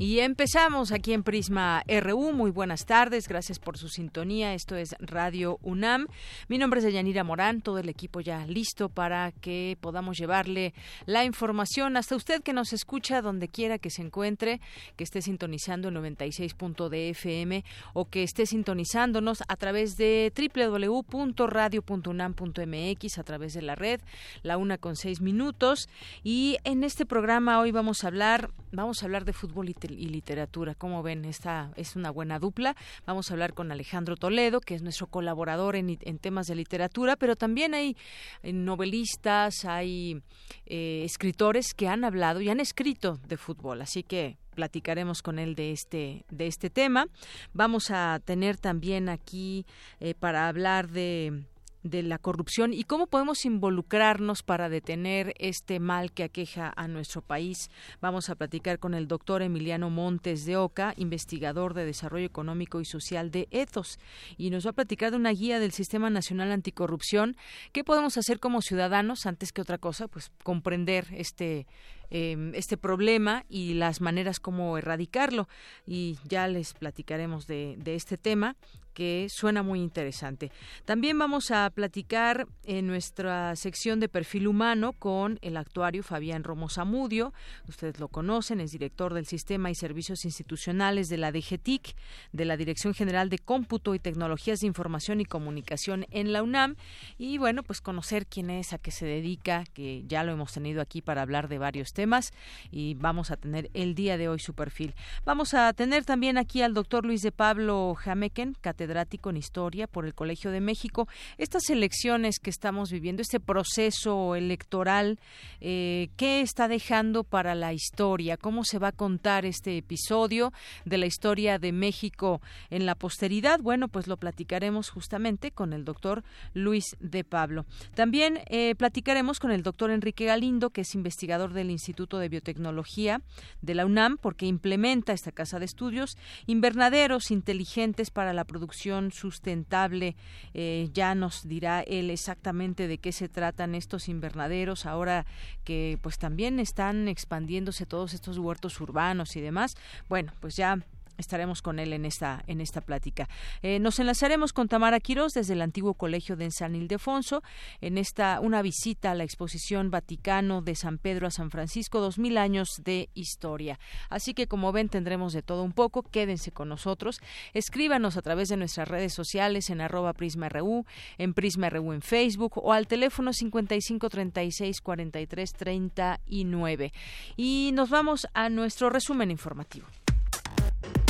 Y empezamos aquí en Prisma RU. Muy buenas tardes, gracias por su sintonía. Esto es Radio UNAM. Mi nombre es Deyanira Morán, todo el equipo ya listo para que podamos llevarle la información hasta usted que nos escucha donde quiera que se encuentre, que esté sintonizando el 96.de FM o que esté sintonizándonos a través de www.radio.unam.mx a través de la red, la una con seis minutos. Y en este programa hoy vamos a hablar, vamos a hablar de fútbol y y literatura. Como ven, esta es una buena dupla. Vamos a hablar con Alejandro Toledo, que es nuestro colaborador en, temas de literatura, pero también hay eh, novelistas, hay eh, escritores que han hablado y han escrito de fútbol. Así que platicaremos con él de este de este tema. Vamos a tener también aquí eh, para hablar de de la corrupción y cómo podemos involucrarnos para detener este mal que aqueja a nuestro país. Vamos a platicar con el doctor Emiliano Montes de Oca, investigador de Desarrollo Económico y Social de ETHOS, y nos va a platicar de una guía del Sistema Nacional Anticorrupción. ¿Qué podemos hacer como ciudadanos antes que otra cosa? Pues comprender este em, este problema y las maneras como erradicarlo. Y ya les platicaremos de, de este tema que suena muy interesante. También vamos a platicar en nuestra sección de perfil humano con el actuario Fabián Romosamudio. Ustedes lo conocen, es director del Sistema y Servicios Institucionales de la DGTIC, de la Dirección General de Cómputo y Tecnologías de Información y Comunicación en la UNAM. Y bueno, pues conocer quién es, a qué se dedica, que ya lo hemos tenido aquí para hablar de varios temas y vamos a tener el día de hoy su perfil. Vamos a tener también aquí al doctor Luis de Pablo Jameken, en Historia por el Colegio de México. Estas elecciones que estamos viviendo, este proceso electoral, eh, ¿qué está dejando para la historia? ¿Cómo se va a contar este episodio de la historia de México en la posteridad? Bueno, pues lo platicaremos justamente con el doctor Luis de Pablo. También eh, platicaremos con el doctor Enrique Galindo, que es investigador del Instituto de Biotecnología de la UNAM, porque implementa esta casa de estudios invernaderos inteligentes para la producción sustentable. Eh, ya nos dirá él exactamente de qué se tratan estos invernaderos ahora que pues también están expandiéndose todos estos huertos urbanos y demás. Bueno, pues ya estaremos con él en esta en esta plática. Eh, nos enlazaremos con Tamara Quirós desde el antiguo colegio de San Ildefonso en esta una visita a la exposición Vaticano de San Pedro a San Francisco, dos mil años de historia. Así que como ven tendremos de todo un poco. Quédense con nosotros. Escríbanos a través de nuestras redes sociales en arroba PrismaRU, en PrismaRU en Facebook o al teléfono 55 36 43 39. Y nos vamos a nuestro resumen informativo.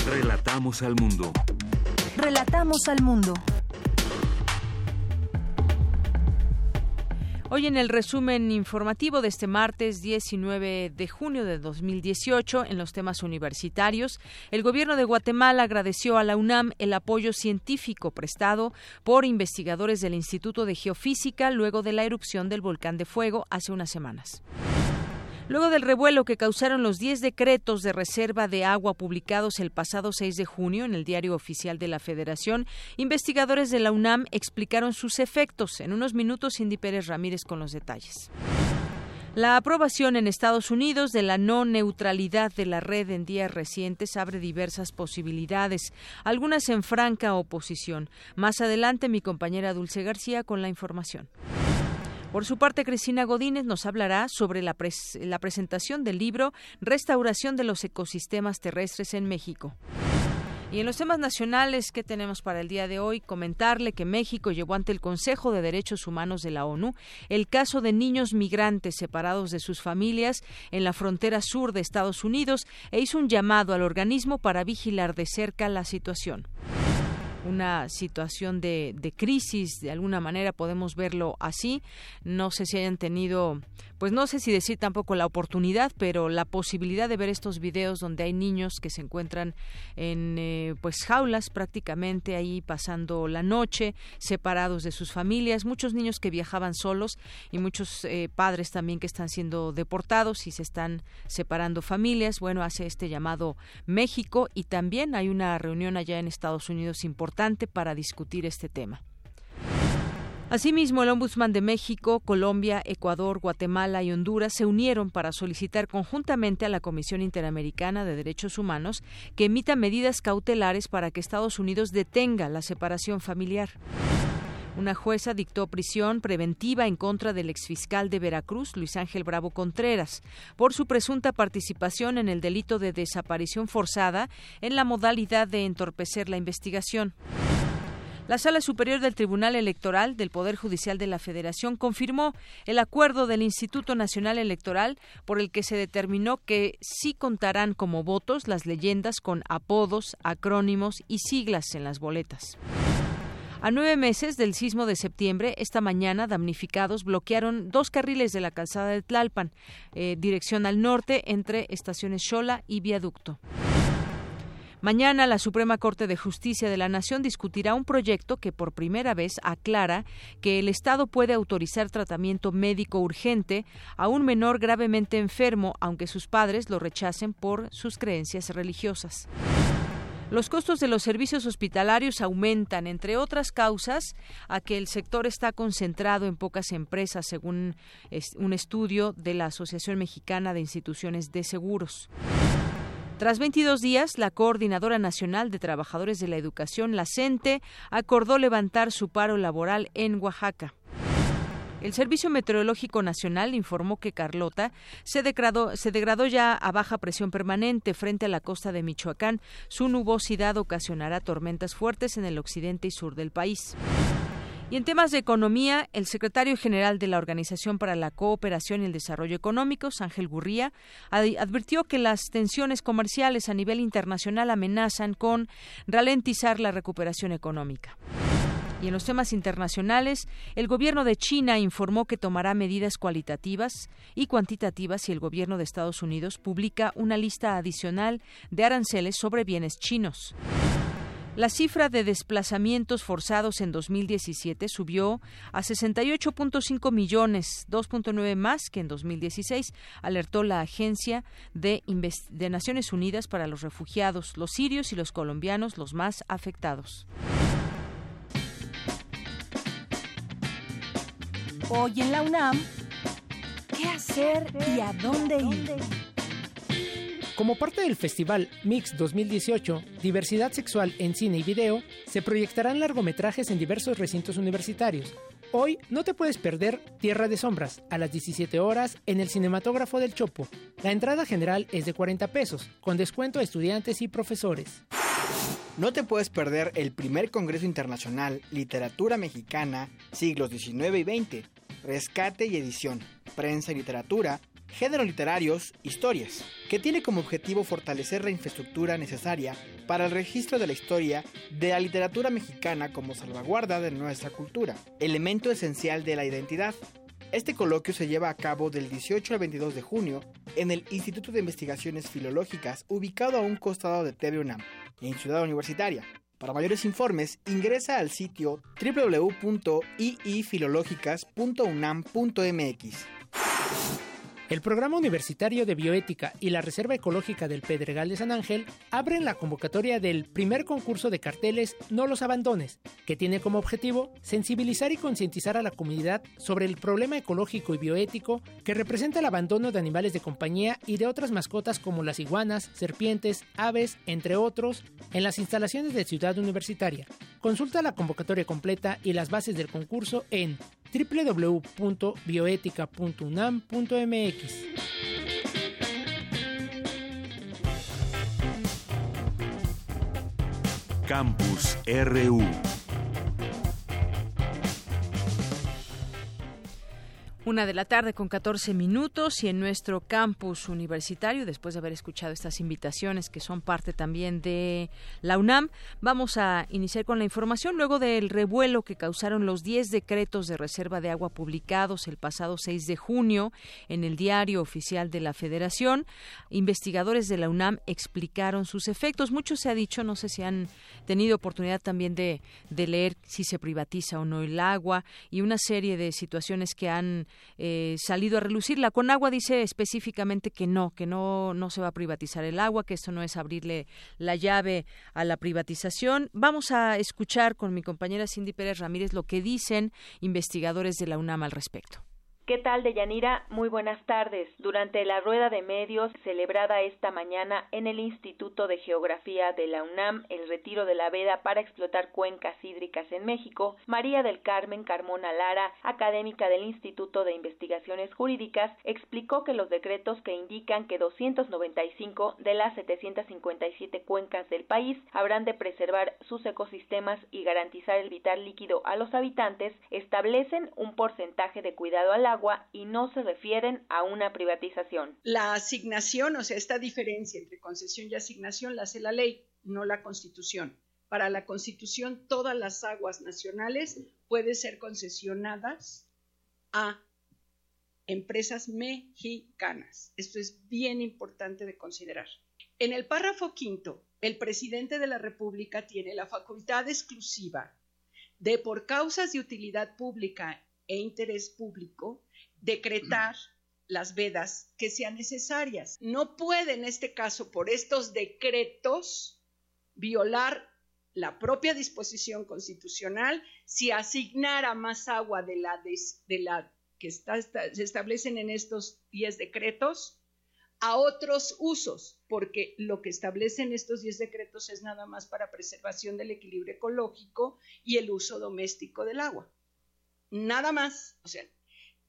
Relatamos al mundo. Relatamos al mundo. Hoy en el resumen informativo de este martes 19 de junio de 2018 en los temas universitarios, el gobierno de Guatemala agradeció a la UNAM el apoyo científico prestado por investigadores del Instituto de Geofísica luego de la erupción del volcán de fuego hace unas semanas. Luego del revuelo que causaron los 10 decretos de reserva de agua publicados el pasado 6 de junio en el Diario Oficial de la Federación, investigadores de la UNAM explicaron sus efectos. En unos minutos, Cindy Pérez Ramírez con los detalles. La aprobación en Estados Unidos de la no neutralidad de la red en días recientes abre diversas posibilidades, algunas en franca oposición. Más adelante mi compañera Dulce García con la información. Por su parte, Cristina Godínez nos hablará sobre la, la presentación del libro Restauración de los ecosistemas terrestres en México. Y en los temas nacionales que tenemos para el día de hoy, comentarle que México llevó ante el Consejo de Derechos Humanos de la ONU el caso de niños migrantes separados de sus familias en la frontera sur de Estados Unidos e hizo un llamado al organismo para vigilar de cerca la situación una situación de, de, crisis, de alguna manera podemos verlo así. No sé si hayan tenido, pues no sé si decir tampoco la oportunidad, pero la posibilidad de ver estos videos donde hay niños que se encuentran en eh, pues jaulas prácticamente ahí pasando la noche, separados de sus familias, muchos niños que viajaban solos y muchos eh, padres también que están siendo deportados y se están separando familias. Bueno, hace este llamado México y también hay una reunión allá en Estados Unidos importante para discutir este tema. Asimismo, el Ombudsman de México, Colombia, Ecuador, Guatemala y Honduras se unieron para solicitar conjuntamente a la Comisión Interamericana de Derechos Humanos que emita medidas cautelares para que Estados Unidos detenga la separación familiar. Una jueza dictó prisión preventiva en contra del exfiscal de Veracruz, Luis Ángel Bravo Contreras, por su presunta participación en el delito de desaparición forzada en la modalidad de entorpecer la investigación. La Sala Superior del Tribunal Electoral del Poder Judicial de la Federación confirmó el acuerdo del Instituto Nacional Electoral por el que se determinó que sí contarán como votos las leyendas con apodos, acrónimos y siglas en las boletas. A nueve meses del sismo de septiembre, esta mañana damnificados bloquearon dos carriles de la calzada de Tlalpan, eh, dirección al norte entre estaciones Xola y Viaducto. Mañana la Suprema Corte de Justicia de la Nación discutirá un proyecto que por primera vez aclara que el Estado puede autorizar tratamiento médico urgente a un menor gravemente enfermo, aunque sus padres lo rechacen por sus creencias religiosas. Los costos de los servicios hospitalarios aumentan, entre otras causas, a que el sector está concentrado en pocas empresas, según un estudio de la Asociación Mexicana de Instituciones de Seguros. Tras 22 días, la Coordinadora Nacional de Trabajadores de la Educación, la CENTE, acordó levantar su paro laboral en Oaxaca. El Servicio Meteorológico Nacional informó que Carlota se degradó, ya a baja presión permanente frente a la costa de Michoacán. Su nubosidad ocasionará tormentas fuertes en el occidente y sur del país. Y en temas de economía, el secretario general de la Organización para la Cooperación y el Desarrollo Económico, Ángel Gurría, advirtió que las tensiones comerciales a nivel internacional amenazan con ralentizar la recuperación económica. Y en los temas internacionales, el gobierno de China informó que tomará medidas cualitativas y cuantitativas si el gobierno de Estados Unidos publica una lista adicional de aranceles sobre bienes chinos. La cifra de desplazamientos forzados en 2017 subió a 68.5 millones, 2.9 más que en 2016, alertó la Agencia de, Naciones Unidas para los Refugiados, los sirios y los colombianos los más afectados. Hoy en la UNAM, ¿qué hacer y a dónde ir? Como parte del festival Mix 2018, Diversidad Sexual en Cine y Video, se proyectarán largometrajes en diversos recintos universitarios. Hoy no te puedes perder Tierra de Sombras a las 17 horas en el Cinematógrafo del Chopo. La entrada general es de 40 pesos, con descuento a estudiantes y profesores. No te puedes perder el primer Congreso Internacional Literatura Mexicana siglos XIX y XX, rescate y edición, prensa y literatura, género literarios, historias, que tiene como objetivo fortalecer la infraestructura necesaria para el registro de la historia de la literatura mexicana como salvaguarda de nuestra cultura, elemento esencial de la identidad. Este coloquio se lleva a cabo del 18 al 22 de junio en el Instituto de Investigaciones Filológicas ubicado a un costado de TV en Ciudad Universitaria. Para mayores informes, ingresa al sitio www.iifilológicas.unam.mx. El Programa Universitario de Bioética y la Reserva Ecológica del Pedregal de San Ángel abren la convocatoria del primer concurso de carteles No los abandones, que tiene como objetivo sensibilizar y concientizar a la comunidad sobre el problema ecológico y bioético que representa el abandono de animales de compañía y de otras mascotas como las iguanas, serpientes, aves, entre otros, en las instalaciones de Ciudad Universitaria. Consulta la convocatoria completa y las bases del concurso en www.bioetica.unam.mx. Campus RU. Una de la tarde con 14 minutos y en nuestro campus universitario, después de haber escuchado estas invitaciones que son parte también de la UNAM, vamos a iniciar con la información. Luego del revuelo que causaron los 10 decretos de reserva de agua publicados el pasado 6 de junio en el diario oficial de la Federación, investigadores de la UNAM explicaron sus efectos. Mucho se ha dicho, no sé si han tenido oportunidad también de, de leer si se privatiza o no el agua y una serie de situaciones que han eh, salido a relucir. La Conagua dice específicamente que no, que no, no se va a privatizar el agua, que esto no es abrirle la llave a la privatización. Vamos a escuchar con mi compañera Cindy Pérez Ramírez lo que dicen investigadores de la UNAM al respecto. ¿Qué tal, Deyanira? Muy buenas tardes. Durante la rueda de medios celebrada esta mañana en el Instituto de Geografía de la UNAM, el retiro de la veda para explotar cuencas hídricas en México, María del Carmen Carmona Lara, académica del Instituto de Investigaciones Jurídicas, explicó que los decretos que indican que 295 de las 757 cuencas del país habrán de preservar sus ecosistemas y garantizar el vital líquido a los habitantes establecen un porcentaje de cuidado al agua y no se refieren a una privatización. La asignación, o sea, esta diferencia entre concesión y asignación la hace la ley, no la constitución. Para la constitución, todas las aguas nacionales pueden ser concesionadas a empresas mexicanas. Esto es bien importante de considerar. En el párrafo quinto, el presidente de la República tiene la facultad exclusiva de, por causas de utilidad pública e interés público, decretar las vedas que sean necesarias. No puede en este caso, por estos decretos, violar la propia disposición constitucional si asignara más agua de la, la que se establecen en estos 10 decretos a otros usos, porque lo que establecen estos 10 decretos es nada más para preservación del equilibrio ecológico y el uso doméstico del agua. Nada más. O sea,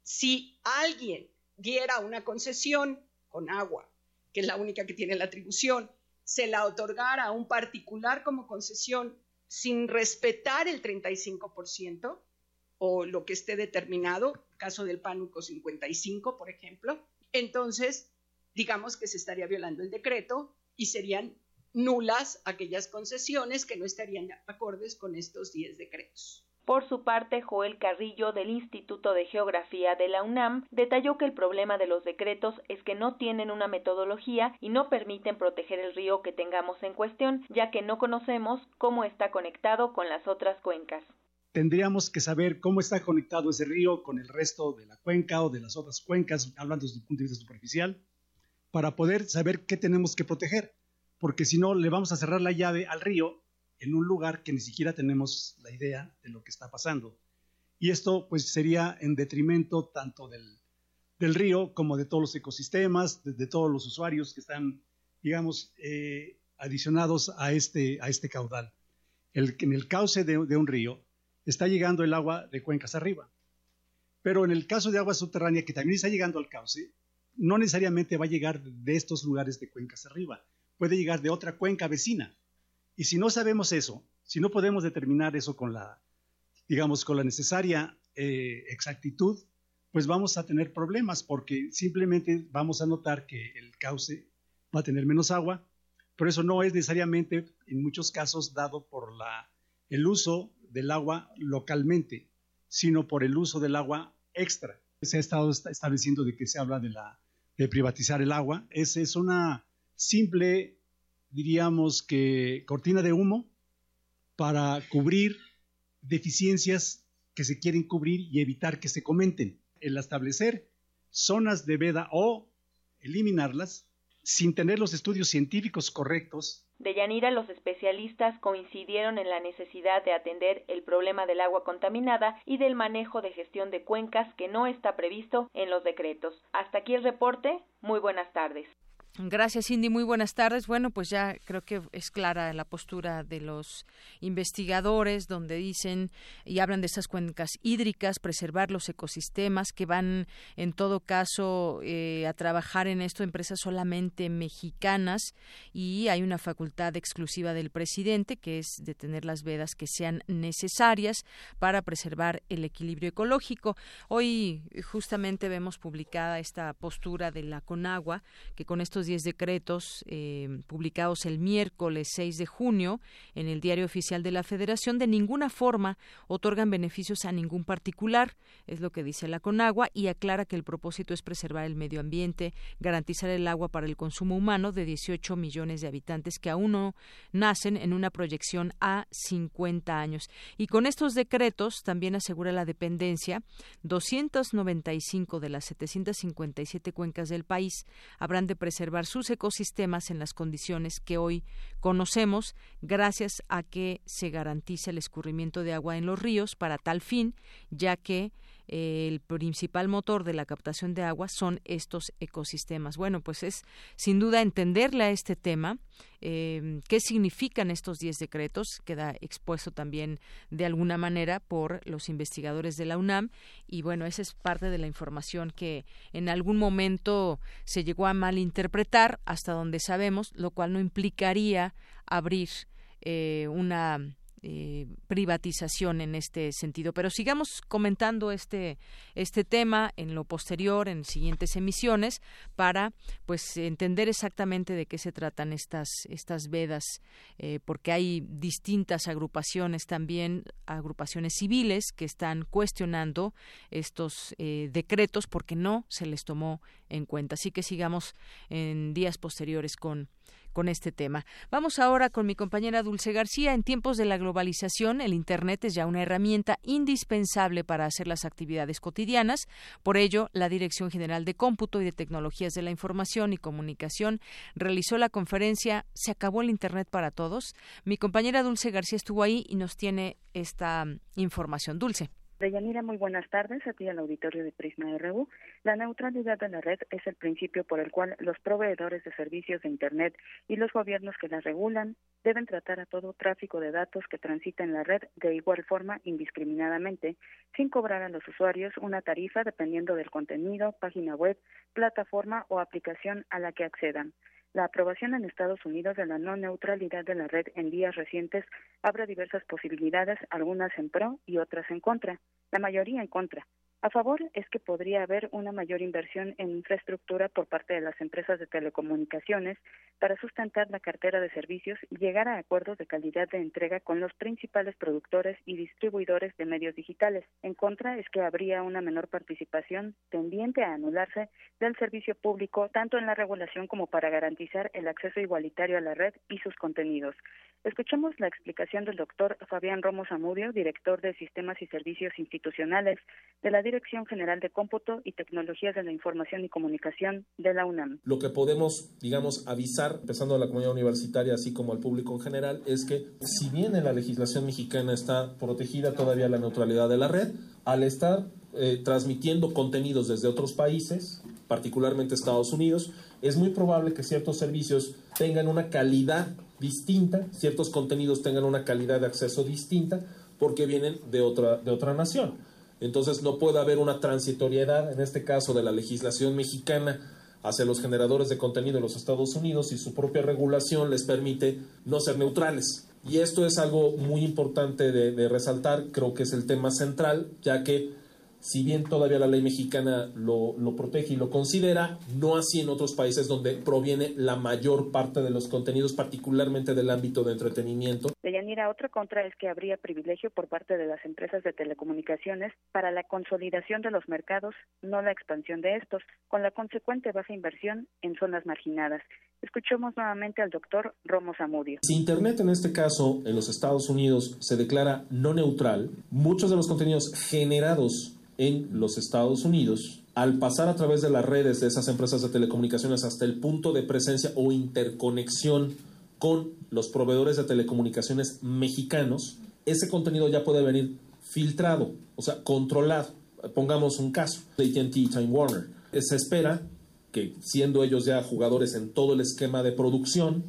si alguien diera una concesión con agua, que es la única que tiene la atribución, se la otorgara a un particular como concesión sin respetar el 35% o lo que esté determinado, caso del pánuco 55, por ejemplo, entonces digamos que se estaría violando el decreto y serían nulas aquellas concesiones que no estarían acordes con estos 10 decretos. Por su parte, Joel Carrillo, del Instituto de Geografía de la UNAM, detalló que el problema de los decretos es que no tienen una metodología y no permiten proteger el río que tengamos en cuestión, ya que no conocemos cómo está conectado con las otras cuencas. Tendríamos que saber cómo está conectado ese río con el resto de la cuenca o de las otras cuencas, hablando desde un punto de vista superficial, para poder saber qué tenemos que proteger, porque si no le vamos a cerrar la llave al río en un lugar que ni siquiera tenemos la idea de lo que está pasando. Y esto pues sería en detrimento tanto del, río como de todos los ecosistemas, de, todos los usuarios que están, digamos, eh, adicionados a este, a este caudal. El, en el cauce de, de un río está llegando el agua de cuencas arriba. Pero en el caso de agua subterránea, que también está llegando al cauce, no necesariamente va a llegar de estos lugares de cuencas arriba, puede llegar de otra cuenca vecina. Y si no sabemos eso, si no podemos determinar eso con la, digamos, con la necesaria eh, exactitud, pues vamos a tener problemas porque simplemente vamos a notar que el cauce va a tener menos agua, pero eso no es necesariamente en muchos casos dado por la, el uso del agua localmente, sino por el uso del agua extra. Se ha estado estableciendo de que se habla de, la, de privatizar el agua. Es, es una simple diríamos que cortina de humo para cubrir deficiencias que se quieren cubrir y evitar que se comenten. El establecer zonas de veda o eliminarlas sin tener los estudios científicos correctos. De Yanira, los especialistas coincidieron en la necesidad de atender el problema del agua contaminada y del manejo de gestión de cuencas que no está previsto en los decretos. Hasta aquí el reporte. Muy buenas tardes. Gracias, Cindy. Muy buenas tardes. Bueno, pues ya creo que es clara la postura de los investigadores, donde dicen y hablan de estas cuencas hídricas, preservar los ecosistemas, que van, en todo caso, eh, a trabajar en esto empresas solamente mexicanas y hay una facultad exclusiva del presidente, que es de tener las vedas que sean necesarias para preservar el equilibrio ecológico. Hoy justamente vemos publicada esta postura de la Conagua, que con estos 10 decretos eh, publicados el miércoles 6 de junio en el Diario Oficial de la Federación de ninguna forma otorgan beneficios a ningún particular, es lo que dice la Conagua, y aclara que el propósito es preservar el medio ambiente, garantizar el agua para el consumo humano de 18 millones de habitantes que aún no nacen en una proyección a 50 años. Y con estos decretos también asegura la dependencia 295 de las 757 cuencas del país habrán de preservar sus ecosistemas en las condiciones que hoy conocemos, gracias a que se garantiza el escurrimiento de agua en los ríos para tal fin, ya que el principal motor de la captación de agua son estos ecosistemas. Bueno, pues es sin duda entenderle a este tema eh, qué significan estos 10 decretos, queda expuesto también de alguna manera por los investigadores de la UNAM y bueno, esa es parte de la información que en algún momento se llegó a malinterpretar hasta donde sabemos, lo cual no implicaría abrir eh, una eh, privatización en este sentido. Pero sigamos comentando este, este tema en lo posterior, en siguientes emisiones, para pues entender exactamente de qué se tratan estas, estas vedas, eh, porque hay distintas agrupaciones también, agrupaciones civiles que están cuestionando estos eh, decretos porque no se les tomó en cuenta. Así que sigamos en días posteriores con con este tema. Vamos ahora con mi compañera Dulce García. En tiempos de la globalización, el Internet es ya una herramienta indispensable para hacer las actividades cotidianas. Por ello, la Dirección General de Cómputo y de Tecnologías de la Información y Comunicación realizó la conferencia Se acabó el Internet para todos. Mi compañera Dulce García estuvo ahí y nos tiene esta información. Dulce. Deyanira, muy buenas tardes a al auditorio de Prisma RU. La neutralidad de la red es el principio por el cual los proveedores de servicios de Internet y los gobiernos que la regulan deben tratar a todo tráfico de datos que transita en la red de igual forma indiscriminadamente, sin cobrar a los usuarios una tarifa dependiendo del contenido, página web, plataforma o aplicación a la que accedan. La aprobación en Estados Unidos de la no neutralidad de la red en días recientes abre diversas posibilidades, algunas en pro y otras en contra, la mayoría en contra. A favor es que podría haber una mayor inversión en infraestructura por parte de las empresas de telecomunicaciones para sustentar la cartera de servicios y llegar a acuerdos de calidad de entrega con los principales productores y distribuidores de medios digitales. En contra es que habría una menor participación tendiente a anularse del servicio público tanto en la regulación como para garantizar el acceso igualitario a la red y sus contenidos. Escuchamos la explicación del doctor Fabián Romo Zamudio, director de Sistemas y Servicios Institucionales de la Dirección General de Cómputo y Tecnologías de la Información y Comunicación de la UNAM. Lo que podemos, digamos, avisar, empezando a la comunidad universitaria, así como al público en general, es que si bien en la legislación mexicana está protegida todavía la neutralidad de la red, al estar eh, transmitiendo contenidos desde otros países, particularmente Estados Unidos, es muy probable que ciertos servicios tengan una calidad distinta, ciertos contenidos tengan una calidad de acceso distinta porque vienen de otra, de otra nación. Entonces no puede haber una transitoriedad, en este caso de la legislación mexicana hacia los generadores de contenido de los Estados Unidos y su propia regulación les permite no ser neutrales. Y esto es algo muy importante de resaltar, creo que es el tema central, ya que si bien todavía la ley mexicana lo, protege y lo considera, no así en otros países donde proviene la mayor parte de los contenidos, particularmente del ámbito de entretenimiento. Deyanira, otra contra es que habría privilegio por parte de las empresas de telecomunicaciones para la consolidación de los mercados, no la expansión de estos, con la consecuente baja inversión en zonas marginadas. Escuchemos nuevamente al doctor Romo Zamudio. Si Internet en este caso en los Estados Unidos se declara no neutral, muchos de los contenidos generados en los Estados Unidos, al pasar a través de las redes de esas empresas de telecomunicaciones hasta el punto de presencia o interconexión con los proveedores de telecomunicaciones mexicanos, ese contenido ya puede venir filtrado, o sea, controlado. Pongamos un caso de AT&T Time Warner. Se espera que siendo ellos ya jugadores en todo el esquema de producción,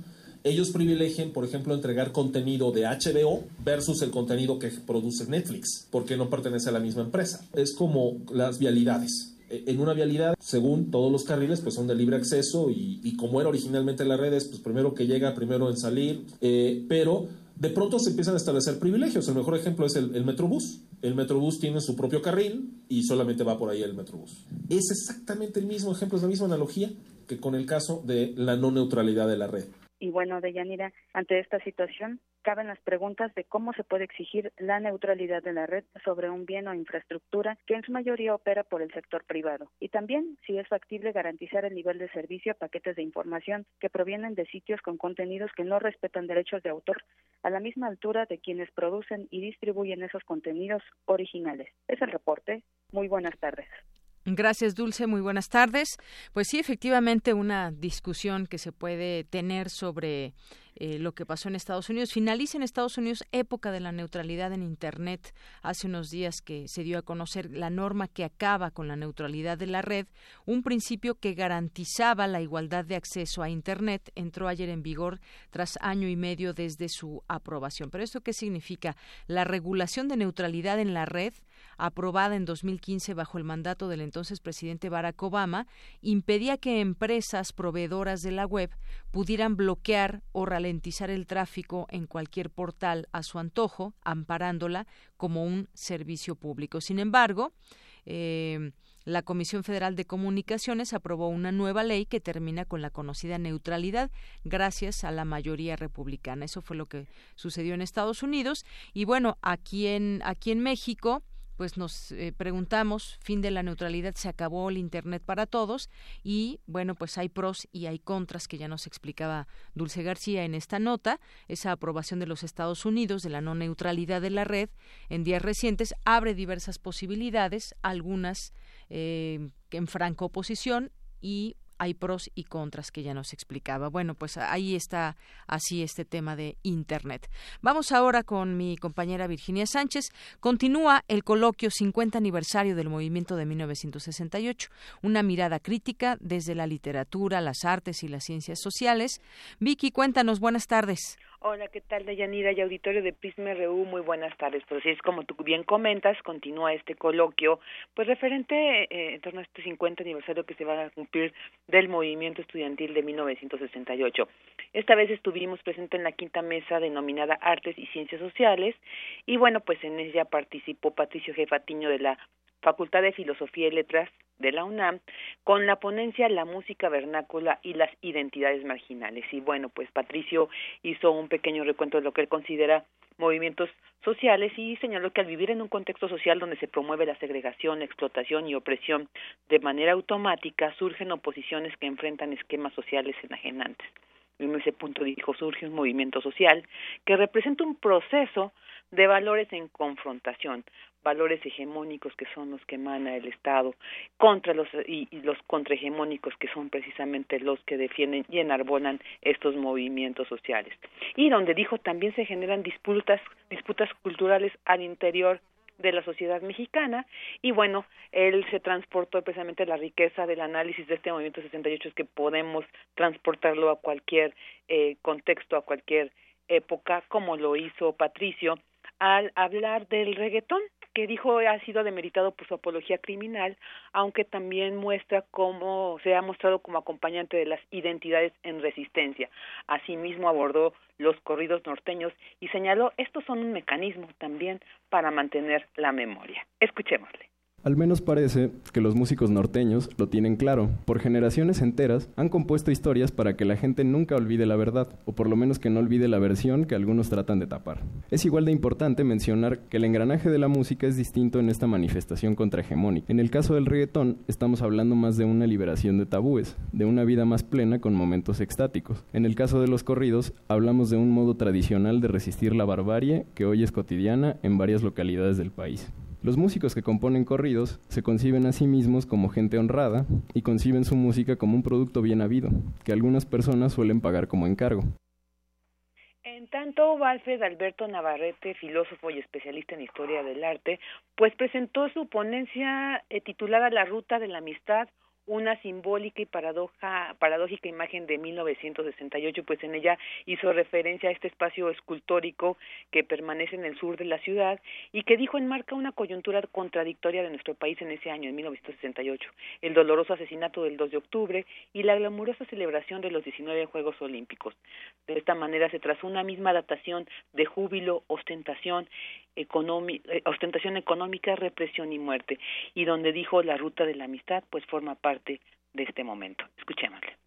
ellos privilegien, por ejemplo, entregar contenido de HBO versus el contenido que produce Netflix, porque no pertenece a la misma empresa. Es como las vialidades. E, en una vialidad, según todos los carriles, pues son de libre acceso y, como era originalmente las redes, pues primero que llega, primero en salir, eh, pero de pronto se empiezan a establecer privilegios. El mejor ejemplo es el, el, Metrobús. El Metrobús tiene su propio carril y solamente va por ahí el Metrobús. Es exactamente el mismo ejemplo, es la misma analogía que con el caso de la no neutralidad de la red. Y bueno, Deyanira, ante esta situación, caben las preguntas de cómo se puede exigir la neutralidad de la red sobre un bien o infraestructura que en su mayoría opera por el sector privado. Y también si es factible garantizar el nivel de servicio a paquetes de información que provienen de sitios con contenidos que no respetan derechos de autor a la misma altura de quienes producen y distribuyen esos contenidos originales. Es el reporte. Muy buenas tardes. Gracias, Dulce. Muy buenas tardes. Pues sí, efectivamente, una discusión que se puede tener sobre eh, lo que pasó en Estados Unidos. Finaliza en Estados Unidos época de la neutralidad en Internet. Hace unos días que se dio a conocer la norma que acaba con la neutralidad de la red, un principio que garantizaba la igualdad de acceso a Internet, entró ayer en vigor tras año y medio desde su aprobación. Pero esto qué significa? La regulación de neutralidad en la red aprobada en 2015 bajo el mandato del entonces presidente Barack Obama, impedía que empresas proveedoras de la web pudieran bloquear o ralentizar el tráfico en cualquier portal a su antojo, amparándola como un servicio público. Sin embargo, eh, la Comisión Federal de Comunicaciones aprobó una nueva ley que termina con la conocida neutralidad gracias a la mayoría republicana. Eso fue lo que sucedió en Estados Unidos. Y bueno, aquí en, aquí en México, pues nos eh, preguntamos, fin de la neutralidad, se acabó el Internet para todos y bueno, pues hay pros y hay contras que ya nos explicaba Dulce García en esta nota. Esa aprobación de los Estados Unidos de la no neutralidad de la red en días recientes abre diversas posibilidades, algunas eh, en franca oposición y hay pros y contras que ya nos explicaba. Bueno, pues ahí está así este tema de Internet. Vamos ahora con mi compañera Virginia Sánchez. Continúa el coloquio 50 aniversario del movimiento de 1968, una mirada crítica desde la literatura, las artes y las ciencias sociales. Vicky, cuéntanos, buenas tardes. Hola, ¿qué tal, Deyanira y auditorio de Prisma RU? Muy buenas tardes. Pues es como tú bien comentas, continúa este coloquio, pues referente eh, en torno a este 50 aniversario que se va a cumplir del movimiento estudiantil de 1968. Esta vez estuvimos presentes en la quinta mesa denominada Artes y Ciencias Sociales y bueno, pues en ella participó Patricio Jefatiño de la Facultad de Filosofía y Letras de la UNAM con la ponencia La música vernácula y las identidades marginales. Y bueno, pues Patricio hizo un pequeño recuento de lo que él considera movimientos sociales y señaló que al vivir en un contexto social donde se promueve la segregación, explotación y opresión de manera automática, surgen oposiciones que enfrentan esquemas sociales enajenantes. En ese punto dijo, surge un movimiento social que representa un proceso de valores en confrontación, valores hegemónicos que son los que emana el Estado contra los y, los contrahegemónicos que son precisamente los que defienden y enarbolan estos movimientos sociales. Y donde dijo también se generan disputas disputas culturales al interior de la sociedad mexicana. Y bueno, él se transportó precisamente la riqueza del análisis de este movimiento 68 es que podemos transportarlo a cualquier eh, contexto, a cualquier época, como lo hizo Patricio al hablar del reggaetón que dijo ha sido demeritado por su apología criminal, aunque también muestra cómo se ha mostrado como acompañante de las identidades en resistencia. Asimismo abordó los corridos norteños y señaló estos son un mecanismo también para mantener la memoria. Escuchémosle. Al menos parece que los músicos norteños lo tienen claro. Por generaciones enteras han compuesto historias para que la gente nunca olvide la verdad, o por lo menos que no olvide la versión que algunos tratan de tapar. Es igual de importante mencionar que el engranaje de la música es distinto en esta manifestación contrahegemónica. En el caso del reggaetón, estamos hablando más de una liberación de tabúes, de una vida más plena con momentos extáticos. En el caso de los corridos, hablamos de un modo tradicional de resistir la barbarie que hoy es cotidiana en varias localidades del país. Los músicos que componen corridos se conciben a sí mismos como gente honrada y conciben su música como un producto bien habido, que algunas personas suelen pagar como encargo. En tanto, Alfred Alberto Navarrete, filósofo y especialista en historia del arte, pues presentó su ponencia eh, titulada La ruta de la amistad, una simbólica y paradoja, paradójica imagen de 1968, pues en ella hizo referencia a este espacio escultórico que permanece en el sur de la ciudad y que dijo enmarca una coyuntura contradictoria de nuestro país en ese año, en 1968, el doloroso asesinato del 2 de octubre y la glamurosa celebración de los 19 Juegos Olímpicos. De esta manera se trazó una misma datación de júbilo, ostentación, eh, ostentación económica, represión y muerte, y donde dijo la ruta de la amistad, pues forma parte de este momento. Escuchémosle.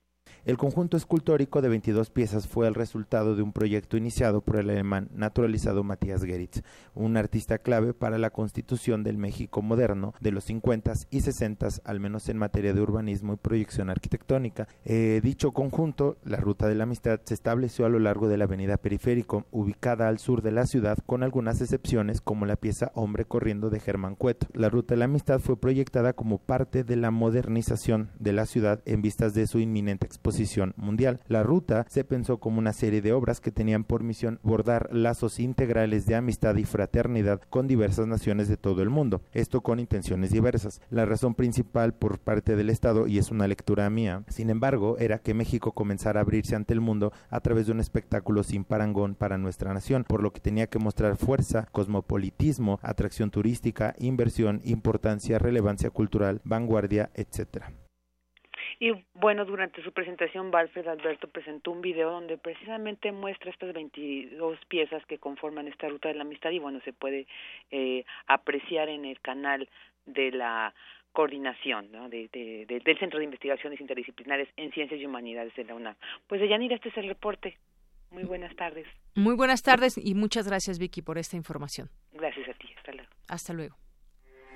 El conjunto escultórico de 22 piezas fue el resultado de un proyecto iniciado por el alemán naturalizado Matías Geritz, un artista clave para la constitución del México moderno de los 50 y 60, al menos en materia de urbanismo y proyección arquitectónica. Eh, dicho conjunto, la Ruta de la Amistad, se estableció a lo largo de la avenida Periférico, ubicada al sur de la ciudad, con algunas excepciones como la pieza Hombre corriendo de Germán Cueto. La Ruta de la Amistad fue proyectada como parte de la modernización de la ciudad en vistas de su inminente exposición mundial. La ruta se pensó como una serie de obras que tenían por misión bordar lazos integrales de amistad y fraternidad con diversas naciones de todo el mundo, esto con intenciones diversas. La razón principal por parte del Estado, y es una lectura mía, sin embargo, era que México comenzara a abrirse ante el mundo a través de un espectáculo sin parangón para nuestra nación, por lo que tenía que mostrar fuerza, cosmopolitismo, atracción turística, inversión, importancia, relevancia cultural, vanguardia, etcétera. Y bueno, durante su presentación, Valfred Alberto presentó un video donde precisamente muestra estas 22 piezas que conforman esta ruta de la amistad y bueno, se puede eh, apreciar en el canal de la coordinación ¿no? de, de, del Centro de Investigaciones Interdisciplinares en Ciencias y Humanidades de la UNAM. Pues Deyanira, este es el reporte. Muy buenas tardes. Muy buenas tardes y muchas gracias Vicky por esta información. Gracias a ti. Hasta luego. Hasta luego.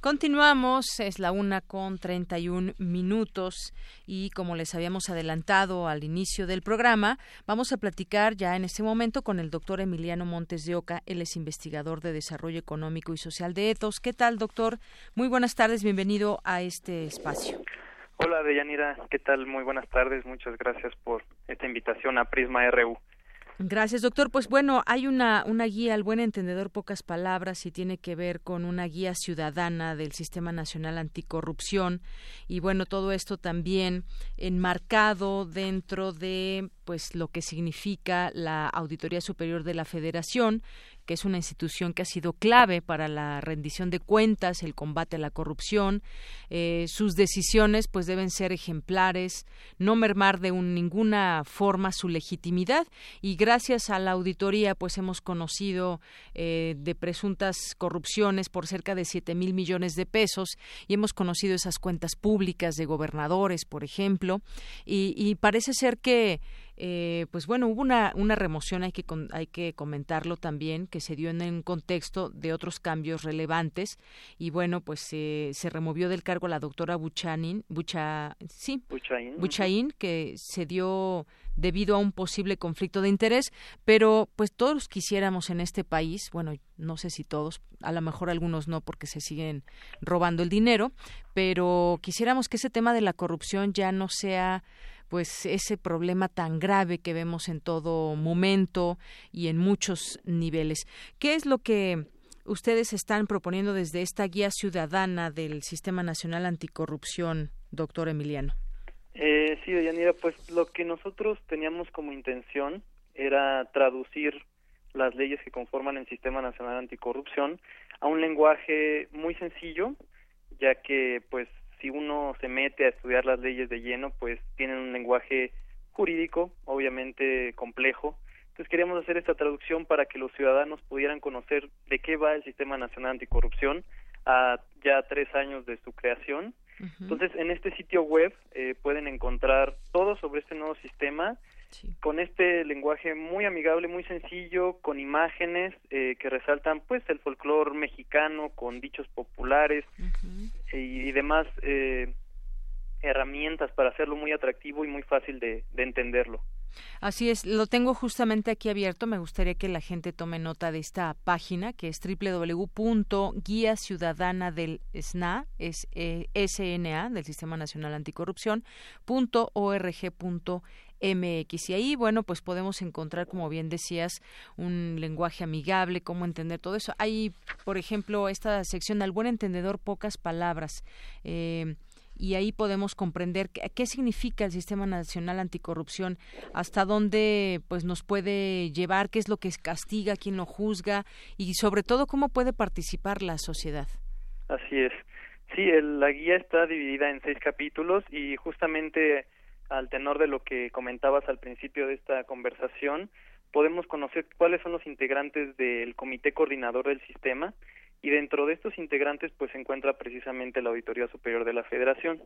Continuamos, es la una con 31 minutos y como les habíamos adelantado al inicio del programa, vamos a platicar ya en este momento con el doctor Emiliano Montes de Oca, él es investigador de Desarrollo Económico y Social de ETOS. ¿Qué tal, doctor? Muy buenas tardes, bienvenido a este espacio. Hola, Deyanira, ¿qué tal? Muy buenas tardes, muchas gracias por esta invitación a Prisma RU. Gracias, doctor. Pues bueno, hay una, una guía al buen entendedor, pocas palabras, y tiene que ver con una guía ciudadana del Sistema Nacional Anticorrupción. Y bueno, todo esto también enmarcado dentro de pues lo que significa la Auditoría Superior de la Federación, que es una institución que ha sido clave para la rendición de cuentas, el combate a la corrupción. Eh, sus decisiones pues deben ser ejemplares, no mermar de ninguna forma su legitimidad y gracias a la auditoría pues hemos conocido eh, de presuntas corrupciones por cerca de siete mil millones de pesos y hemos conocido esas cuentas públicas de gobernadores, por ejemplo, y parece ser que eh, pues bueno, hubo una, una remoción, hay que, hay que comentarlo también, que se dio en un contexto de otros cambios relevantes y bueno, pues se removió del cargo a la doctora Buchanin, Bucha, sí, Buchain, que se dio debido a un posible conflicto de interés, pero pues todos quisiéramos en este país, bueno, no sé si todos, a lo mejor algunos no porque se siguen robando el dinero, pero quisiéramos que ese tema de la corrupción ya no sea pues ese problema tan grave que vemos en todo momento y en muchos niveles. ¿Qué es lo que ustedes están proponiendo desde esta guía ciudadana del Sistema Nacional Anticorrupción, doctor Emiliano? Eh, sí, Yanira, pues lo que nosotros teníamos como intención era traducir las leyes que conforman el Sistema Nacional Anticorrupción a un lenguaje muy sencillo, ya que pues si uno se mete a estudiar las leyes de lleno, pues tienen un lenguaje jurídico, obviamente complejo. Entonces queríamos hacer esta traducción para que los ciudadanos pudieran conocer de qué va el Sistema Nacional Anticorrupción a ya tres años de su creación. Entonces en este sitio web eh, pueden encontrar todo sobre este nuevo sistema con este lenguaje muy amigable, muy sencillo, con imágenes eh, que resaltan pues el folclore mexicano, con dichos populares y, demás eh, herramientas para hacerlo muy atractivo y muy fácil de, entenderlo. Así es, lo tengo justamente aquí abierto. Me gustaría que la gente tome nota de esta página que es www.guiaciudadana del SNA, es eh, SNA del Sistema Nacional Anticorrupción, MX. Y ahí, bueno, pues podemos encontrar, como bien decías, un lenguaje amigable, cómo entender todo eso. Hay, por ejemplo, esta sección al buen entendedor, pocas palabras. Eh, y ahí podemos comprender qué, significa el Sistema Nacional Anticorrupción, hasta dónde pues nos puede llevar, qué es lo que castiga, quién lo juzga y sobre todo cómo puede participar la sociedad. Así es. Sí, la guía está dividida en seis capítulos y justamente al tenor de lo que comentabas al principio de esta conversación, podemos conocer cuáles son los integrantes del comité coordinador del sistema y dentro de estos integrantes pues se encuentra precisamente la Auditoría Superior de la Federación.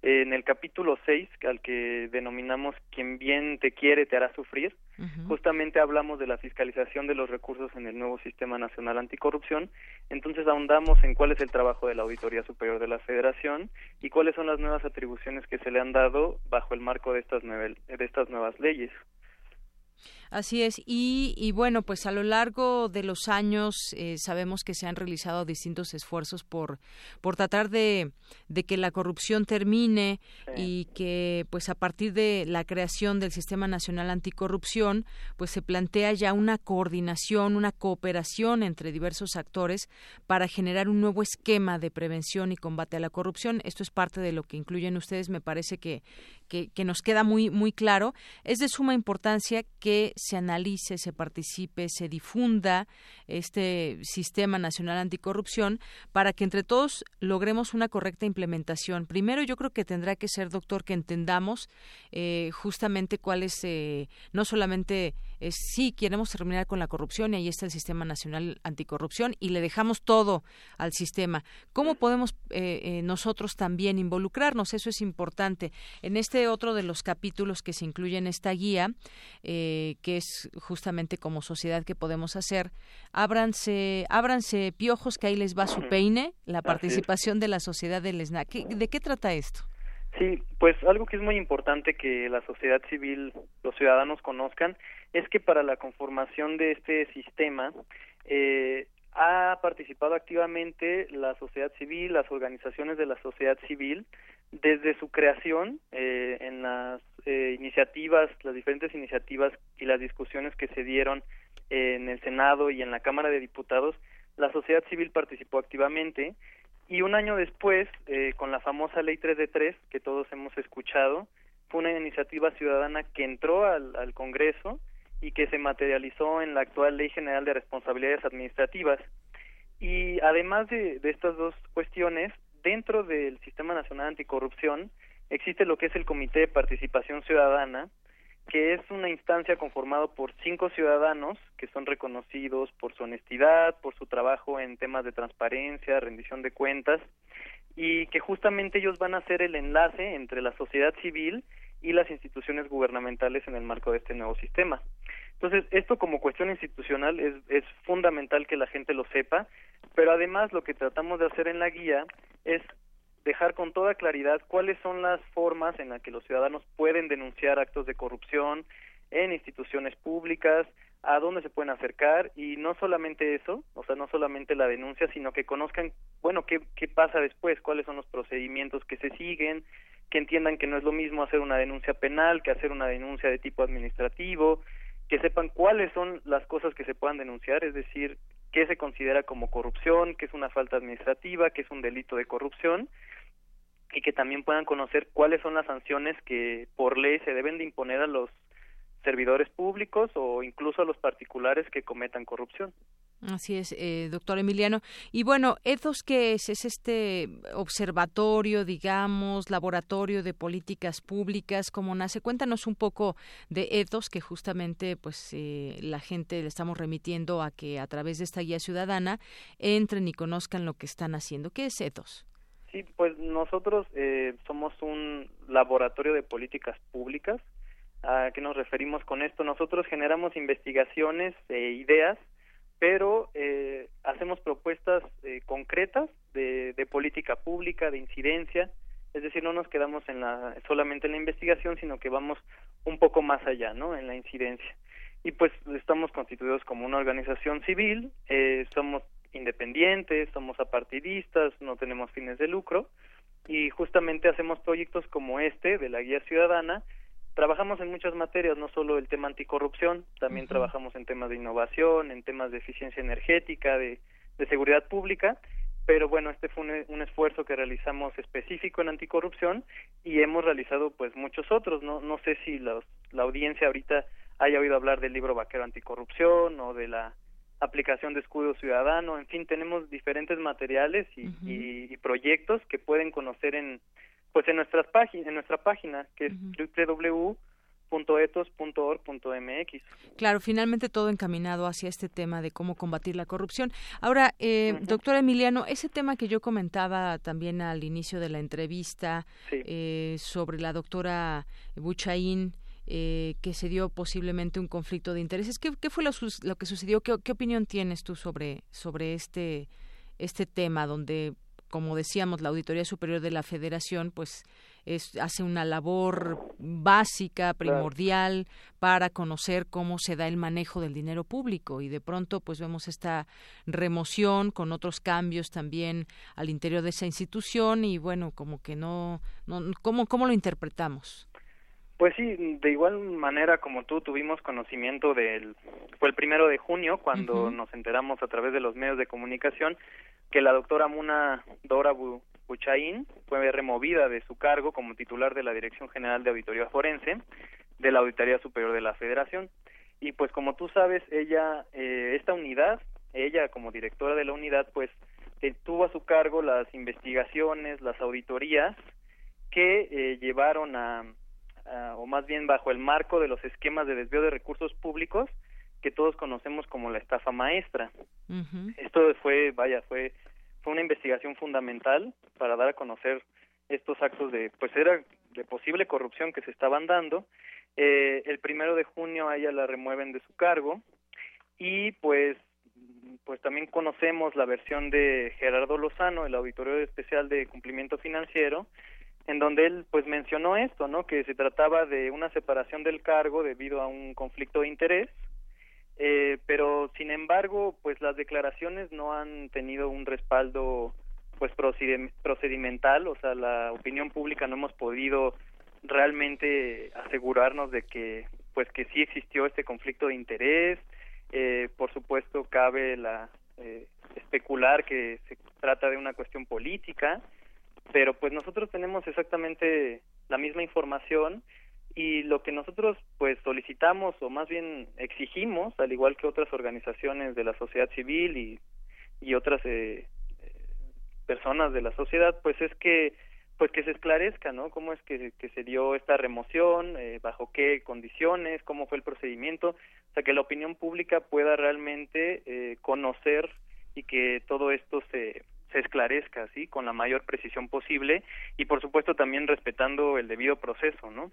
En el capítulo 6, al que denominamos Quien bien te quiere te hará sufrir, justamente hablamos de la fiscalización de los recursos en el nuevo Sistema Nacional Anticorrupción, entonces ahondamos en cuál es el trabajo de la Auditoría Superior de la Federación y cuáles son las nuevas atribuciones que se le han dado bajo el marco de estas, de estas nuevas leyes. Así es, y, bueno, pues a lo largo de los años eh, sabemos que se han realizado distintos esfuerzos por, por tratar de, de que la corrupción termine y que pues a partir de la creación del Sistema Nacional Anticorrupción, pues se plantea ya una coordinación, una cooperación entre diversos actores para generar un nuevo esquema de prevención y combate a la corrupción. Esto es parte de lo que incluyen ustedes, me parece que, que, que nos queda muy, muy claro. Es de suma importancia que se analice, se participe, se difunda este Sistema Nacional Anticorrupción para que entre todos logremos una correcta implementación. Primero, yo creo que tendrá que ser, doctor, que entendamos eh, justamente cuál es, eh, no solamente es sí queremos terminar con la corrupción y ahí está el Sistema Nacional Anticorrupción y le dejamos todo al sistema. ¿Cómo podemos eh, nosotros también involucrarnos? Eso es importante. En este otro de los capítulos que se incluye en esta guía, que es justamente como sociedad que podemos hacer, ábranse, ábranse piojos que ahí les va su peine, la participación de la sociedad del SNAC. ¿De qué trata esto? Sí, pues algo que es muy importante que la sociedad civil, los ciudadanos conozcan, es que para la conformación de este sistema eh, ha participado activamente la sociedad civil, las organizaciones de la sociedad civil, desde su creación eh, en las eh, iniciativas, las diferentes iniciativas y las discusiones que se dieron en el Senado y en la Cámara de Diputados, la sociedad civil participó activamente. Y un año después, eh, con la famosa Ley 3 de 3, que todos hemos escuchado, fue una iniciativa ciudadana que entró al, al Congreso y que se materializó en la actual Ley General de Responsabilidades Administrativas. Y además de, estas dos cuestiones, dentro del Sistema Nacional Anticorrupción existe lo que es el Comité de Participación Ciudadana, que es una instancia conformada por cinco ciudadanos que son reconocidos por su honestidad, por su trabajo en temas de transparencia, rendición de cuentas, y que justamente ellos van a ser el enlace entre la sociedad civil y las instituciones gubernamentales en el marco de este nuevo sistema. Entonces, esto como cuestión institucional es, es fundamental que la gente lo sepa, pero además lo que tratamos de hacer en la guía es dejar con toda claridad cuáles son las formas en las que los ciudadanos pueden denunciar actos de corrupción en instituciones públicas, a dónde se pueden acercar y no solamente eso, o sea, no solamente la denuncia, sino que conozcan, bueno, qué, qué pasa después, cuáles son los procedimientos que se siguen, que entiendan que no es lo mismo hacer una denuncia penal que hacer una denuncia de tipo administrativo, que sepan cuáles son las cosas que se puedan denunciar, es decir, qué se considera como corrupción, qué es una falta administrativa, qué es un delito de corrupción y que también puedan conocer cuáles son las sanciones que por ley se deben de imponer a los servidores públicos o incluso a los particulares que cometan corrupción. Así es, eh, doctor Emiliano. Y bueno, ETHOS, ¿qué es? Es este observatorio, digamos, laboratorio de políticas públicas, ¿cómo nace? Cuéntanos un poco de ETHOS, que justamente pues eh, la gente le estamos remitiendo a que a través de esta guía ciudadana entren y conozcan lo que están haciendo. ¿Qué es ETHOS? Sí, pues nosotros eh, somos un laboratorio de políticas públicas. ¿A qué nos referimos con esto? Nosotros generamos investigaciones e ideas pero eh, hacemos propuestas eh, concretas de, de, política pública, de incidencia, Es decir, no nos quedamos en la, solamente en la investigación, sino que vamos un poco más allá, ¿no? En la incidencia. Y pues estamos constituidos como una organización civil, eh, somos independientes, somos apartidistas, no tenemos fines de lucro y justamente hacemos proyectos como este de la Guía Ciudadana. Trabajamos en muchas materias, no solo el tema anticorrupción, también trabajamos en temas de innovación, en temas de eficiencia energética, de, de seguridad pública, pero bueno, este fue un, un, esfuerzo que realizamos específico en anticorrupción y hemos realizado pues muchos otros, no, no sé si la audiencia ahorita haya oído hablar del libro Vaquero Anticorrupción o de la aplicación de escudo ciudadano, en fin, tenemos diferentes materiales y, y, proyectos que pueden conocer en pues en nuestras páginas, en nuestra página que es www.etos.org.mx. Claro, finalmente todo encaminado hacia este tema de cómo combatir la corrupción. Ahora, eh, doctor Emiliano, ese tema que yo comentaba también al inicio de la entrevista eh, sobre la doctora Buchaín, eh, que se dio posiblemente un conflicto de intereses. ¿Qué, qué fue lo, lo, que sucedió? ¿Qué, ¿Qué, opinión tienes tú sobre, sobre este, este tema donde, como decíamos, la Auditoría Superior de la Federación, pues es, hace una labor básica, primordial, para conocer cómo se da el manejo del dinero público y de pronto pues vemos esta remoción con otros cambios también al interior de esa institución y bueno, como que no, no ¿cómo, cómo lo interpretamos? Pues sí, de igual manera como tú tuvimos conocimiento del, fue el primero de junio cuando nos enteramos a través de los medios de comunicación que la doctora Muna Dora Buchaín fue removida de su cargo como titular de la Dirección General de Auditoría Forense de la Auditoría Superior de la Federación. Y pues como tú sabes, ella, eh, esta unidad, ella como directora de la unidad, pues eh, tuvo a su cargo las investigaciones, las auditorías que eh, llevaron a Ah, o más bien bajo el marco de los esquemas de desvío de recursos públicos que todos conocemos como la estafa maestra. Esto fue, vaya, fue, fue una investigación fundamental para dar a conocer estos actos de, pues era de posible corrupción que se estaban dando. Eh, el primero de junio a ella la remueven de su cargo y pues pues también conocemos la versión de Gerardo Lozano, el auditorio especial de cumplimiento financiero, en donde él pues mencionó esto, ¿no? Que se trataba de una separación del cargo debido a un conflicto de interés, eh, pero sin embargo pues las declaraciones no han tenido un respaldo pues procedimental, o sea la opinión pública no hemos podido realmente asegurarnos de que pues que sí existió este conflicto de interés, eh, por supuesto cabe la eh, especular que se trata de una cuestión política pero pues nosotros tenemos exactamente la misma información y lo que nosotros pues solicitamos o más bien exigimos al igual que otras organizaciones de la sociedad civil y, y otras eh, personas de la sociedad pues es que pues que se esclarezca no cómo es que, que se dio esta remoción eh, bajo qué condiciones cómo fue el procedimiento o sea que la opinión pública pueda realmente eh, conocer y que todo esto se se esclarezca, ¿sí? Con la mayor precisión posible y, por supuesto, también respetando el debido proceso, ¿no?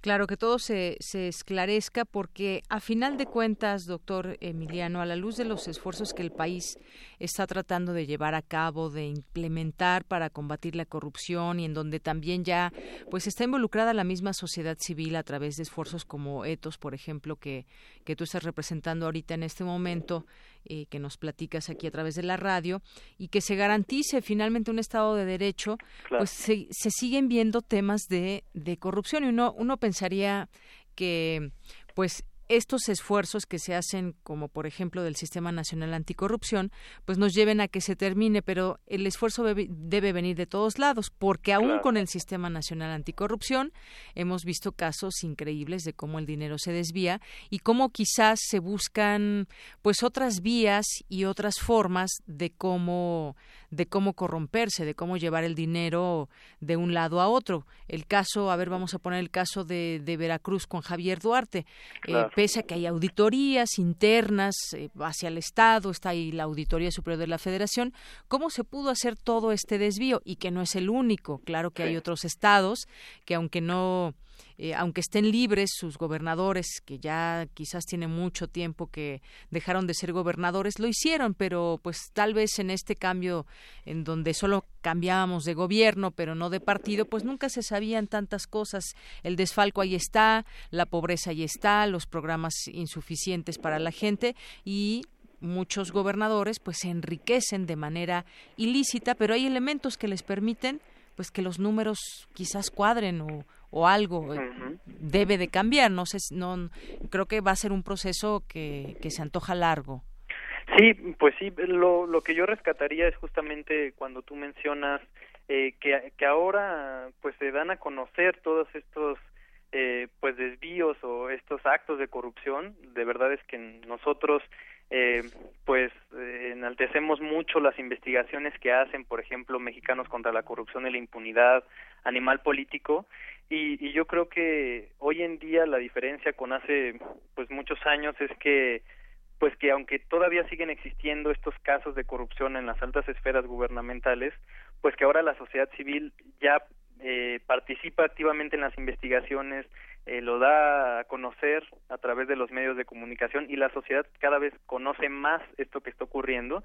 Claro, que todo se, se esclarezca porque a final de cuentas, doctor Emiliano, a la luz de los esfuerzos que el país está tratando de llevar a cabo, de implementar para combatir la corrupción y en donde también ya pues está involucrada la misma sociedad civil a través de esfuerzos como ETOS, por ejemplo, que, que tú estás representando ahorita en este momento, eh, que nos platicas aquí a través de la radio, y que se garantice finalmente un Estado de Derecho, pues se, se, siguen viendo temas de, de corrupción. Y uno, uno pensaría que pues estos esfuerzos que se hacen, como por ejemplo del Sistema Nacional Anticorrupción, pues nos lleven a que se termine, pero el esfuerzo debe, venir de todos lados, porque aún con el Sistema Nacional Anticorrupción hemos visto casos increíbles de cómo el dinero se desvía y cómo quizás se buscan pues otras vías y otras formas de cómo de cómo corromperse, de cómo llevar el dinero de un lado a otro. El caso, a ver, vamos a poner el caso de, de Veracruz con Javier Duarte. Eh, pese a que hay auditorías internas eh, hacia el Estado, está ahí la Auditoría Superior de la Federación, ¿cómo se pudo hacer todo este desvío? Y que no es el único, claro que hay otros estados que aunque no eh, aunque estén libres sus gobernadores, que ya quizás tiene mucho tiempo que dejaron de ser gobernadores, lo hicieron, pero pues tal vez en este cambio en donde solo cambiábamos de gobierno, pero no de partido, pues nunca se sabían tantas cosas. El desfalco ahí está, la pobreza ahí está, los programas insuficientes para la gente y muchos gobernadores pues se enriquecen de manera ilícita, pero hay elementos que les permiten pues que los números quizás cuadren o, o algo eh, debe de cambiar. No sé, no creo que va a ser un proceso que, que se antoja largo. Sí, pues sí, lo, lo que yo rescataría es justamente cuando tú mencionas eh, que, que ahora pues se dan a conocer todos estos eh, pues desvíos o estos actos de corrupción. De verdad es que nosotros eh, pues eh, enaltecemos mucho las investigaciones que hacen, por ejemplo, Mexicanos contra la Corrupción y la Impunidad, Animal Político, y, y yo creo que hoy en día la diferencia con hace pues muchos años es que pues que aunque todavía siguen existiendo estos casos de corrupción en las altas esferas gubernamentales, pues que ahora la sociedad civil ya eh, participa activamente en las investigaciones, eh, lo da a conocer a través de los medios de comunicación y la sociedad cada vez conoce más esto que está ocurriendo.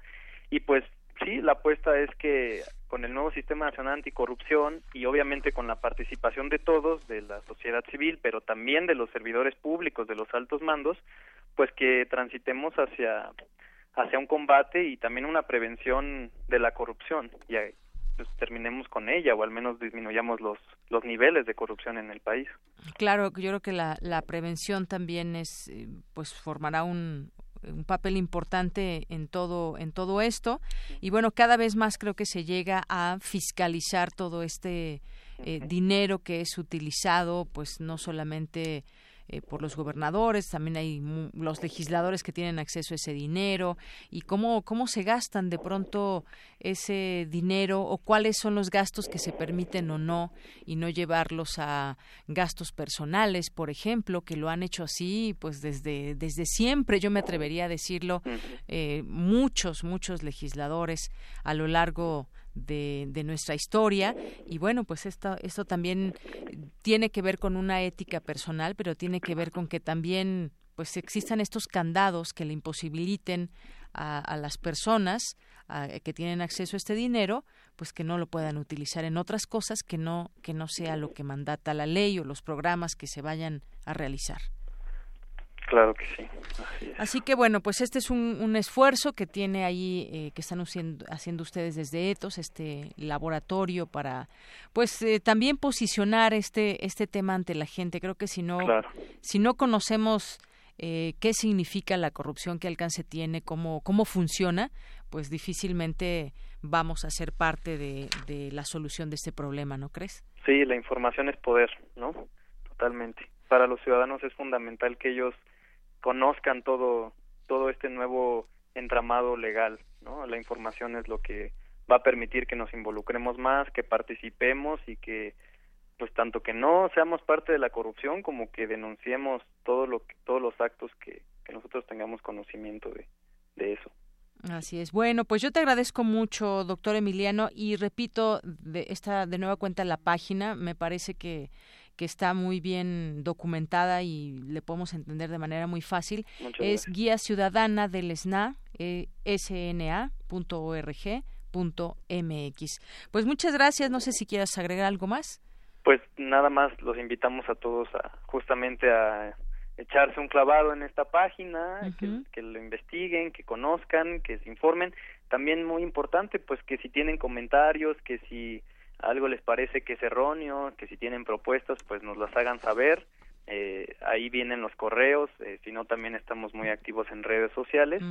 Y pues sí, la apuesta es que con el nuevo sistema nacional anticorrupción y obviamente con la participación de todos, de la sociedad civil, pero también de los servidores públicos, de los altos mandos, pues que transitemos hacia hacia un combate y también una prevención de la corrupción y, pues, terminemos con ella o al menos disminuyamos los los niveles de corrupción en el país. Claro, yo creo que la, la prevención también es eh, pues formará un, un papel importante en todo en todo esto. Y bueno cada vez más creo que se llega a fiscalizar todo este eh, dinero que es utilizado pues no solamente eh, por los gobernadores, también hay los legisladores que tienen acceso a ese dinero y cómo, cómo se gastan de pronto ese dinero o cuáles son los gastos que se permiten o no y no llevarlos a gastos personales, por ejemplo, que lo han hecho así pues desde, desde siempre, yo me atrevería a decirlo, eh, muchos, muchos legisladores a lo largo de, de, nuestra historia. Y bueno pues esto esto también tiene que ver con una ética personal pero tiene que ver con que también pues existan estos candados que le imposibiliten a, a las personas que tienen acceso a este dinero pues que no lo puedan utilizar en otras cosas que no que no sea lo que mandata la ley o los programas que se vayan a realizar Claro que sí. Así, que bueno, pues este es un, un esfuerzo que tiene ahí, eh, que están haciendo, haciendo, ustedes desde ETOS, este laboratorio para, pues eh, también posicionar este este tema ante la gente. Creo que si no, si no conocemos eh, qué significa la corrupción, qué alcance tiene, cómo cómo funciona, pues difícilmente vamos a ser parte de, de la solución de este problema, ¿no crees? Sí, la información es poder, ¿no? Totalmente. Para los ciudadanos es fundamental que ellos conozcan todo todo este nuevo entramado legal, ¿no? La información es lo que va a permitir que nos involucremos más, que participemos y que pues tanto que no seamos parte de la corrupción como que denunciemos todo lo que, todos los actos que, que nosotros tengamos conocimiento de, de eso. Así es. Bueno, pues yo te agradezco mucho, doctor Emiliano, y repito, de esta de nueva cuenta la página, me parece que que está muy bien documentada y le podemos entender de manera muy fácil. es Guía Ciudadana del SNA, eh, sna.org.mx. Pues muchas gracias. No sé si quieras agregar algo más. Pues nada más los invitamos a todos a justamente a echarse un clavado en esta página, que, que, lo investiguen, que conozcan, que se informen. También muy importante, pues que si tienen comentarios, que si algo les parece que es erróneo, que si tienen propuestas, pues nos las hagan saber. Eh, ahí vienen los correos, eh, si no también estamos muy activos en redes sociales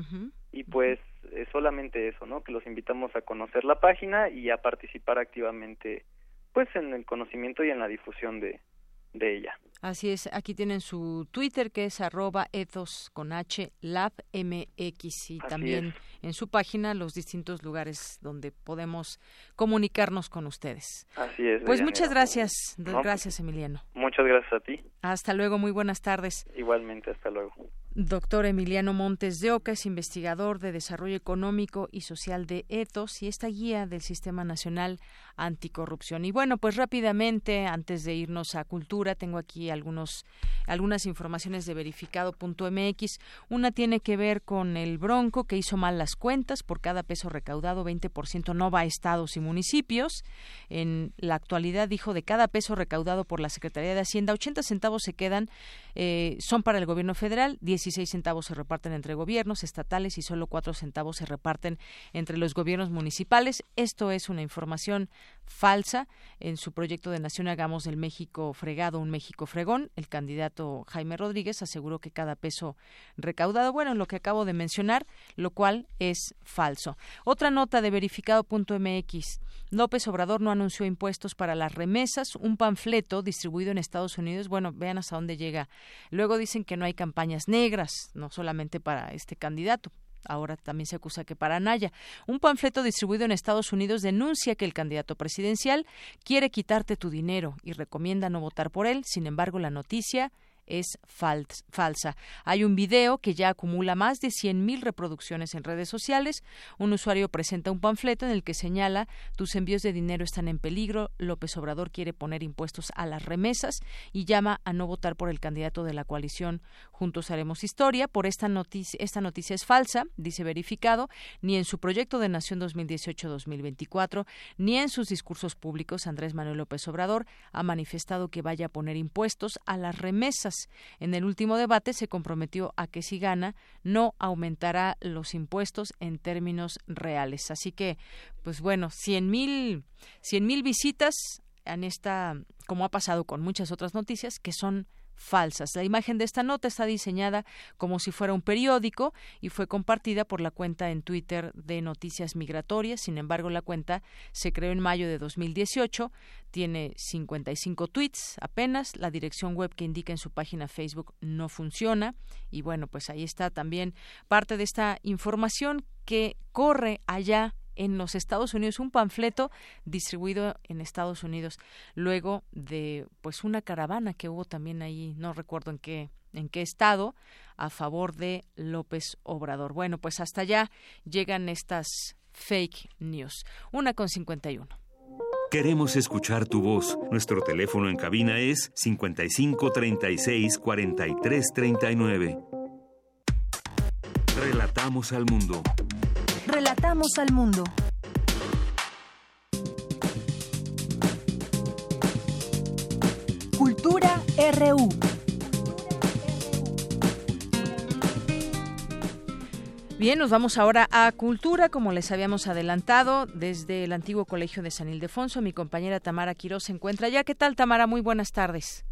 y pues es solamente eso, ¿no? Que los invitamos a conocer la página y a participar activamente pues en el conocimiento y en la difusión de, de ella. Así es, aquí tienen su Twitter que es arroba ethos con H lab MX y también en su página los distintos lugares donde podemos comunicarnos con ustedes. Así es. Pues muchas gracias, gracias Emiliano. Muchas gracias a ti. Hasta luego, muy buenas tardes. Igualmente, hasta luego. Doctor Emiliano Montes de Oca es investigador de Desarrollo Económico y Social de ETOS y esta guía del Sistema Nacional Anticorrupción. Y bueno, pues rápidamente, antes de irnos a Cultura, tengo aquí algunos, algunas informaciones de verificado.mx. Una tiene que ver con el Bronco que hizo mal las cuentas. Por cada peso recaudado, 20% no va a estados y municipios. En la actualidad dijo de cada peso recaudado por la Secretaría de Hacienda, 80 centavos se quedan, eh, son para el gobierno federal, 16 centavos se reparten entre gobiernos estatales y solo 4 centavos se reparten entre los gobiernos municipales. Esto es una información falsa. En su proyecto de Nación Hagamos del México Fregado un México Fregón, el candidato Jaime Rodríguez aseguró que cada peso recaudado, bueno, lo que acabo de mencionar, lo cual es falso. Otra nota de verificado.mx. López Obrador no anunció impuestos para las remesas, un panfleto distribuido en Estados Unidos. Bueno, vean hasta dónde llega. Luego dicen que no hay campañas negras, no solamente para este candidato, ahora también se acusa que para Naya. Un panfleto distribuido en Estados Unidos denuncia que el candidato presidencial quiere quitarte tu dinero y recomienda no votar por él. Sin embargo, la noticia es falsa. Hay un video que ya acumula más de 100.000 reproducciones en redes sociales. Un usuario presenta un panfleto en el que señala tus envíos de dinero están en peligro. López Obrador quiere poner impuestos a las remesas y llama a no votar por el candidato de la coalición Juntos Haremos Historia. Por esta noticia, esta noticia es falsa, dice verificado, ni en su proyecto de Nación 2018-2024, ni en sus discursos públicos Andrés Manuel López Obrador ha manifestado que vaya a poner impuestos a las remesas en el último debate se comprometió a que si gana no aumentará los impuestos en términos reales. Así que, pues bueno, cien mil, cien mil visitas en esta, como ha pasado con muchas otras noticias, que son falsas. La imagen de esta nota está diseñada como si fuera un periódico y fue compartida por la cuenta en Twitter de Noticias Migratorias. Sin embargo, la cuenta se creó en mayo de 2018, tiene 55 tweets apenas, la dirección web que indica en su página Facebook no funciona y bueno, pues ahí está también parte de esta información que corre allá en los Estados Unidos un panfleto distribuido en Estados Unidos luego de pues una caravana que hubo también ahí no recuerdo en qué en qué estado a favor de López Obrador. Bueno, pues hasta allá llegan estas fake news. Una con 51. Queremos escuchar tu voz. Nuestro teléfono en cabina es 55 36 43 39. Relatamos al mundo. Relatamos al mundo. Cultura RU. Bien, nos vamos ahora a Cultura, como les habíamos adelantado, desde el antiguo Colegio de San Ildefonso. Mi compañera Tamara Quiroz se encuentra ya. ¿Qué tal, Tamara? Muy buenas tardes.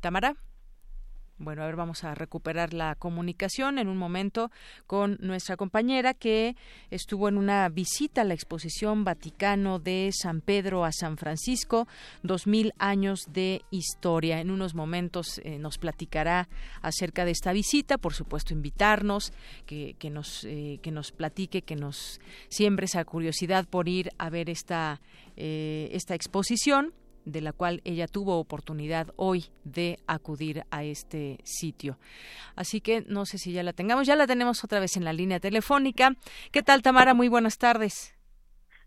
Tamara. Bueno, a ver, vamos a recuperar la comunicación en un momento con nuestra compañera que estuvo en una visita a la exposición Vaticano de San Pedro a San Francisco, dos mil años de historia. En unos momentos eh, nos platicará acerca de esta visita, por supuesto, invitarnos, que, que nos, eh, que nos platique, que nos siembre esa curiosidad por ir a ver esta, eh, esta exposición de la cual ella tuvo oportunidad hoy de acudir a este sitio. Así que no sé si ya la tengamos, ya la tenemos otra vez en la línea telefónica. ¿Qué tal, Tamara? Muy buenas tardes.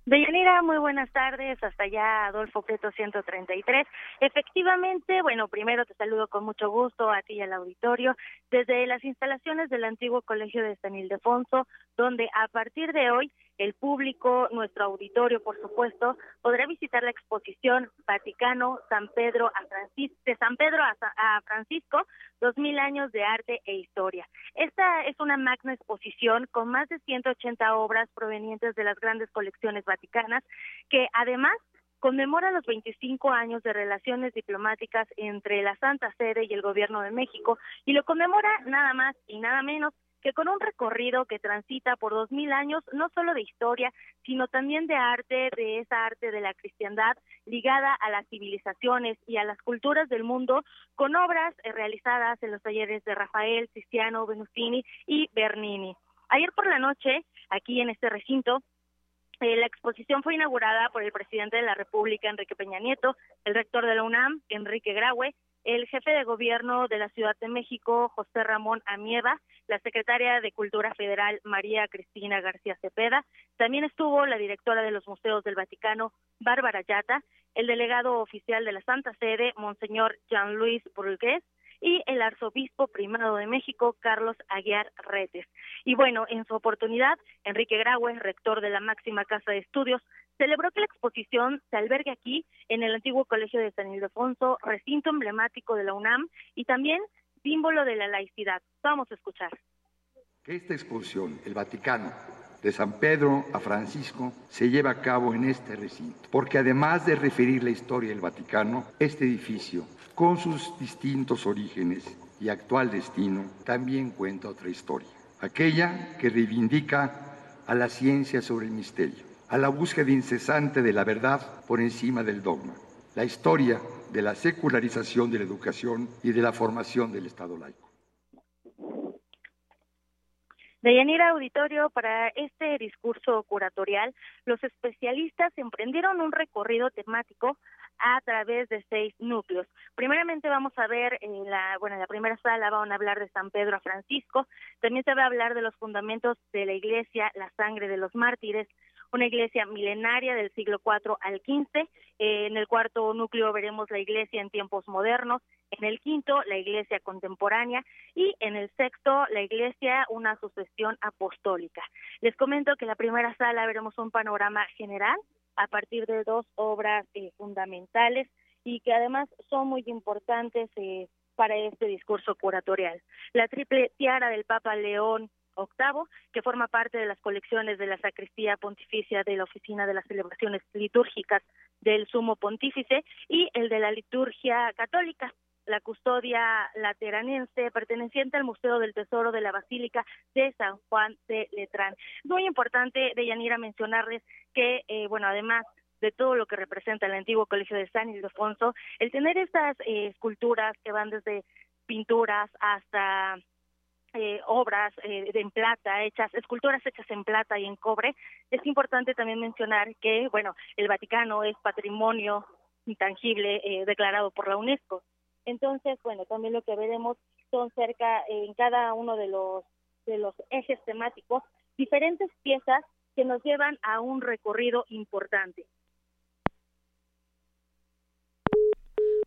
Deyanira, muy buenas tardes. Hasta allá, Adolfo Preto 133. Efectivamente, bueno, primero te saludo con mucho gusto a ti y al auditorio desde las instalaciones del antiguo Colegio de San Ildefonso, donde a partir de hoy el público, nuestro auditorio, por supuesto, podrá visitar la exposición Vaticano San Pedro a Francisco, de San Pedro a, a Francisco, dos mil años de arte e historia. Esta es una magna exposición con más de 180 obras provenientes de las grandes colecciones vaticanas, que además conmemora los 25 años de relaciones diplomáticas entre la Santa Sede y el Gobierno de México y lo conmemora nada más y nada menos que con un recorrido que transita por dos mil años, no solo de historia, sino también de arte, de esa arte de la cristiandad ligada a las civilizaciones y a las culturas del mundo, con obras eh, realizadas en los talleres de Rafael, Cristiano, Venusini y Bernini. Ayer por la noche, aquí en este recinto, eh, la exposición fue inaugurada por el presidente de la República, Enrique Peña Nieto, el rector de la UNAM, Enrique Graue, el jefe de gobierno de la Ciudad de México, José Ramón Amieva, la secretaria de Cultura Federal, María Cristina García Cepeda, también estuvo la directora de los museos del Vaticano, Bárbara Yata, el delegado oficial de la Santa Sede, Monseñor Jean-Louis Burgués, y el arzobispo primado de México, Carlos Aguiar Retes. Y bueno, en su oportunidad, Enrique Graue, rector de la máxima casa de estudios, celebró que la exposición se albergue aquí, en el antiguo Colegio de San Ildefonso, recinto emblemático de la UNAM y también símbolo de la laicidad. Vamos a escuchar. Esta exposición, el Vaticano, de San Pedro a Francisco se lleva a cabo en este recinto, porque además de referir la historia del Vaticano, este edificio, con sus distintos orígenes y actual destino, también cuenta otra historia, aquella que reivindica a la ciencia sobre el misterio, a la búsqueda incesante de la verdad por encima del dogma, la historia de la secularización de la educación y de la formación del Estado laico. Deyanira Auditorio, para este discurso curatorial, los especialistas emprendieron un recorrido temático a través de seis núcleos. Primeramente vamos a ver en la, bueno, primera sala van a hablar de San Pedro a Francisco, también se va a hablar de los fundamentos de la iglesia, la sangre de los mártires, una iglesia milenaria del siglo IV al XV. Eh, en el cuarto núcleo veremos la iglesia en tiempos modernos. En el quinto, la iglesia contemporánea. Y en el sexto, la iglesia, una sucesión apostólica. Les comento que en la primera sala veremos un panorama general a partir de dos obras eh, fundamentales y que además son muy importantes eh, para este discurso curatorial. La triple tiara del Papa León octavo, que forma parte de las colecciones de la Sacristía Pontificia de la Oficina de las Celebraciones Litúrgicas del Sumo Pontífice, y el de la Liturgia Católica, la custodia lateranense perteneciente al Museo del Tesoro de la Basílica de San Juan de Letrán. Muy importante, de Yanira, mencionarles que, eh, bueno, además de todo lo que representa el antiguo Colegio de San Ildefonso, el tener estas eh, esculturas que van desde pinturas hasta eh, obras eh, en plata hechas, esculturas hechas en plata y en cobre, es importante también mencionar que, bueno, el Vaticano es patrimonio intangible eh, declarado por la UNESCO. Entonces, bueno, también lo que veremos son cerca en cada uno de los de los ejes temáticos diferentes piezas que nos llevan a un recorrido importante.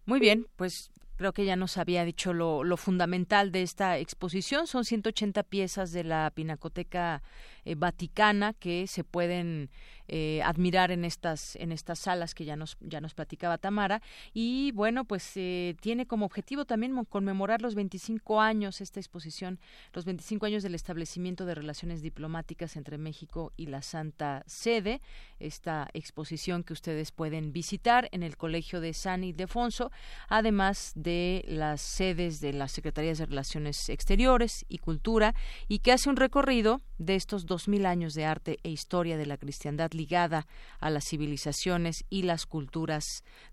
Muy bien, pues creo que ya nos había dicho lo, lo, fundamental de esta exposición. Son 180 piezas de la Pinacoteca eh, Vaticana que se pueden eh, admirar en estas en estas salas que ya nos ya nos platicaba Tamara. Y bueno pues eh, tiene como objetivo también conmemorar los 25 años esta exposición los 25 años del establecimiento de relaciones diplomáticas entre México y la Santa Sede esta exposición que ustedes pueden visitar en el Colegio de San Ildefonso además de las sedes de las Secretarías de Relaciones Exteriores y Cultura y que hace un recorrido de estos dos mil años de arte e historia de la cristiandad ligada a las civilizaciones y las culturas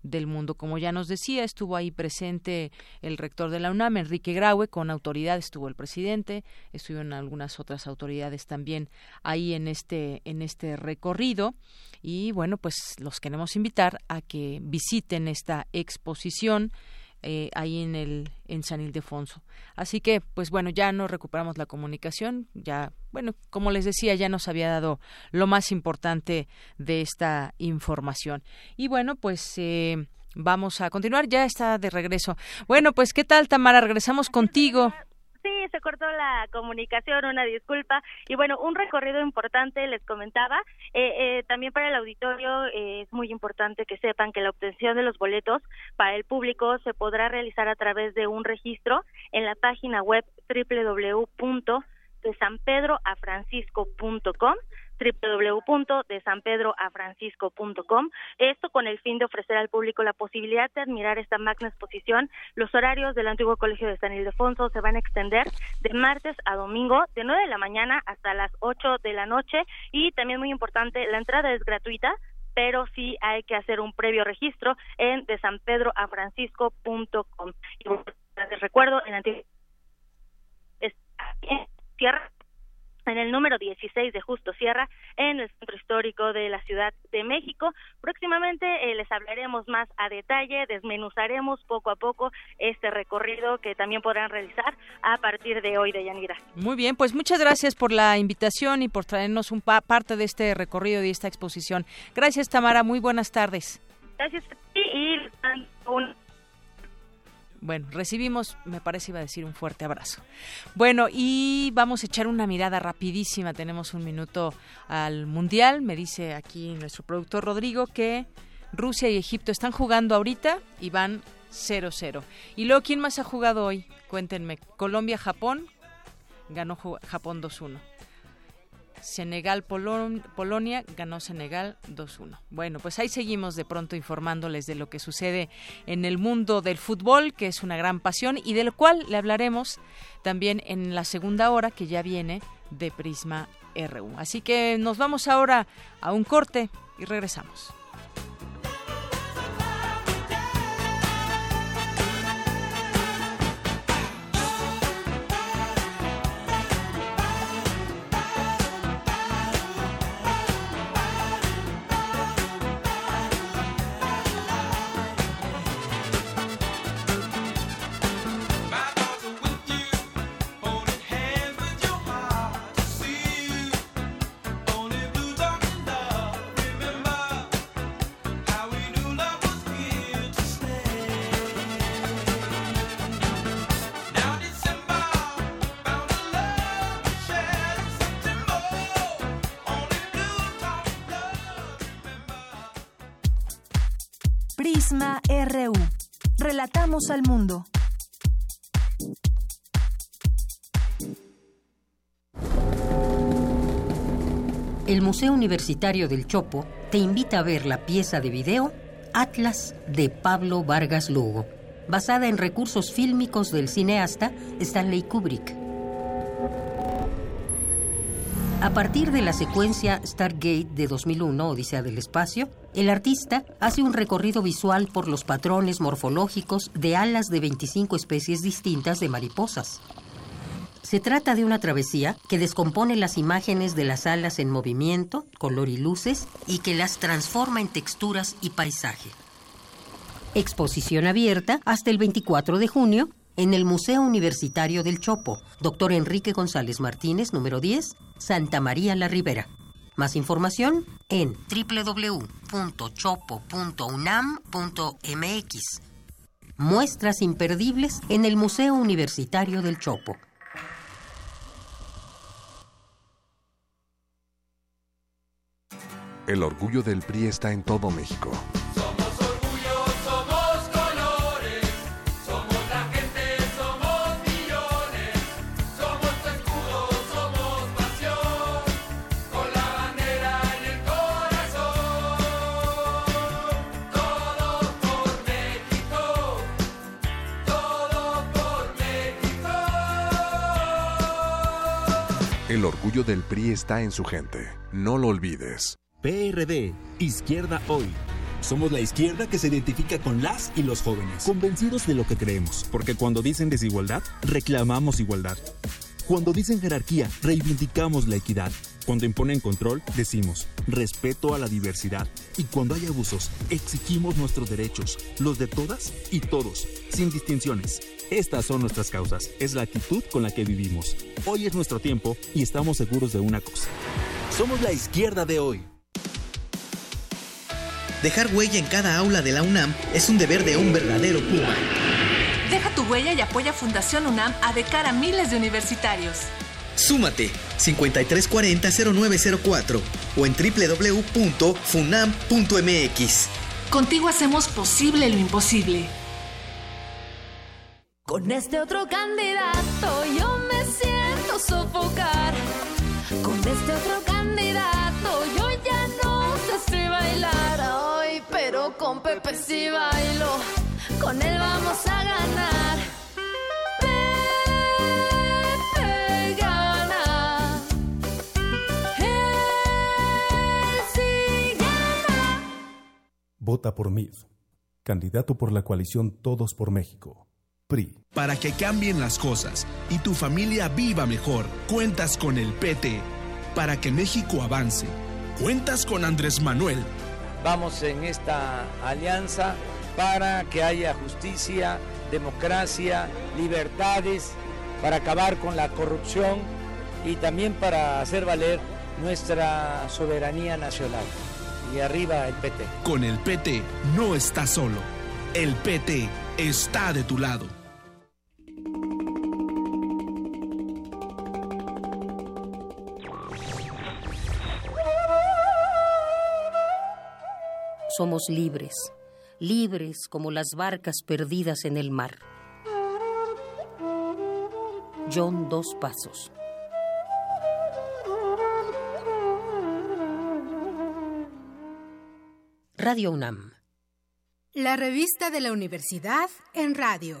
del mundo. Como ya nos decía, estuvo ahí presente el rector de la UNAM, Enrique Graue, con autoridad estuvo el presidente, estuvieron algunas otras autoridades también ahí en este, en este recorrido. Y bueno, pues los queremos invitar a que visiten esta exposición eh, ahí en el en San Ildefonso. Así que, pues bueno, ya no recuperamos la comunicación, ya, bueno, como les decía, ya nos había dado lo más importante de esta información. Y bueno, pues eh, vamos a continuar, ya está de regreso. Bueno, pues, ¿qué tal, Tamara? Regresamos contigo. Sí, se cortó la comunicación, una disculpa. Y bueno, un recorrido importante, les comentaba. Eh, eh, también para el auditorio eh, es muy importante que sepan que la obtención de los boletos para el público se podrá realizar a través de un registro en la página web www.desanpedroafrancisco.com www.desanpedroafrancisco.com. Esto con el fin de ofrecer al público la posibilidad de admirar esta magna exposición. Los horarios del antiguo colegio de San Ildefonso se van a extender de martes a domingo, de 9 de la mañana hasta las 8 de la noche. Y también muy importante, la entrada es gratuita pero sí hay que hacer un previo registro en desanpedroafrancisco.com. Y les recuerdo, en antiguo Tierra en el número 16 de Justo Sierra, en el centro histórico de la Ciudad de México. Próximamente eh, les hablaremos más a detalle, desmenuzaremos poco a poco este recorrido que también podrán realizar a partir de hoy de Yanira. Muy bien, pues muchas gracias por la invitación y por traernos un parte de este recorrido y esta exposición. Gracias, Tamara. Muy buenas tardes. Gracias a ti y un bueno, recibimos, me parece iba a decir un fuerte abrazo. Bueno, y vamos a echar una mirada rapidísima, tenemos un minuto al Mundial, me dice aquí nuestro productor Rodrigo que Rusia y Egipto están jugando ahorita y van 0-0. Y luego, ¿quién más ha jugado hoy? Cuéntenme, Colombia-Japón, ganó Japón 2-1. Senegal-Polonia ganó Senegal 2-1. Bueno, pues ahí seguimos de pronto informándoles de lo que sucede en el mundo del fútbol, que es una gran pasión y del cual le hablaremos también en la segunda hora que ya viene de Prisma RU. Así que nos vamos ahora a un corte y regresamos. Al mundo. El Museo Universitario del Chopo te invita a ver la pieza de video Atlas de Pablo Vargas Lugo, basada en recursos fílmicos del cineasta Stanley Kubrick. A partir de la secuencia Stargate de 2001, Odisea del Espacio, el artista hace un recorrido visual por los patrones morfológicos de alas de 25 especies distintas de mariposas. Se trata de una travesía que descompone las imágenes de las alas en movimiento, color y luces, y que las transforma en texturas y paisaje. Exposición abierta hasta el 24 de junio en el Museo Universitario del Chopo, Dr. Enrique González Martínez, número 10, Santa María la Ribera. Más información en www.chopo.unam.mx. Muestras imperdibles en el Museo Universitario del Chopo. El orgullo del PRI está en todo México. El orgullo del PRI está en su gente. No lo olvides. PRD, Izquierda Hoy. Somos la izquierda que se identifica con las y los jóvenes, convencidos de lo que creemos, porque cuando dicen desigualdad, reclamamos igualdad. Cuando dicen jerarquía, reivindicamos la equidad. Cuando imponen control, decimos respeto a la diversidad. Y cuando hay abusos, exigimos nuestros derechos, los de todas y todos, sin distinciones. Estas son nuestras causas, es la actitud con la que vivimos. Hoy es nuestro tiempo y estamos seguros de una cosa. Somos la izquierda de hoy. Dejar huella en cada aula de la UNAM es un deber de un verdadero Puma. Deja tu huella y apoya Fundación UNAM a de cara a miles de universitarios. Súmate 5340-0904 o en www.funam.mx. Contigo hacemos posible lo imposible. Con este otro candidato yo me siento sofocar. Con este otro candidato yo ya no sé si bailar. Ay, pero con Pepe sí bailo. Con él vamos a ganar. Pepe gana. Él gana. Vota por MIF, candidato por la coalición Todos por México. PRI. Para que cambien las cosas y tu familia viva mejor, cuentas con el PT. Para que México avance, cuentas con Andrés Manuel. Vamos en esta alianza para que haya justicia, democracia, libertades, para acabar con la corrupción y también para hacer valer nuestra soberanía nacional. Y arriba el PT. Con el PT no estás solo. El PT está de tu lado. Somos libres, libres como las barcas perdidas en el mar. John Dos Pasos. Radio UNAM. La revista de la universidad en radio.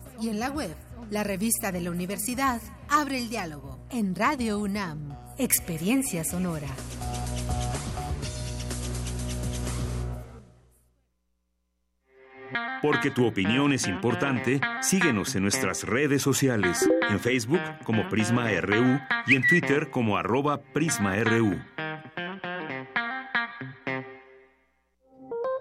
y en la web. La revista de la universidad abre el diálogo en Radio UNAM, Experiencia Sonora. Porque tu opinión es importante, síguenos en nuestras redes sociales, en Facebook como Prisma RU y en Twitter como arroba PrismaRU.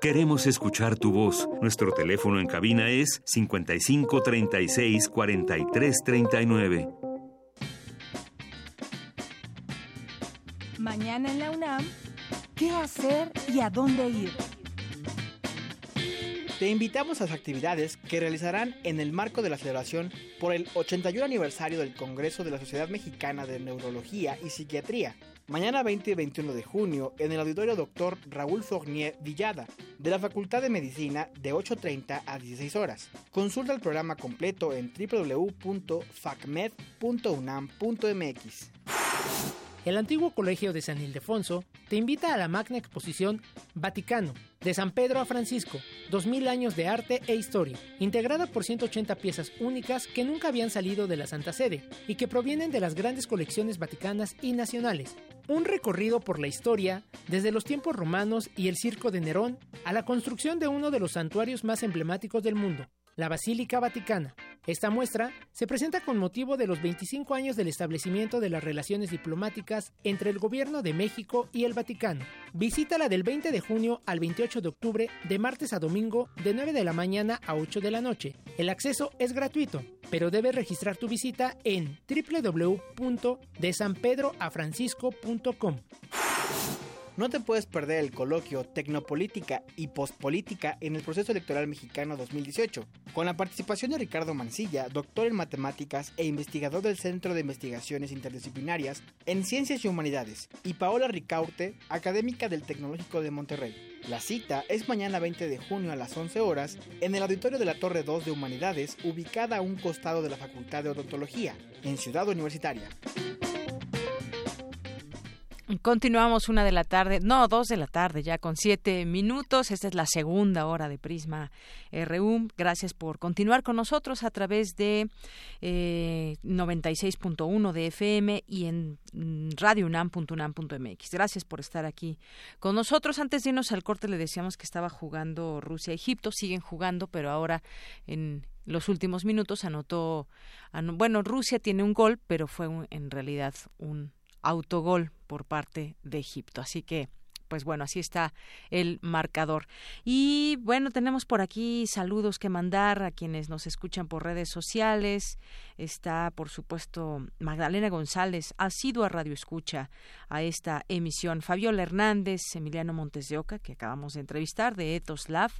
Queremos escuchar tu voz. Nuestro teléfono en cabina es 55 36 43 39. Mañana en la UNAM, ¿qué hacer y a dónde ir? Te invitamos a las actividades que realizarán en el marco de la celebración por el 81 aniversario del Congreso de la Sociedad Mexicana de Neurología y Psiquiatría, mañana 20 y 21 de junio en el auditorio Dr. Raúl Fournier Villada, de la Facultad de Medicina de 8.30 a 16 horas. Consulta el programa completo en www.facmed.unam.mx. El antiguo Colegio de San Ildefonso te invita a la magna exposición Vaticano, de San Pedro a Francisco, 2000 años de arte e historia, integrada por 180 piezas únicas que nunca habían salido de la Santa Sede y que provienen de las grandes colecciones vaticanas y nacionales. Un recorrido por la historia, desde los tiempos romanos y el circo de Nerón a la construcción de uno de los santuarios más emblemáticos del mundo, la Basílica Vaticana. Esta muestra se presenta con motivo de los 25 años del establecimiento de las relaciones diplomáticas entre el Gobierno de México y el Vaticano. Visítala del 20 de junio al 28 de octubre, de martes a domingo, de 9 de la mañana a 8 de la noche. El acceso es gratuito, pero debes registrar tu visita en www.desanpedroafrancisco.com. No te puedes perder el coloquio Tecnopolítica y Postpolítica en el proceso electoral mexicano 2018, con la participación de Ricardo Mancilla, doctor en matemáticas e investigador del Centro de Investigaciones Interdisciplinarias en Ciencias y Humanidades, y Paola Ricaurte, académica del Tecnológico de Monterrey. La cita es mañana 20 de junio a las 11 horas en el auditorio de la Torre 2 de Humanidades, ubicada a un costado de la Facultad de Odontología, en Ciudad Universitaria. Continuamos una de la tarde, no, dos de la tarde, ya con siete minutos. Esta es la segunda hora de Prisma RU. Gracias por continuar con nosotros a través de eh, 96.1 de FM y en mm, radiounam.unam.mx. Gracias por estar aquí con nosotros. Antes de irnos al corte, le decíamos que estaba jugando Rusia-Egipto. Siguen jugando, pero ahora en los últimos minutos anotó. ano- bueno, Rusia tiene un gol, pero fue en realidad un autogol por parte de Egipto. Así que pues bueno, así está el marcador. Y bueno, tenemos por aquí saludos que mandar a quienes nos escuchan por redes sociales. Está, por supuesto, Magdalena González, ha sido a Radio Escucha a esta emisión. Fabiola Hernández, Emiliano Montes de Oca, que acabamos de entrevistar, de Ethos Lab,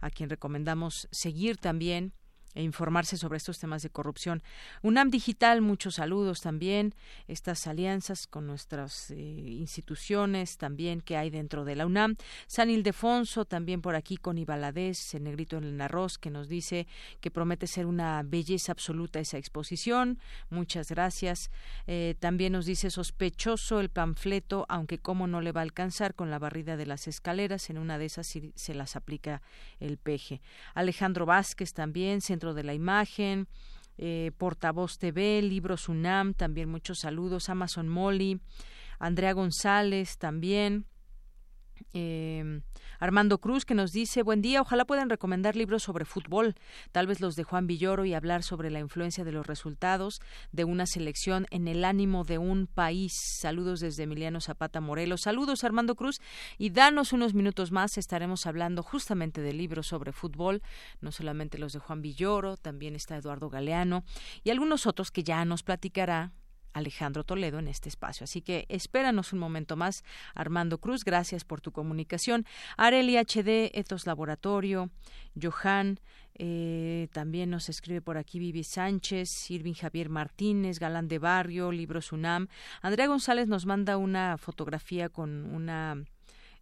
a quien recomendamos seguir también e informarse sobre estos temas de corrupción. UNAM Digital, muchos saludos también, estas alianzas con nuestras eh, instituciones también que hay dentro de la UNAM. San Ildefonso, también por aquí con Ibaladés, el negrito en el arroz, que nos dice que promete ser una belleza absoluta esa exposición. Muchas gracias. Eh, también nos dice sospechoso el panfleto, aunque cómo no le va a alcanzar con la barrida de las escaleras, en una de esas se las aplica el peje. Alejandro Vázquez también, Centro de la Imagen, eh, Portavoz TV, Libros UNAM, también muchos saludos, Amazon Molly, Andrea González también. Eh, Armando Cruz que nos dice buen día, ojalá puedan recomendar libros sobre fútbol, tal vez los de Juan Villoro y hablar sobre la influencia de los resultados de una selección en el ánimo de un país. Saludos desde Emiliano Zapata Morelos. Saludos Armando Cruz y danos unos minutos más, estaremos hablando justamente de libros sobre fútbol, no solamente los de Juan Villoro, también está Eduardo Galeano y algunos otros que ya nos platicará Alejandro Toledo en este espacio. Así que espéranos un momento más. Armando Cruz, gracias por tu comunicación. Areli HD, Etos Laboratorio, Johan, eh, también nos escribe por aquí Vivi Sánchez, Irving Javier Martínez, Galán de Barrio, Libro Sunam. Andrea González nos manda una fotografía con una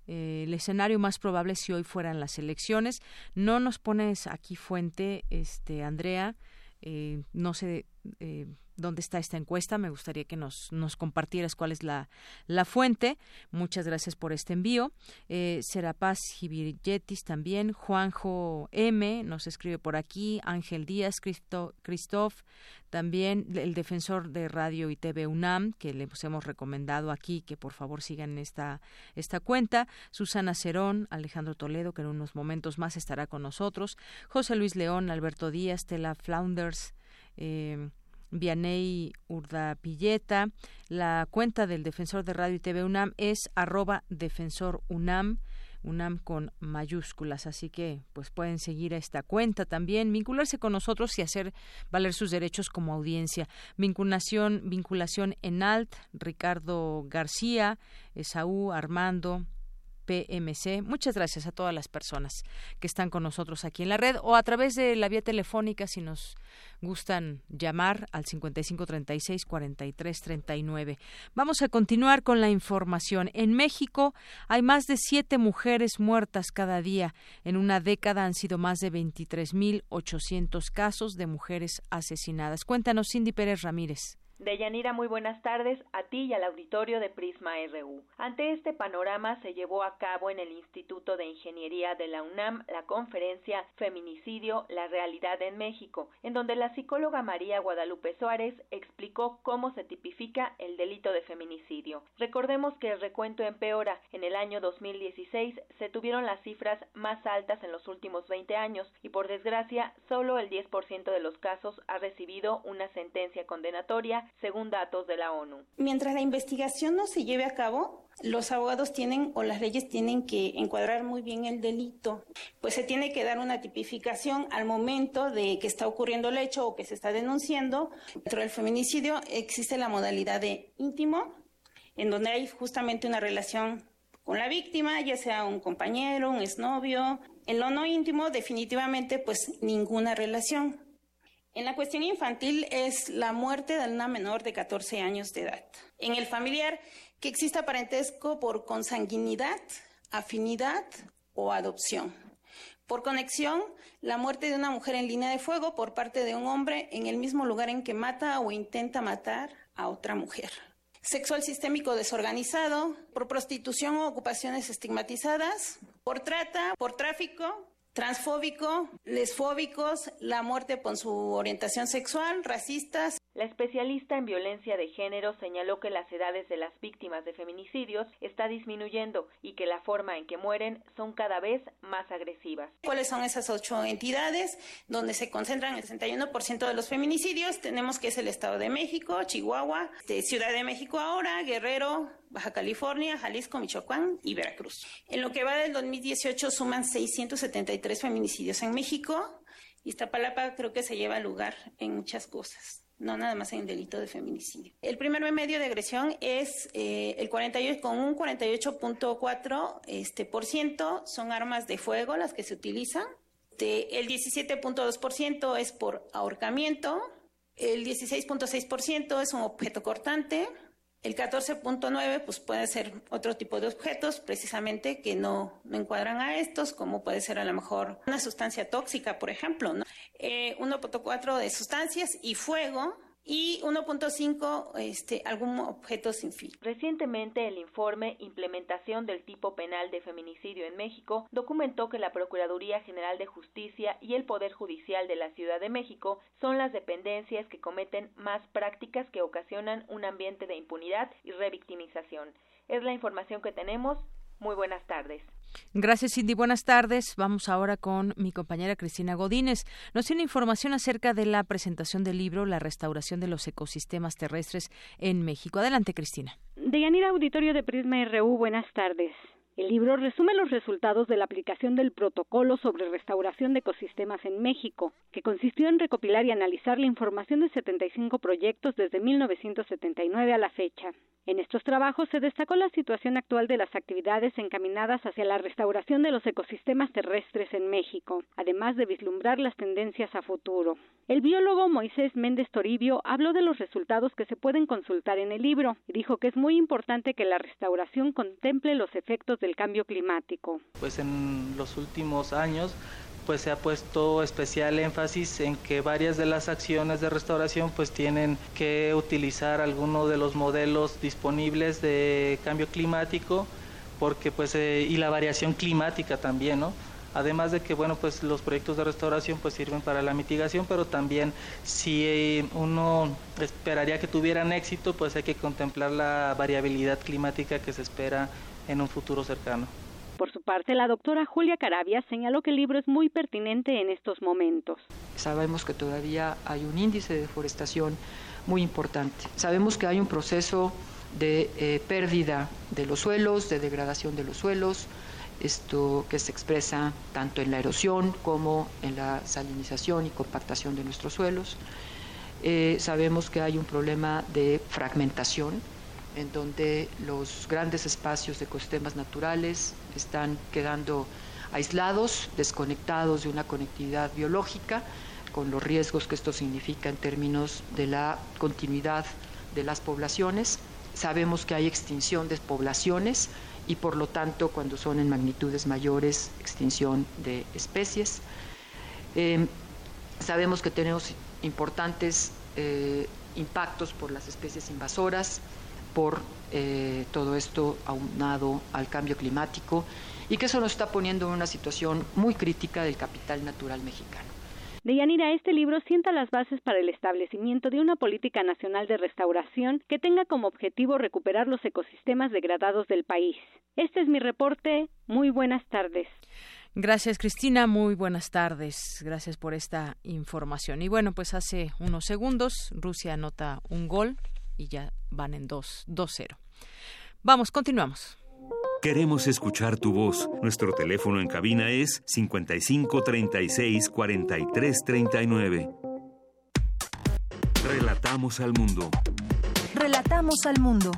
eh, el escenario más probable si hoy fueran las elecciones. No nos pones aquí fuente, este Andrea, eh, no sé eh, dónde está esta encuesta. Me gustaría que nos, nos compartieras cuál es la, la fuente. Muchas gracias por este envío. Eh, Serapaz Gibirgetis también. Juanjo M nos escribe por aquí. Ángel Díaz, Cristo, Christoph, también el defensor de Radio y TV UNAM, que les hemos recomendado aquí, que por favor sigan esta, esta cuenta. Susana Cerón, Alejandro Toledo, que en unos momentos más estará con nosotros. José Luis León, Alberto Díaz, Tela Flounders. Eh, Vianey Urdapilleta. La cuenta del Defensor de Radio y TV UNAM es arroba Defensor UNAM. UNAM con mayúsculas, así que pues pueden seguir a esta cuenta también, vincularse con nosotros y hacer valer sus derechos como audiencia. Vinculación, vinculación en alt, Ricardo García, Esaú Armando, PMC. Muchas gracias a todas las personas que están con nosotros aquí en la red o a través de la vía telefónica si nos gustan llamar al 5536-4339. Vamos a continuar con la información. En México hay más de siete mujeres muertas cada día. En una década han sido más de 23.800 casos de mujeres asesinadas. Cuéntanos, Cindy Pérez Ramírez. Deyanira, muy buenas tardes a ti y al auditorio de Prisma RU. Ante este panorama se llevó a cabo en el Instituto de Ingeniería de la UNAM la conferencia Feminicidio, la realidad en México, en donde la psicóloga María Guadalupe Suárez explicó cómo se tipifica el delito de feminicidio. Recordemos que el recuento empeora. En el año 2016 se tuvieron las cifras más altas en los últimos 20 años y por desgracia solo el 10% de los casos ha recibido una sentencia condenatoria según datos de la ONU. Mientras la investigación no se lleve a cabo, los abogados tienen o las leyes tienen que encuadrar muy bien el delito, pues se tiene que dar una tipificación al momento de que está ocurriendo el hecho o que se está denunciando. Dentro del feminicidio existe la modalidad de íntimo, en donde hay justamente una relación con la víctima, ya sea un compañero, un exnovio. En lo no íntimo, definitivamente, pues ninguna relación. En la cuestión infantil es la muerte de una menor de 14 años de edad. En el familiar, que exista parentesco por consanguinidad, afinidad o adopción. Por conexión, la muerte de una mujer en línea de fuego por parte de un hombre en el mismo lugar en que mata o intenta matar a otra mujer. Sexual sistémico desorganizado, por prostitución o ocupaciones estigmatizadas, por trata, por tráfico, transfóbico, lesfóbicos, la muerte por su orientación sexual, racistas, La especialista en violencia de género señaló que las edades de las víctimas de feminicidios está disminuyendo y que la forma en que mueren son cada vez más agresivas. ¿Cuáles son esas ocho entidades donde se concentran el 61% de los feminicidios? Tenemos que es el Estado de México, Chihuahua, este, Ciudad de México ahora, Guerrero, Baja California, Jalisco, Michoacán y Veracruz. En lo que va del 2018 suman 673 feminicidios en México. Iztapalapa creo que se lleva lugar en muchas cosas no nada más en el delito de feminicidio. El primer medio de agresión es eh, el 48 con un 48.4 este por ciento son armas de fuego las que se utilizan. el 17.2% es por ahorcamiento, el 16.6% es un objeto cortante, el 14.9 pues puede ser otro tipo de objetos precisamente que no, no, encuadran a estos, como puede ser a lo mejor una sustancia tóxica, por ejemplo. ¿no? Eh, 1.4 de sustancias y fuego, y 1.5 este, algún objeto sin fin. Recientemente el informe Implementación del tipo penal de feminicidio en México documentó que la Procuraduría General de Justicia y el Poder Judicial de la Ciudad de México son las dependencias que cometen más prácticas que ocasionan un ambiente de impunidad y revictimización. Es la información que tenemos. Muy buenas tardes. Gracias, Cindy. Buenas tardes. Vamos ahora con mi compañera Cristina Godínez. Nos tiene información acerca de la presentación del libro La restauración de los ecosistemas terrestres en México. Adelante, Cristina. Deyanira Auditorio de Prisma RU, buenas tardes. El libro resume los resultados de la aplicación del protocolo sobre restauración de ecosistemas en México, que consistió en recopilar y analizar la información de 75 proyectos desde 1979 a la fecha. En estos trabajos se destacó la situación actual de las actividades encaminadas hacia la restauración de los ecosistemas terrestres en México, además de vislumbrar las tendencias a futuro. El biólogo Moisés Méndez Toribio habló de los resultados que se pueden consultar en el libro y dijo que es muy importante que la restauración contemple los efectos del cambio climático. Pues en los últimos años pues se ha puesto especial énfasis en que varias de las acciones de restauración pues tienen que utilizar alguno de los modelos disponibles de cambio climático porque pues eh, y la variación climática también, ¿no? Además de que bueno, pues los proyectos de restauración pues sirven para la mitigación, pero también si uno esperaría que tuvieran éxito, pues hay que contemplar la variabilidad climática que se espera en un futuro cercano. Por su parte, la doctora Julia Carabia señaló que el libro es muy pertinente en estos momentos. Sabemos que todavía hay un índice de deforestación muy importante. Sabemos que hay un proceso de eh, pérdida de los suelos, de degradación de los suelos, esto que se expresa tanto en la erosión como en la salinización y compactación de nuestros suelos. Eh, sabemos que hay un problema de fragmentación en donde los grandes espacios de ecosistemas naturales están quedando aislados, desconectados de una conectividad biológica, con los riesgos que esto significa en términos de la continuidad de las poblaciones. Sabemos que hay extinción de poblaciones y por lo tanto cuando son en magnitudes mayores, extinción de especies. Eh, sabemos que tenemos importantes eh, impactos por las especies invasoras, por eh, todo esto aunado al cambio climático y que eso nos está poniendo en una situación muy crítica del capital natural mexicano. Deyanira, este libro sienta las bases para el establecimiento de una política nacional de restauración que tenga como objetivo recuperar los ecosistemas degradados del país. Este es mi reporte. Muy buenas tardes. Gracias, Cristina. Muy buenas tardes. Gracias por esta información. Y bueno, pues hace unos segundos Rusia anota un gol y ya van en 2-0. Vamos, continuamos. Queremos escuchar tu voz. Nuestro teléfono en cabina es 55 36 43 39. Relatamos al mundo. Relatamos al mundo.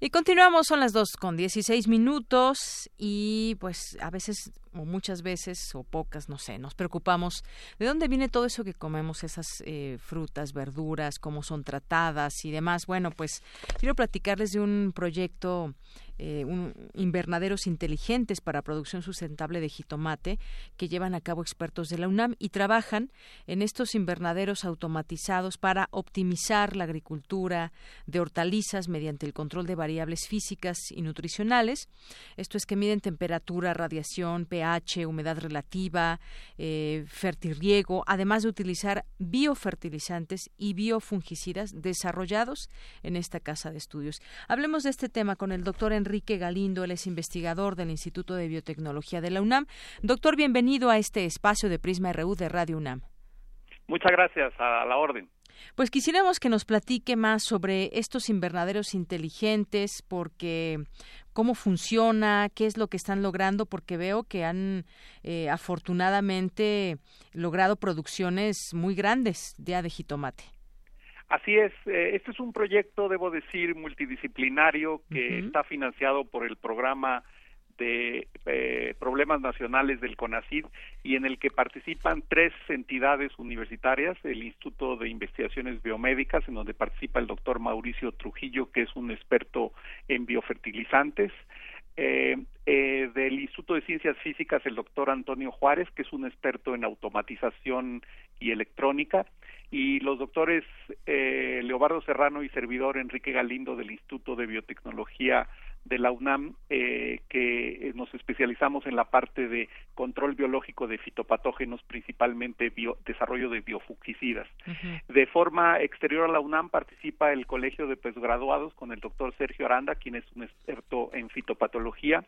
Y continuamos, son las dos con 16 minutos y pues a veces o muchas veces o pocas, no sé, nos preocupamos de dónde viene todo eso que comemos, esas eh, frutas, verduras, cómo son tratadas y demás. Bueno, pues quiero platicarles de un proyecto eh, invernaderos inteligentes para producción sustentable de jitomate que llevan a cabo expertos de la UNAM y trabajan en estos invernaderos automatizados para optimizar la agricultura de hortalizas mediante el control de variables físicas y nutricionales. Esto es que miden temperatura, radiación, pH, humedad relativa, eh, fertirriego, además de utilizar biofertilizantes y biofungicidas desarrollados en esta casa de estudios. Hablemos de este tema con el doctor Enrique Galindo, él es investigador del Instituto de Biotecnología de la UNAM. Doctor, bienvenido a este espacio de Prisma RU de Radio UNAM. Muchas gracias, a la orden. Pues quisiéramos que nos platique más sobre estos invernaderos inteligentes, porque cómo funciona, qué es lo que están logrando, porque veo que han eh, afortunadamente logrado producciones muy grandes ya de jitomate. Así es, eh, este es un proyecto, debo decir, multidisciplinario que está financiado por el programa de eh, problemas nacionales del CONACID y en el que participan tres entidades universitarias, el Instituto de Investigaciones Biomédicas, en donde participa el doctor Mauricio Trujillo, que es un experto en biofertilizantes, eh, eh, del Instituto de Ciencias Físicas el doctor Antonio Juárez, que es un experto en automatización y electrónica, y los doctores eh, Leobardo Serrano y servidor Enrique Galindo del Instituto de Biotecnología de la UNAM eh, que nos especializamos en la parte de control biológico de fitopatógenos, principalmente desarrollo de biofungicidas. De forma exterior a la UNAM participa el Colegio de Postgraduados con el doctor Sergio Aranda, quien es un experto en fitopatología,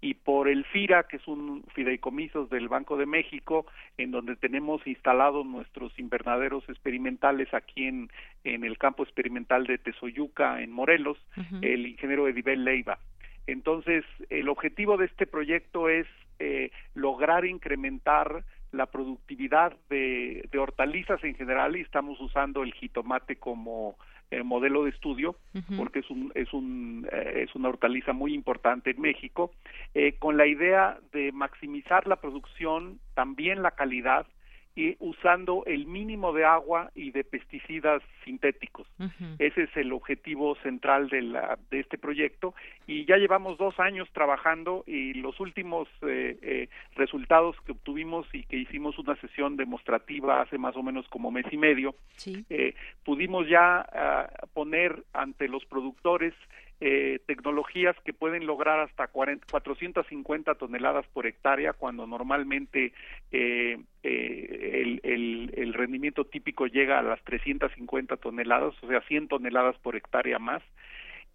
y por el FIRA, que es un fideicomisos del Banco de México, en donde tenemos instalados nuestros invernaderos experimentales aquí en, en el campo experimental de Tesoyuca, en Morelos, el ingeniero Edibel Leiva. Entonces, el objetivo de este proyecto es eh, lograr incrementar la productividad de, de hortalizas en general y estamos usando el jitomate como eh, modelo de estudio, porque es un es un eh, es una hortaliza muy importante en México, eh, con la idea de maximizar la producción, también la calidad y usando el mínimo de agua y de pesticidas sintéticos. Ese es el objetivo central de, la, de este proyecto. Y ya llevamos dos años trabajando y los últimos eh, eh, resultados que obtuvimos y que hicimos una sesión demostrativa hace más o menos como mes y medio, eh, pudimos ya ah, poner ante los productores eh, tecnologías que pueden lograr hasta 40, 450 toneladas por hectárea cuando normalmente eh, eh, el, rendimiento típico llega a las 350 toneladas, o sea, 100 toneladas por hectárea más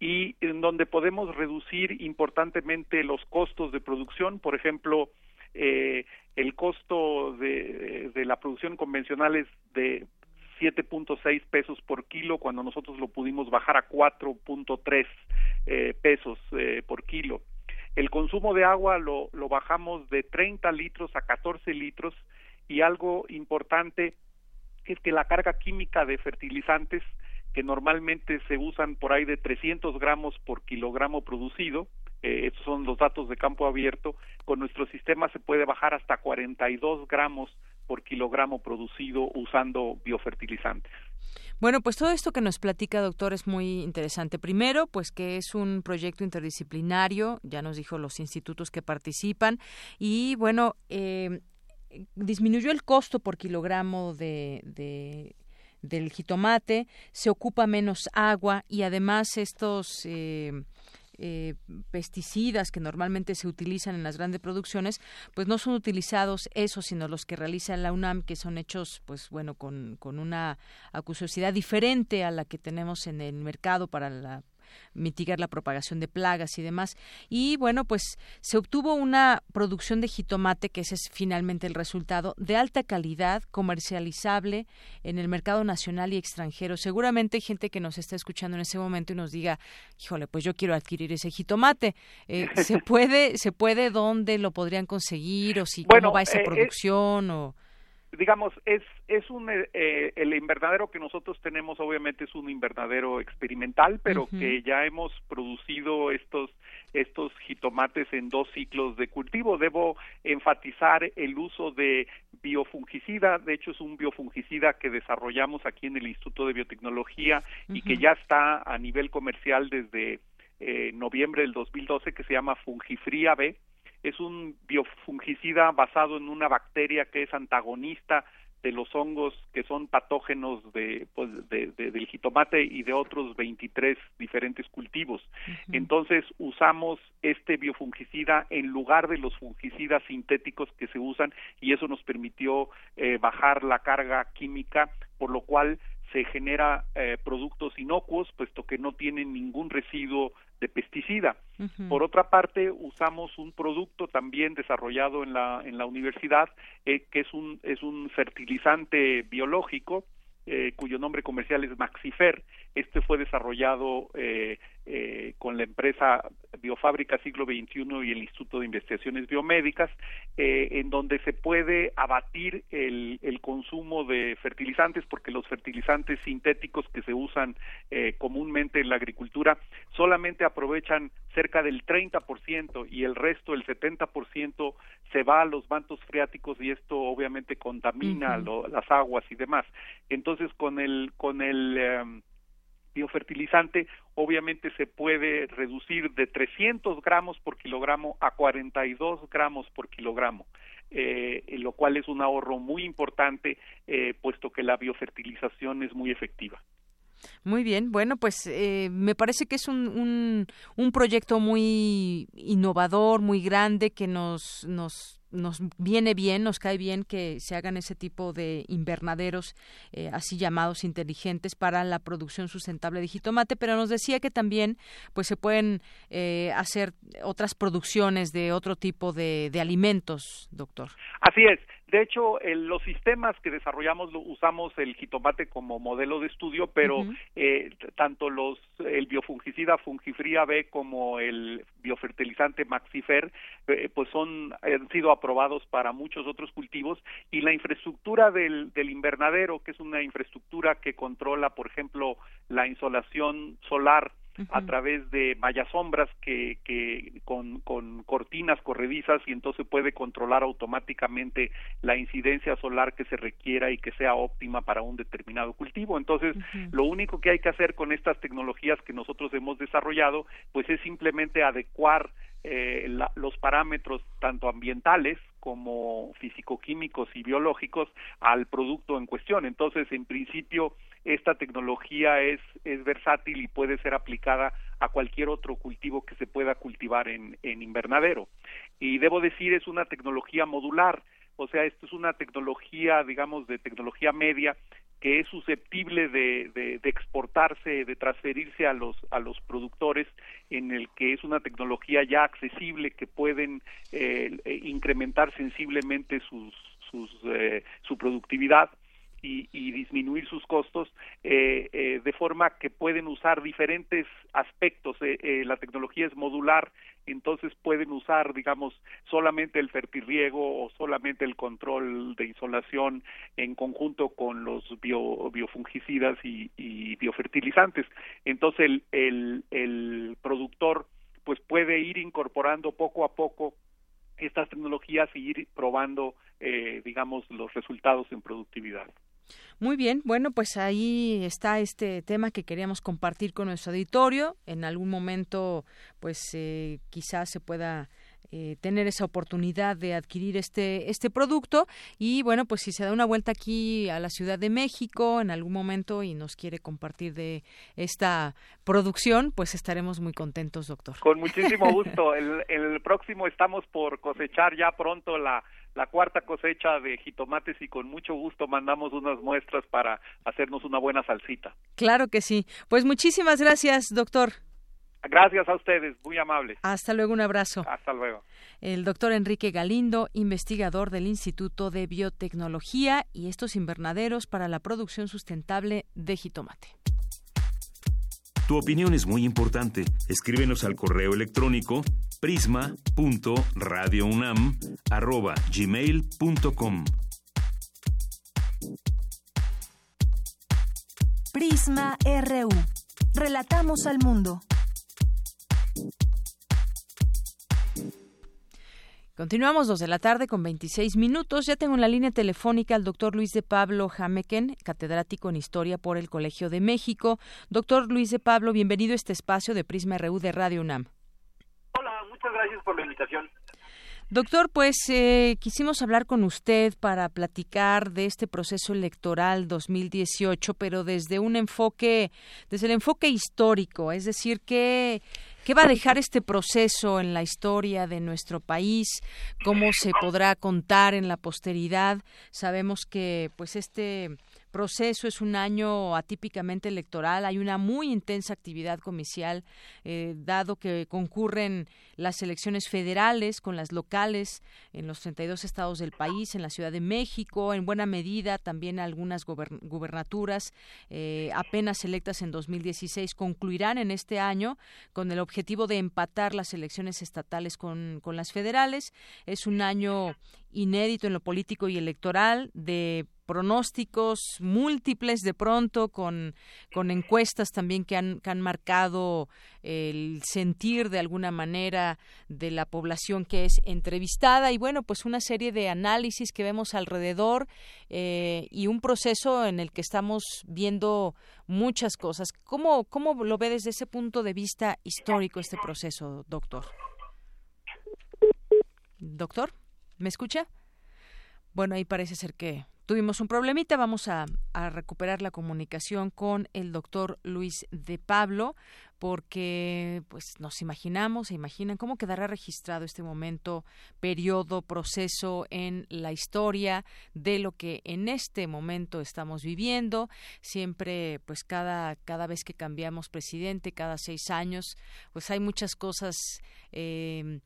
y en donde podemos reducir importantemente los costos de producción, por ejemplo, eh, el costo de, la producción convencional es de 7.6 pesos por kilo cuando nosotros lo pudimos bajar a 4.3 eh, pesos eh, por kilo. El consumo de agua lo, lo bajamos de 30 litros a 14 litros y algo importante es que la carga química de fertilizantes que normalmente se usan por ahí de 300 gramos por kilogramo producido, eh, estos son los datos de campo abierto, con nuestro sistema se puede bajar hasta 42 gramos por kilogramo producido usando biofertilizantes. Bueno, pues todo esto que nos platica, doctor, es muy interesante. Primero, pues que es un proyecto interdisciplinario, ya nos dijo los institutos que participan, y bueno, eh, disminuyó el costo por kilogramo de, de del jitomate, se ocupa menos agua y además estos eh, eh, pesticidas que normalmente se utilizan en las grandes producciones, pues no son utilizados esos, sino los que realiza la UNAM, que son hechos, pues bueno, con, con una acuosidad diferente a la que tenemos en el mercado para la mitigar la propagación de plagas y demás. Y bueno, pues se obtuvo una producción de jitomate, que ese es finalmente el resultado, de alta calidad, comercializable en el mercado nacional y extranjero. Seguramente hay gente que nos está escuchando en ese momento y nos diga, híjole, pues yo quiero adquirir ese jitomate. Eh, ¿Se puede, se puede dónde lo podrían conseguir o si cómo va esa eh, producción o digamos, es, es un, eh, el invernadero que nosotros tenemos obviamente es un invernadero experimental, pero que ya hemos producido estos, estos jitomates en dos ciclos de cultivo. Debo enfatizar el uso de biofungicida, de hecho es un biofungicida que desarrollamos aquí en el Instituto de Biotecnología y que ya está a nivel comercial desde en noviembre del 2012 que se llama Fungifría B. Es un biofungicida basado en una bacteria que es antagonista de los hongos que son patógenos de, pues, del jitomate y de otros 23 diferentes cultivos. Entonces usamos este biofungicida en lugar de los fungicidas sintéticos que se usan y eso nos permitió eh, bajar la carga química, por lo cual se genera eh, productos inocuos, puesto que no tienen ningún residuo de pesticida. Por otra parte, usamos un producto también desarrollado en la, en la universidad, eh, que es un, es un fertilizante biológico, eh, cuyo nombre comercial es Maxifer. Este fue desarrollado eh, eh, con la empresa Biofábrica Siglo XXI y el Instituto de Investigaciones Biomédicas, eh, en donde se puede abatir el, el, consumo de fertilizantes, porque los fertilizantes sintéticos que se usan eh, comúnmente en la agricultura solamente aprovechan cerca del 30% y el resto, el 70%, se va a los mantos freáticos y esto obviamente contamina lo, las aguas y demás. Entonces, con el, con el eh, biofertilizante obviamente se puede reducir de 300 gramos por kilogramo a 42 gramos por kilogramo. Eh, lo cual es un ahorro muy importante, eh, puesto que la biofertilización es muy efectiva. Muy bien, bueno, pues eh, me parece que es un, un, un, proyecto muy innovador, muy grande, que nos, nos nos viene bien, nos cae bien que se hagan ese tipo de invernaderos eh, así llamados inteligentes para la producción sustentable de jitomate, pero nos decía que también pues se pueden eh, hacer otras producciones de otro tipo de, de alimentos, doctor. Así es. De hecho, en los sistemas que desarrollamos lo, usamos el jitomate como modelo de estudio, pero eh, tanto los el biofungicida Fungifría B como el biofertilizante Maxifer, eh, pues son han sido aprobados para muchos otros cultivos. Y la infraestructura del, del invernadero, que es una infraestructura que controla, por ejemplo, la insolación solar a través de mallasombras que, que con, con cortinas corredizas y entonces puede controlar automáticamente la incidencia solar que se requiera y que sea óptima para un determinado cultivo. Entonces, lo único que hay que hacer con estas tecnologías que nosotros hemos desarrollado, pues es simplemente adecuar eh, la, los parámetros tanto ambientales como físico-químicos y biológicos al producto en cuestión. Entonces, en principio, esta tecnología es, versátil y puede ser aplicada a cualquier otro cultivo que se pueda cultivar en, invernadero. Y debo decir, es una tecnología modular, o sea, esto es una tecnología, digamos, de tecnología media que es susceptible de, exportarse, de transferirse a los a los productores, en el que es una tecnología ya accesible que pueden eh, incrementar sensiblemente sus, sus eh, su productividad y, y disminuir sus costos eh, eh, de forma que pueden usar diferentes aspectos. Eh, la tecnología es modular, entonces pueden usar, digamos, solamente el fertirriego o solamente el control de insolación en conjunto con los bio, biofungicidas y, y biofertilizantes. Entonces el, el, el productor pues puede ir incorporando poco a poco estas tecnologías y ir probando, eh, digamos, los resultados en productividad. Muy bien, bueno, pues ahí está este tema que queríamos compartir con nuestro auditorio. En algún momento, pues eh, quizás se pueda eh, tener esa oportunidad de adquirir este este producto. Y bueno pues si se da una vuelta aquí a la Ciudad de México en algún momento y nos quiere compartir de esta producción pues estaremos muy contentos doctor. Con muchísimo gusto. El, el próximo estamos por cosechar ya pronto la la cuarta cosecha de jitomates y con mucho gusto mandamos unas muestras para hacernos una buena salsita. Claro que sí. Pues muchísimas gracias, doctor. Gracias a ustedes, muy amables. Hasta luego, un abrazo. Hasta luego. El doctor Enrique Galindo, investigador del Instituto de Biotecnología y estos invernaderos para la producción sustentable de jitomate. Tu opinión es muy importante. Escríbenos al correo electrónico prisma.radiounam@gmail.com. Prisma RU. Relatamos al mundo. Continuamos dos de la tarde con 26 minutos. Ya tengo en la línea telefónica al doctor Luis de Pablo Jameken, catedrático en Historia por el Colegio de México. Doctor Luis de Pablo, bienvenido a este espacio de Prisma RU de Radio UNAM. Hola, muchas gracias por la Doctor, pues eh, quisimos hablar con usted para platicar de este proceso electoral 2018, pero desde un enfoque, desde el enfoque histórico, es decir, ¿Qué va a dejar este proceso en la historia de nuestro país? ¿Cómo se podrá contar en la posteridad? Sabemos que pues este proceso es un año atípicamente electoral. Hay una muy intensa actividad comicial, eh, dado que concurren las elecciones federales con las locales en los 32 estados del país, en la Ciudad de México, en buena medida también algunas gubernaturas eh, apenas electas en 2016 concluirán en este año con el objetivo de empatar las elecciones estatales con, con las federales. Es un año inédito en lo político y electoral de pronósticos múltiples de pronto con, con encuestas también que han, que han marcado el sentir de alguna manera de la población que es entrevistada. Y bueno pues una serie de análisis que vemos alrededor eh, y un proceso en el que estamos viendo muchas cosas. ¿Cómo, cómo lo ve desde ese punto de vista histórico este proceso doctor doctor ¿Me escucha? Bueno, ahí parece ser que tuvimos un problemita. Vamos a, recuperar la comunicación con el doctor Luis de Pablo, porque pues nos imaginamos, se imaginan cómo quedará registrado este momento, periodo, proceso en la historia de lo que en este momento estamos viviendo. Siempre, pues cada, cada vez que cambiamos presidente, cada seis años, pues hay muchas cosas eh,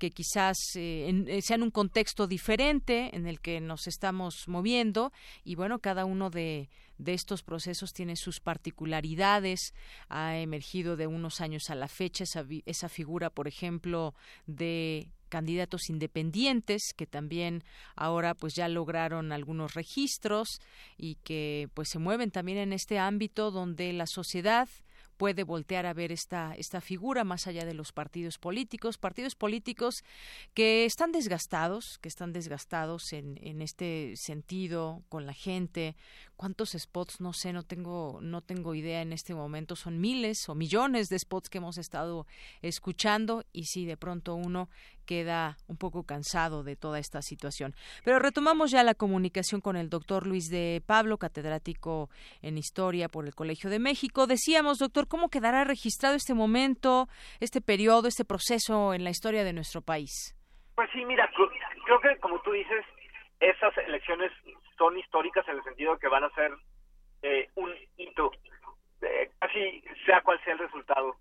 que quizás eh, eh, sean un contexto diferente en el que nos estamos moviendo y bueno, cada uno de, de estos procesos tiene sus particularidades, ha emergido de unos años a la fecha esa, esa figura, por ejemplo, de candidatos independientes que también ahora pues ya lograron algunos registros y que pues se mueven también en este ámbito donde la sociedad puede voltear a ver esta, esta figura más allá de los partidos políticos, partidos políticos que están desgastados, que están desgastados en, en este sentido con la gente. ¿Cuántos spots? No sé, no tengo, no tengo idea en este momento. Son miles o millones de spots que hemos estado escuchando y si de pronto uno queda un poco cansado de toda esta situación. Pero retomamos ya la comunicación con el doctor Luis de Pablo, catedrático en Historia por el Colegio de México. Decíamos, doctor, ¿cómo quedará registrado este momento, este periodo, este proceso en la historia de nuestro país? Pues sí, mira, creo que como tú dices, esas elecciones son históricas en el sentido de que van a ser eh, un hito, eh, casi sea cual sea el resultado.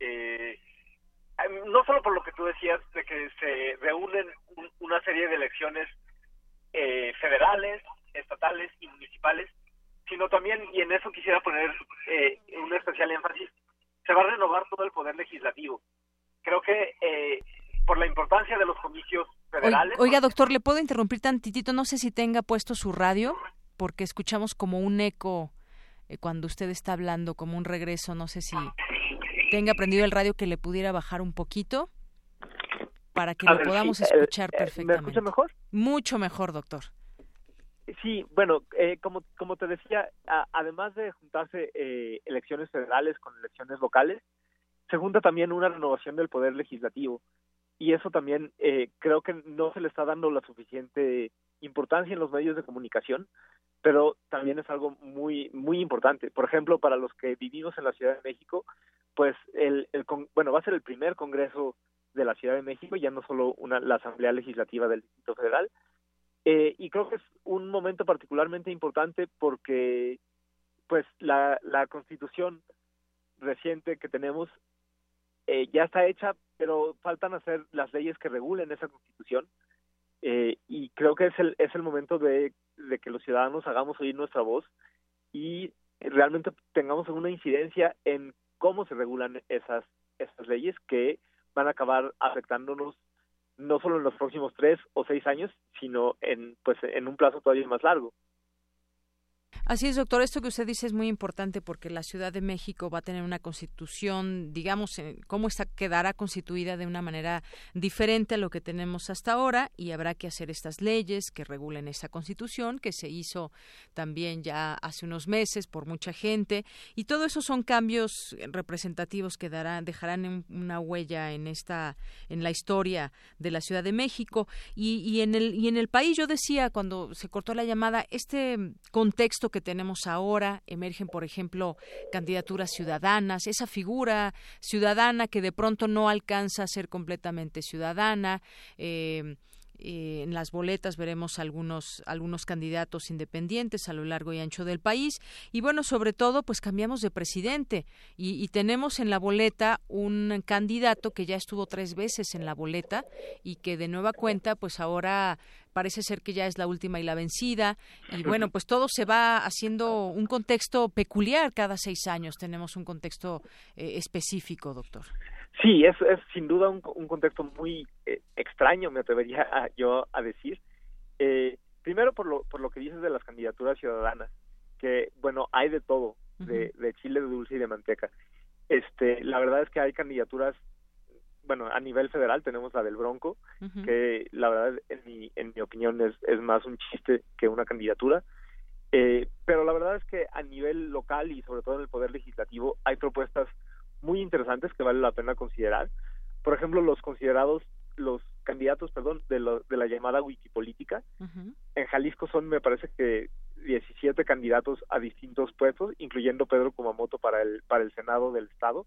Eh, Em, no solo por lo que tú decías de que se reúnen una serie de elecciones eh, federales, estatales y municipales, sino también, y en eso quisiera poner eh, un especial énfasis, se va a renovar todo el poder legislativo. Creo que eh, por la importancia de los comicios federales... Oiga, doctor, ¿le puedo interrumpir tantitito? No sé si tenga puesto su radio, porque escuchamos como un eco cuando usted está hablando, como un regreso, no sé si tenga prendido el radio que le pudiera bajar un poquito para que lo podamos escuchar perfectamente. ¿Me escucha mejor? Mucho mejor, doctor. Sí, bueno, eh, como, como te decía, además de juntarse eh, elecciones federales con elecciones locales, se junta también una renovación del poder legislativo y eso también eh, creo que no se le está dando la suficiente importancia en los medios de comunicación, pero también es algo muy muy importante. Por ejemplo, para los que vivimos en la Ciudad de México, pues el, el bueno va a ser el primer Congreso de la Ciudad de México, ya no solo una, la Asamblea Legislativa del Distrito Federal, eh, y creo que es un momento particularmente importante porque pues la, la Constitución reciente que tenemos eh, ya está hecha, pero faltan hacer las leyes que regulen esa Constitución. Eh, y creo que es el, es el momento de, de que los ciudadanos hagamos oír nuestra voz y realmente tengamos una incidencia en cómo se regulan esas, esas leyes que van a acabar afectándonos no solo en los próximos tres o seis años, sino en, pues, en un plazo todavía más largo. Así es, doctor. Esto que usted dice es muy importante porque la Ciudad de México va a tener una constitución, digamos, cómo está, quedará constituida de una manera diferente a lo que tenemos hasta ahora y habrá que hacer estas leyes que regulen esa constitución que se hizo también ya hace unos meses por mucha gente y todo eso son cambios representativos que darán, dejarán una huella en esta, en la historia de la Ciudad de México y, y en el y en el país. Yo decía cuando se cortó la llamada este contexto que tenemos ahora, emergen, por ejemplo, candidaturas ciudadanas, esa figura ciudadana que de pronto no alcanza a ser completamente ciudadana. Eh, eh, en las boletas veremos algunos algunos candidatos independientes a lo largo y ancho del país. Y bueno sobre todo pues cambiamos de presidente y, y, tenemos en la boleta un candidato que ya estuvo tres veces en la boleta y que de nueva cuenta pues ahora parece ser que ya es la última y la vencida. Y bueno pues todo se va haciendo un contexto peculiar cada seis años. Tenemos un contexto eh, específico doctor Sí, es, es sin duda un, un contexto muy eh, extraño, me atrevería a, yo a decir. Eh, primero por lo, por lo que dices de las candidaturas ciudadanas, que bueno, hay de todo, de, de chile de dulce y de manteca. Este, la verdad es que hay candidaturas, bueno, a nivel federal tenemos la del Bronco, que la verdad, en mi, en mi opinión, es, es más un chiste que una candidatura. Eh, pero la verdad es que a nivel local y sobre todo en el Poder Legislativo hay propuestas muy interesantes que vale la pena considerar. Por ejemplo, los considerados, los candidatos, perdón, de, lo, de la llamada Wikipolítica. En Jalisco son, me parece que 17 candidatos a distintos puestos, incluyendo Pedro Kumamoto para el para el Senado del Estado.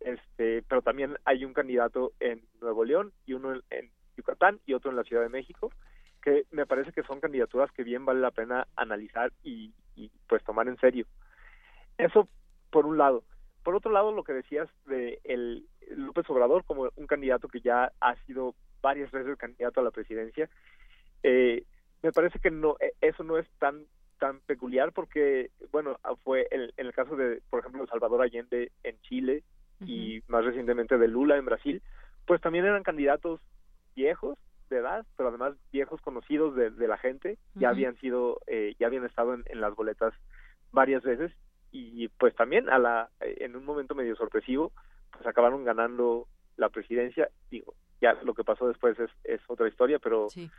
Este, pero también hay un candidato en Nuevo León y uno en, en, Yucatán y otro en la Ciudad de México, que me parece que son candidaturas que bien vale la pena analizar y, y pues tomar en serio. Eso por un lado. Por otro lado, lo que decías de el López Obrador como un candidato que ya ha sido varias veces candidato a la presidencia, eh, me parece que no e, eso no es tan tan peculiar porque bueno fue en, en el caso de por ejemplo Salvador Allende en Chile uh -huh. y más recientemente de Lula en Brasil pues también eran candidatos viejos de edad pero además viejos conocidos de, de la gente uh -huh. ya habían sido eh, ya habían estado en, en las boletas varias veces y pues también a la en un momento medio sorpresivo pues acabaron ganando la presidencia digo ya lo que pasó después es, es otra historia pero sí.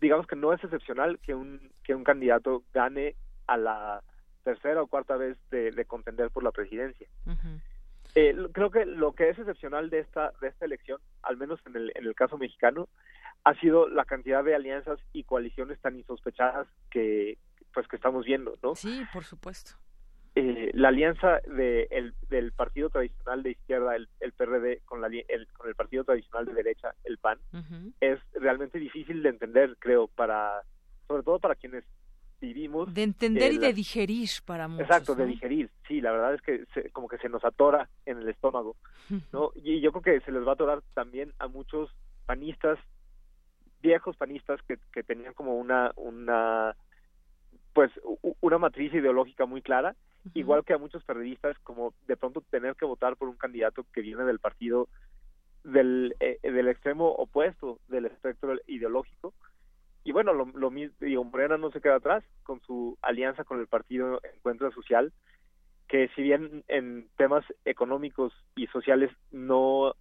digamos que no es excepcional que un que un candidato gane a la tercera o cuarta vez de, de contender por la presidencia uh -huh. eh, creo que lo que es excepcional de esta de esta elección al menos en el en el caso mexicano ha sido la cantidad de alianzas y coaliciones tan insospechadas que pues que estamos viendo no sí por supuesto eh, la alianza de el, del partido tradicional de izquierda, el, el PRD, con, la, el, con el partido tradicional de derecha, el PAN, uh -huh. es realmente difícil de entender, creo, para sobre todo para quienes vivimos. De entender eh, y de digerir para muchos. Exacto, ¿no? de digerir. Sí, la verdad es que se, como que se nos atora en el estómago, ¿no? y yo creo que se les va a atorar también a muchos panistas, viejos panistas que, que tenían como una una pues una matriz ideológica muy clara, uh -huh. igual que a muchos periodistas, como de pronto tener que votar por un candidato que viene del partido del, eh, del extremo opuesto del espectro ideológico. Y bueno, lo, lo digo, Morena no se queda atrás con su alianza con el partido Encuentro Social, que si bien en temas económicos y sociales no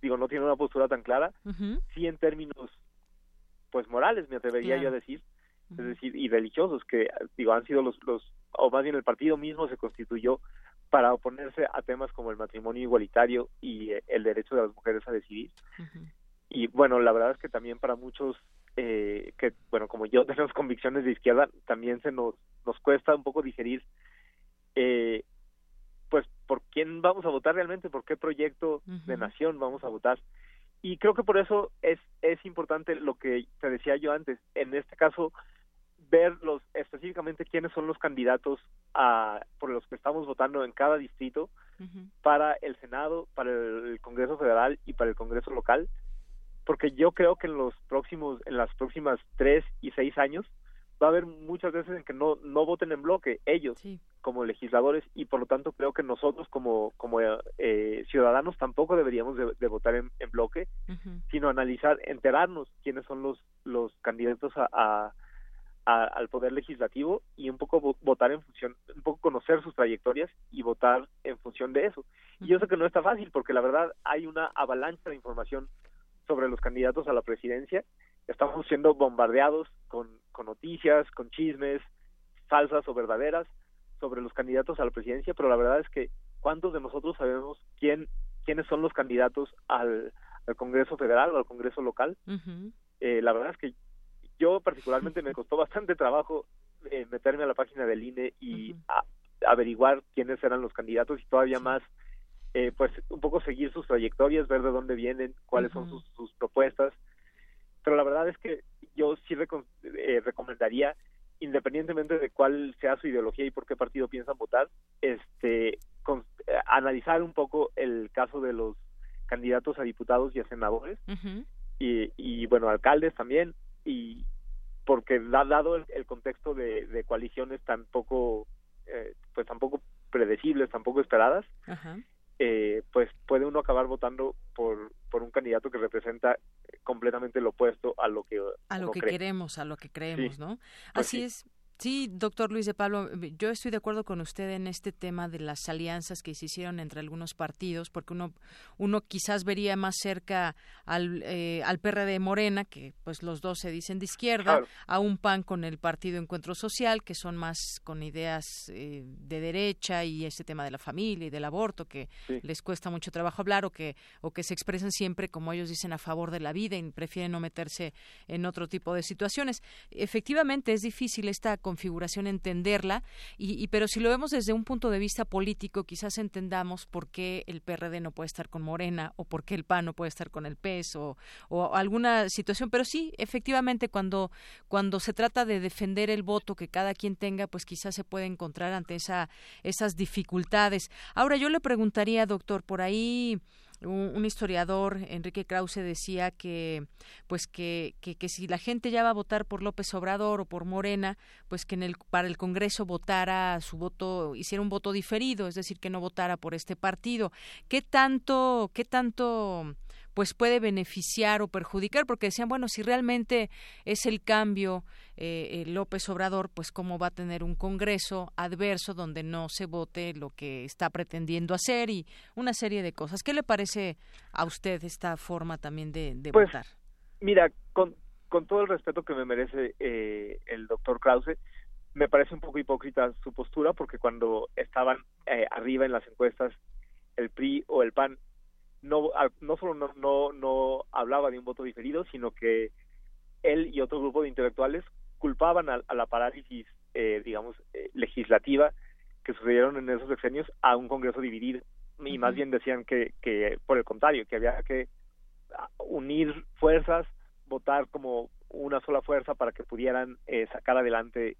digo no tiene una postura tan clara, uh -huh. sí en términos pues morales me atrevería yeah. yo a decir, es decir, y religiosos, que digo, han sido los, los, o más bien el partido mismo se constituyó para oponerse a temas como el matrimonio igualitario y eh, el derecho de las mujeres a decidir. Uh -huh. Y bueno, la verdad es que también para muchos eh, que, bueno, como yo tenemos convicciones de izquierda, también se nos, nos cuesta un poco digerir, eh, pues, por quién vamos a votar realmente, por qué proyecto uh -huh. de nación vamos a votar y creo que por eso es es importante lo que te decía yo antes en este caso ver los específicamente quiénes son los candidatos a, por los que estamos votando en cada distrito uh -huh. para el Senado, para el Congreso Federal y para el Congreso local, porque yo creo que en los próximos, en las próximas tres y seis años va a haber muchas veces en que no no voten en bloque ellos sí. como legisladores y por lo tanto creo que nosotros como como eh, ciudadanos tampoco deberíamos de, de votar en, en bloque uh -huh. sino analizar enterarnos quiénes son los los candidatos a, a al poder legislativo y un poco votar en función, un poco conocer sus trayectorias y votar en función de eso. Y yo sé que no está fácil porque la verdad hay una avalancha de información sobre los candidatos a la presidencia. Estamos siendo bombardeados con, con noticias, con chismes, falsas o verdaderas sobre los candidatos a la presidencia, pero la verdad es que ¿cuántos de nosotros sabemos quién quiénes son los candidatos al, Congreso Federal o al Congreso local? eh, la verdad es que yo particularmente me costó bastante trabajo eh, meterme a la página del INE y averiguar quiénes eran los candidatos y todavía más eh, pues un poco seguir sus trayectorias, ver de dónde vienen, cuáles son sus, sus, propuestas. Pero la verdad es que yo sí eh, recomendaría, independientemente de cuál sea su ideología y por qué partido piensan votar, este, con, eh, analizar un poco el caso de los candidatos a diputados y a senadores y, y, bueno, alcaldes también, y porque dado el, el contexto de, de, coaliciones tan poco, eh, pues tampoco predecibles, tampoco esperadas, eh, pues puede uno acabar votando por, por un candidato que representa completamente lo opuesto a lo que a lo que queremos, a lo que creemos, ¿no? Pues Así es. Sí, doctor Luis de Pablo, eh, yo estoy de acuerdo con usted en este tema de las alianzas que se hicieron entre algunos partidos, porque uno, uno quizás vería más cerca al, eh, al PRD Morena, que pues los dos se dicen de izquierda, a un PAN con el Partido Encuentro Social, que son más con ideas eh, de derecha y este tema de la familia y del aborto, que les cuesta mucho trabajo hablar o que, o que se expresan siempre, como ellos dicen, a favor de la vida y prefieren no meterse en otro tipo de situaciones. Efectivamente, es difícil esta configuración entenderla, y, pero si lo vemos desde un punto de vista político, quizás entendamos por qué el PRD no puede estar con Morena o por qué el PAN no puede estar con el PES o, o alguna situación, pero sí, efectivamente, cuando, cuando se trata de defender el voto que cada quien tenga, pues quizás se puede encontrar ante esa, esas dificultades. Ahora yo le preguntaría, doctor, por ahí un, historiador, Enrique Krause, decía que, pues que, que, si la gente ya va a votar por López Obrador o por Morena, pues que en el, para el Congreso votara su voto, hiciera un voto diferido, es decir, que no votara por este partido. ¿Qué tanto, qué tanto pues puede beneficiar o perjudicar, porque decían, bueno, si realmente es el cambio eh, López Obrador, pues cómo va a tener un Congreso adverso donde no se vote lo que está pretendiendo hacer y una serie de cosas. ¿Qué le parece a usted esta forma también de, pues, votar? Mira, con, con todo el respeto que me merece eh, el doctor Krause, me parece un poco hipócrita su postura porque cuando estaban eh, arriba en las encuestas el PRI o el PAN no, no solo no, no, no hablaba de un voto diferido, sino que él y otro grupo de intelectuales culpaban a, la parálisis, eh, digamos, eh, legislativa que sucedieron en esos sexenios a un Congreso dividido. Y más bien decían que, que, por el contrario, que había que unir fuerzas, votar como una sola fuerza para que pudieran eh, sacar adelante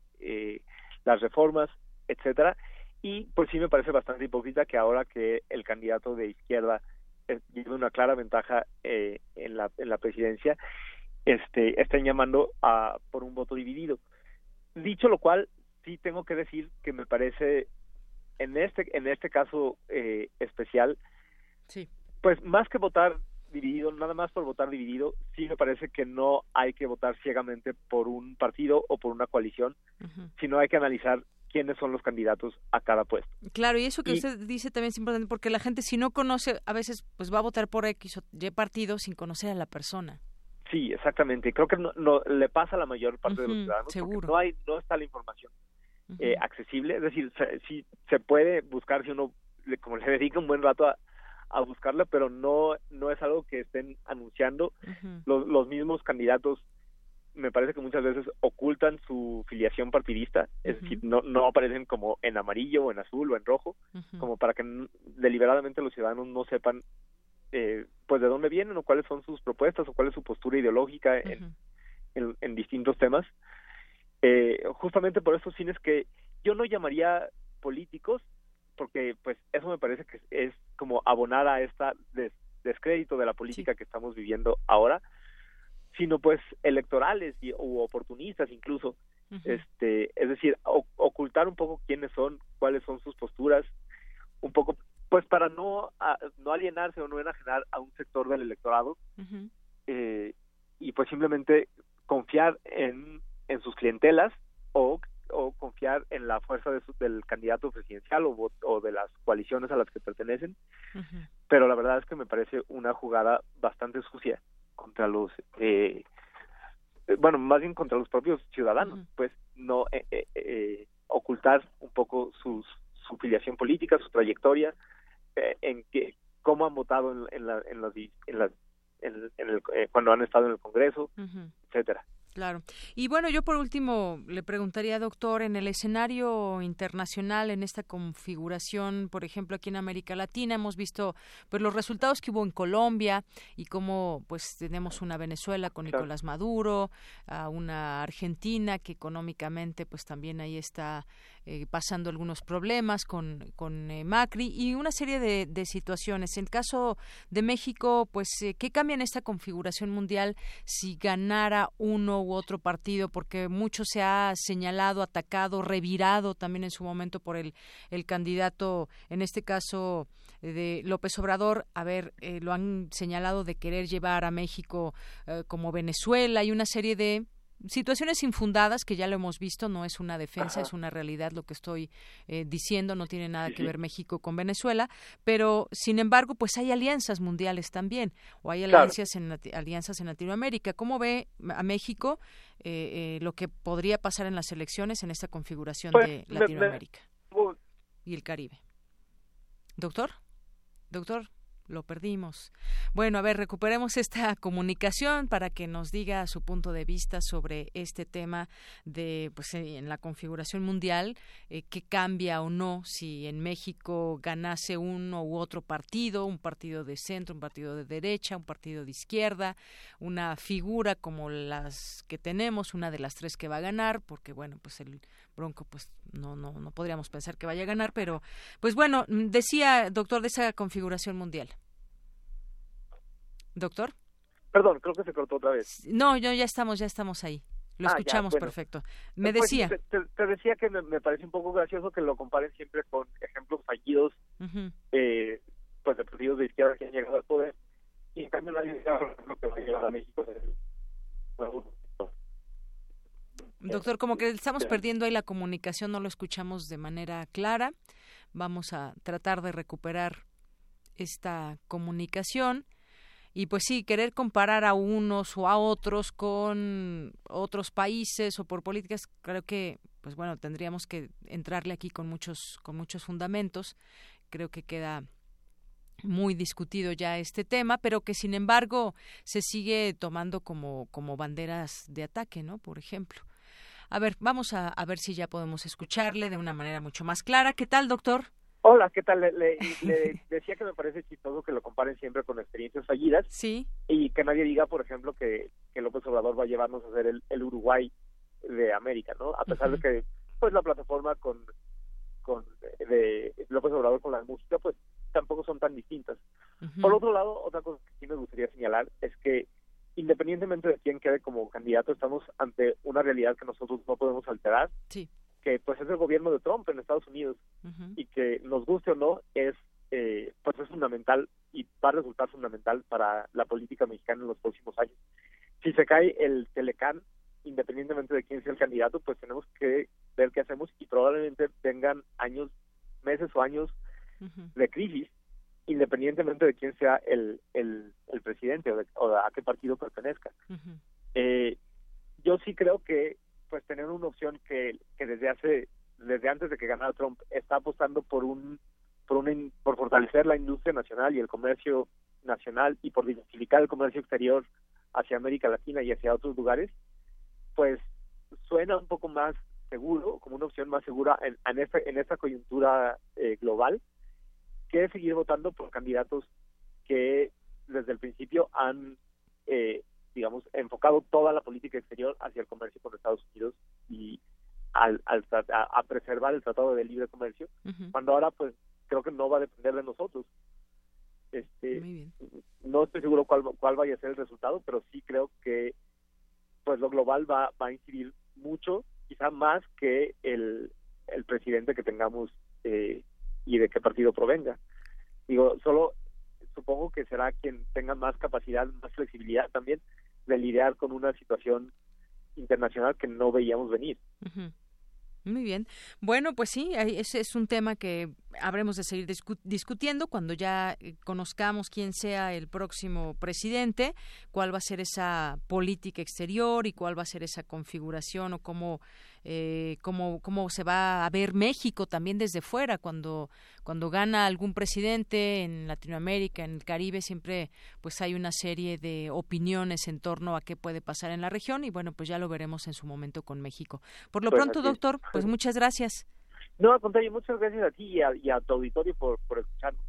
las reformas, etcétera. Y pues sí me parece bastante hipócrita que ahora que el candidato de izquierda tiene una clara ventaja eh, en, la, en la presidencia, este, estén llamando a, por un voto dividido. Dicho lo cual, sí tengo que decir que me parece, en este, en este caso eh, especial, sí. pues más que votar dividido, nada más por votar dividido, sí me parece que no hay que votar ciegamente por un partido o por una coalición, sino hay que analizar quiénes son los candidatos a cada puesto. Claro, y eso que usted dice también es importante porque la gente si no conoce, a veces pues va a votar por X o Y partido sin conocer a la persona. Sí, exactamente. Creo que no, le pasa a la mayor parte de los ciudadanos. Seguro. No hay, no está la información eh, accesible. Es decir, sí se puede buscar si uno, como le dedica un buen rato a, a buscarla, pero no, no es algo que estén anunciando. los, los mismos candidatos me parece que muchas veces ocultan su filiación partidista, es decir, no, no aparecen como en amarillo o en azul o en rojo, como para que deliberadamente los ciudadanos no sepan eh, pues de dónde vienen o cuáles son sus propuestas o cuál es su postura ideológica en, en, distintos temas. Eh, justamente por eso es que yo no llamaría políticos, porque pues eso me parece que es como abonar a esta descrédito de la política que estamos viviendo ahora, sino pues electorales y, u oportunistas incluso. este Es decir, ocultar un poco quiénes son, cuáles son sus posturas, un poco pues para no, no alienarse o no enajenar a un sector del electorado eh, y pues simplemente confiar en en sus clientelas o, o confiar en la fuerza de del candidato presidencial o, o, de las coaliciones a las que pertenecen. Pero la verdad es que me parece una jugada bastante sucia contra los, eh, bueno, más bien contra los propios ciudadanos, pues no eh, eh, eh, ocultar un poco sus, su filiación política, su trayectoria, en que cómo han votado en, en, la, en, en, en, el, cuando han estado en el Congreso, etcétera. Claro. Y bueno, yo por último le preguntaría, doctor, en el escenario internacional, en esta configuración, por ejemplo, aquí en América Latina, hemos visto pues los resultados que hubo en Colombia y cómo pues tenemos una Venezuela con Nicolás Maduro, a una Argentina que económicamente pues también ahí está eh, pasando algunos problemas con, con eh, Macri y una serie de, de, situaciones. En el caso de México, pues, eh, ¿qué cambia en esta configuración mundial si ganara uno u otro partido? Porque mucho se ha señalado, atacado, revirado también en su momento por el, el candidato, en este caso de López Obrador, a ver, lo han señalado de querer llevar a México como Venezuela y una serie de situaciones infundadas que ya lo hemos visto, no es una defensa, es una realidad lo que estoy eh, diciendo, no tiene nada que ver México con Venezuela, pero sin embargo, pues hay alianzas mundiales también, o hay alianzas, en, alianzas en Latinoamérica. ¿Cómo ve a México eh, eh, lo que podría pasar en las elecciones en esta configuración pues, de Latinoamérica y el Caribe? Doctor, doctor lo perdimos. Bueno, a ver, recuperemos esta comunicación para que nos diga su punto de vista sobre este tema de, pues, eh, en la configuración mundial, eh, qué cambia o no si en México ganase uno u otro partido, un partido de centro, un partido de derecha, un partido de izquierda, una figura como las que tenemos, una de las tres que va a ganar, porque bueno, pues el Bronco, pues no, no, no podríamos pensar que vaya a ganar, pero pues bueno, decía, doctor, de esa configuración mundial. Doctor. Perdón, creo que se cortó otra vez. No, yo ya estamos, ya estamos ahí. Lo ah, escuchamos perfecto. Me pues, decía. Te, decía que me, parece un poco gracioso que lo comparen siempre con ejemplos fallidos, eh, pues de partidos de izquierda que han llegado al poder, y en cambio nadie dice lo que va a llegar a México. Doctor, como que estamos perdiendo ahí la comunicación, no lo escuchamos de manera clara. Vamos a tratar de recuperar esta comunicación y pues sí, querer comparar a unos o a otros con otros países o por políticas, creo que pues bueno, tendríamos que entrarle aquí con muchos con muchos fundamentos. Creo que queda muy discutido ya este tema, pero que sin embargo se sigue tomando como como banderas de ataque, ¿no? Por ejemplo. A ver, vamos a, a ver si ya podemos escucharle de una manera mucho más clara. ¿Qué tal, doctor? Hola, ¿qué tal? Le, decía que me parece chistoso que lo comparen siempre con experiencias fallidas. Sí. Y que nadie diga, por ejemplo, que, que López Obrador va a llevarnos a ser el, el Uruguay de América, ¿no? A pesar de que, pues, la plataforma con, con de López Obrador con la música, pues, tampoco son tan distintas. Por otro lado, otra cosa que sí me gustaría señalar es que independientemente de quién quede como candidato, estamos ante una realidad que nosotros no podemos alterar. Sí que pues es el gobierno de Trump en Estados Unidos y que nos guste o no es eh, pues es fundamental y va a resultar fundamental para la política mexicana en los próximos años. Si se cae el Telecán, independientemente de quién sea el candidato, pues tenemos que ver qué hacemos y probablemente tengan años, meses o años de crisis, independientemente de quién sea el, el, el presidente o, a qué partido pertenezca. eh, yo sí creo que pues tener una opción que, que desde hace desde antes de que ganara Trump está apostando por un por un por fortalecer la industria nacional y el comercio nacional y por diversificar el comercio exterior hacia América Latina y hacia otros lugares pues suena un poco más seguro como una opción más segura en, en esta en esta coyuntura eh, global que seguir votando por candidatos que desde el principio han eh, digamos, enfocado toda la política exterior hacia el comercio con Estados Unidos y al, al a, preservar el Tratado de Libre Comercio, cuando ahora pues creo que no va a depender de nosotros. Este, no estoy seguro cuál, cuál vaya a ser el resultado, pero sí creo que pues lo global va, va a incidir mucho, quizá más que el, el presidente que tengamos eh, y de qué partido provenga. Digo, solo supongo que será quien tenga más capacidad, más flexibilidad también de lidiar con una situación internacional que no veíamos venir. Muy bien. Bueno, pues sí, ese es un tema que habremos de seguir discutiendo cuando ya eh, conozcamos quién sea el próximo presidente, cuál va a ser esa política exterior y cuál va a ser esa configuración o cómo eh, cómo, cómo se va a ver México también desde fuera cuando cuando gana algún presidente en Latinoamérica, en el Caribe, siempre pues hay una serie de opiniones en torno a qué puede pasar en la región y bueno, pues ya lo veremos en su momento con México. Por lo pues pronto, doctor, pues muchas gracias. No, al contrario, muchas gracias a ti y a, y a tu auditorio por, por escucharnos.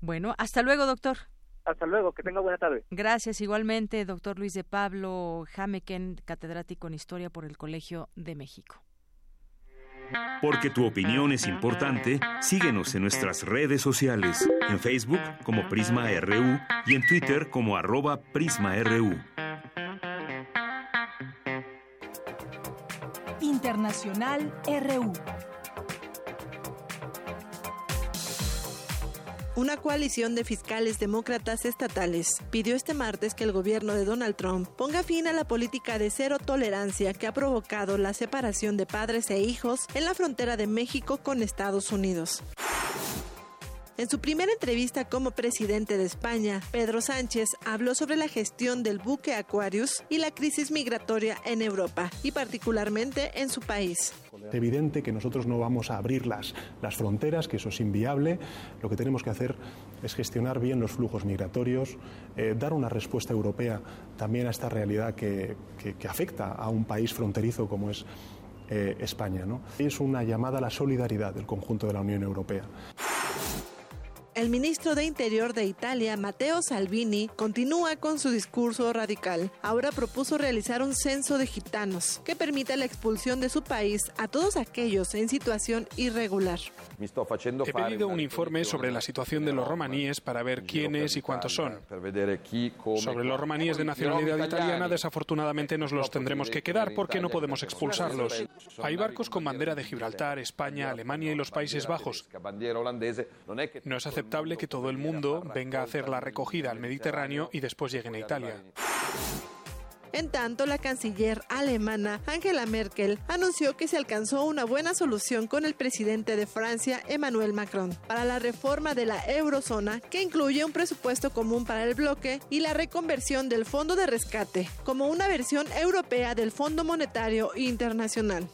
Bueno, hasta luego, doctor. Hasta luego, que tenga buena tarde. Gracias igualmente, doctor Luis de Pablo Jameken, catedrático en Historia por el Colegio de México. Porque tu opinión es importante, síguenos en nuestras redes sociales, en Facebook como Prisma RU y en Twitter como arroba PrismaRU. Internacional RU. Una coalición de fiscales demócratas estatales pidió este martes que el gobierno de Donald Trump ponga fin a la política de cero tolerancia que ha provocado la separación de padres e hijos en la frontera de México con Estados Unidos. En su primera entrevista como presidente de España, Pedro Sánchez habló sobre la gestión del buque Aquarius y la crisis migratoria en Europa, y particularmente en su país. Es evidente que nosotros no vamos a abrir las, las fronteras, que eso es inviable. Lo que tenemos que hacer es gestionar bien los flujos migratorios, eh, dar una respuesta europea también a esta realidad que, que, afecta a un país fronterizo como es eh, España. Es una llamada a la solidaridad del conjunto de la Unión Europea. El ministro de Interior de Italia, Matteo Salvini, continúa con su discurso radical. Ahora propuso realizar un censo de gitanos que permita la expulsión de su país a todos aquellos en situación irregular. He pedido un informe sobre la situación de los romaníes para ver quiénes y cuántos son. Sobre los romaníes de nacionalidad italiana, desafortunadamente nos los tendremos que quedar porque no podemos expulsarlos. Hay barcos con bandera de Gibraltar, España, Alemania y los Países Bajos. No es aceptable que todo el mundo venga a hacer la recogida al Mediterráneo y después lleguen a Italia. En tanto, la canciller alemana Angela Merkel anunció que se alcanzó una buena solución con el presidente de Francia, Emmanuel Macron, para la reforma de la eurozona, que incluye un presupuesto común para el bloque y la reconversión del Fondo de Rescate, como una versión europea del Fondo Monetario Internacional.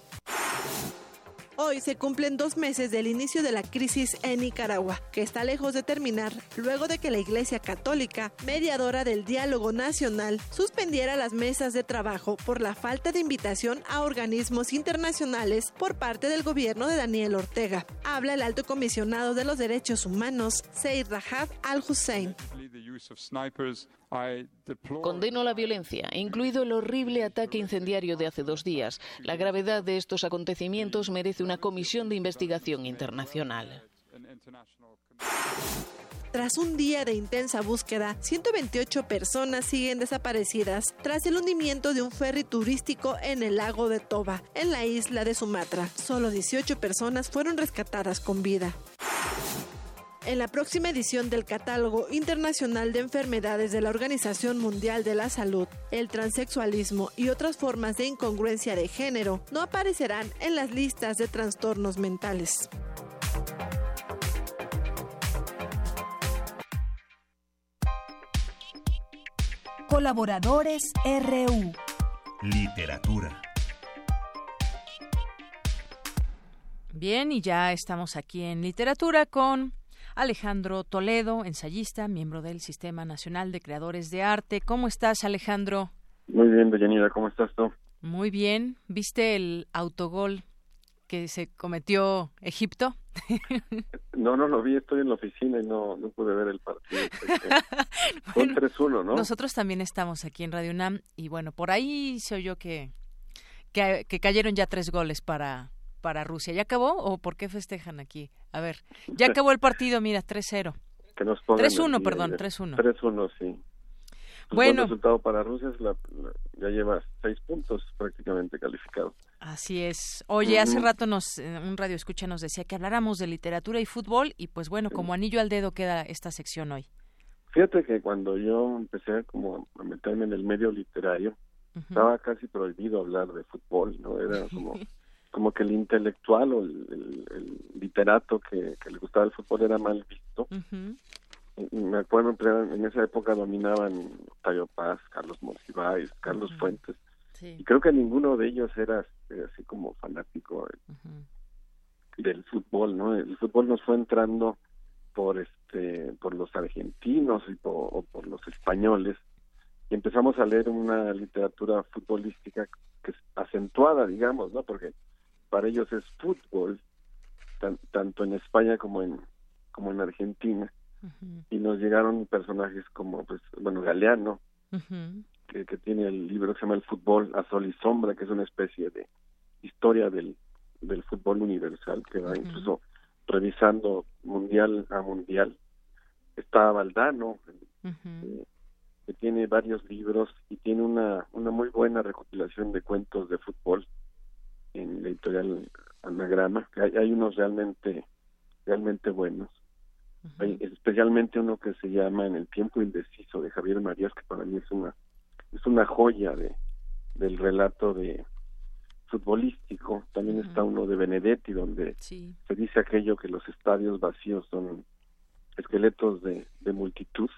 Hoy se cumplen dos meses del inicio de la crisis en Nicaragua, que está lejos de terminar luego de que la Iglesia Católica, mediadora del diálogo nacional, suspendiera las mesas de trabajo por la falta de invitación a organismos internacionales por parte del gobierno de Daniel Ortega. Habla el alto comisionado de los derechos humanos, Seyd Rajab al-Hussein. Condeno la violencia, incluido el horrible ataque incendiario de hace dos días. La gravedad de estos acontecimientos merece una comisión de investigación internacional. Tras un día de intensa búsqueda, 128 personas siguen desaparecidas tras el hundimiento de un ferry turístico en el lago de Toba, en la isla de Sumatra. Solo 18 personas fueron rescatadas con vida. En la próxima edición del Catálogo Internacional de Enfermedades de la Organización Mundial de la Salud, el transexualismo y otras formas de incongruencia de género no aparecerán en las listas de trastornos mentales. Colaboradores RU. Literatura. Bien, y ya estamos aquí en literatura con Alejandro Toledo, ensayista, miembro del Sistema Nacional de Creadores de Arte. ¿Cómo estás, Alejandro? Muy bien, Deyanira, ¿cómo estás tú? Muy bien. ¿Viste el autogol que se cometió Egipto? No, no lo vi, estoy en la oficina y no, no pude ver el partido. Fue 3-1, ¿no? Nosotros también estamos aquí en Radio UNAM y bueno, por ahí se oyó que, que, que cayeron ya tres goles para, para Rusia. ¿Ya acabó o por qué festejan aquí? A ver, ya acabó el partido, mira, 3-0. 3-1, perdón, 3-1. 3-1, sí. Pues bueno. El resultado para Rusia es la, ya lleva seis puntos prácticamente calificados. Así es. Oye, hace rato nos un radio escucha nos decía que habláramos de literatura y fútbol y pues bueno, como anillo al dedo queda esta sección hoy. Fíjate que cuando yo empecé como a meterme en el medio literario, Estaba casi prohibido hablar de fútbol, ¿no? Era como, como que el intelectual o el, literato que, le gustaba el fútbol era mal visto. Me acuerdo, en esa época dominaban Tayo Paz, Carlos Monsiváis, Carlos Fuentes, y creo que ninguno de ellos era así como fanático del fútbol, ¿no? El fútbol nos fue entrando por este por los argentinos y por, o por los españoles. Y empezamos a leer una literatura futbolística que es acentuada digamos no porque para ellos es fútbol tanto en España como en como en Argentina. Y nos llegaron personajes como pues bueno Galeano que, que tiene el libro que se llama El fútbol a sol y sombra que es una especie de historia del del fútbol universal que va incluso revisando mundial a mundial. Está Valdano, eh, que tiene varios libros y tiene una, una muy buena recopilación de cuentos de fútbol en la editorial Anagrama, que hay, unos realmente, realmente buenos. hay especialmente uno que se llama En el tiempo indeciso de Javier Marías, que para mí es una, es una joya de, del relato de, futbolístico, también está uno de Benedetti, donde se dice aquello que los estadios vacíos son esqueletos de, multitud.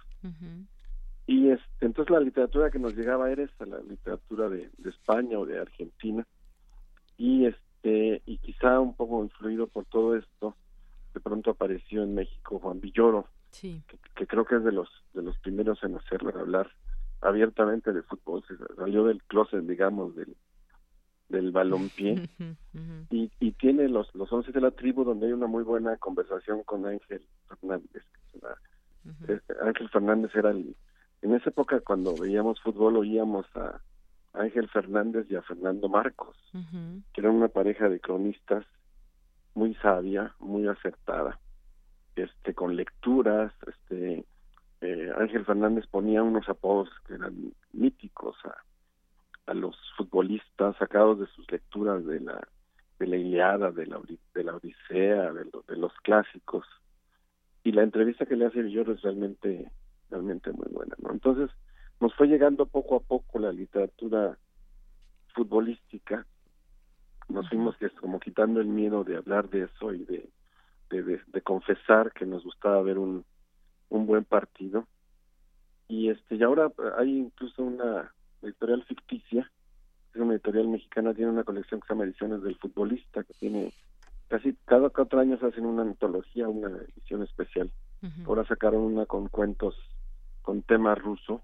Y este, entonces la literatura que nos llegaba era esa, la literatura de, España o de Argentina. Y este y quizá un poco influido por todo esto, de pronto apareció en México Juan Villoro, que, creo que es de los de los primeros en hacerlo, hablar abiertamente de fútbol, se salió del closet, digamos, del, del balompié. Y, y tiene los los once de la tribu donde hay una muy buena conversación con Ángel Fernández Ángel Fernández era el en esa época cuando veíamos fútbol oíamos a Ángel Fernández y a Fernando Marcos que eran una pareja de cronistas muy sabia muy acertada este con lecturas este eh, Ángel Fernández ponía unos apodos que eran míticos a a los futbolistas sacados de sus lecturas de la de la Iliada, de la, de la Odisea, de, de los clásicos. Y la entrevista que le hace Villoro es realmente, realmente muy buena. ¿no? Entonces, nos fue llegando poco a poco la literatura futbolística. Nos fuimos que como quitando el miedo de hablar de eso y de, de, de, confesar que nos gustaba ver un, un buen partido. Y este y ahora hay incluso una editorial ficticia, es una editorial mexicana, tiene una colección que se llama Ediciones del Futbolista, que tiene casi cada cuatro años hacen una antología, una edición especial. Ahora sacaron una con cuentos con tema ruso.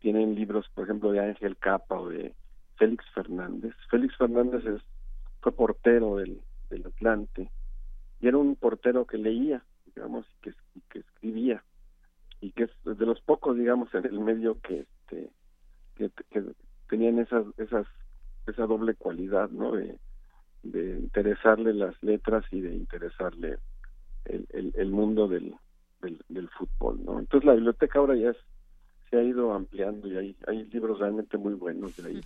Tienen libros, por ejemplo, de Ángel Capa o de Félix Fernández. Félix Fernández es, fue portero del, del Atlante y era un portero que leía, digamos, y que, que escribía y que es de los pocos, digamos, en el medio que este que, tenían esas, esas, esa doble cualidad, ¿no? De, de interesarle las letras y de interesarle el, el, mundo del, del, fútbol, ¿no? Entonces la biblioteca ahora ya se ha ido ampliando y hay, hay libros realmente muy buenos de ahí.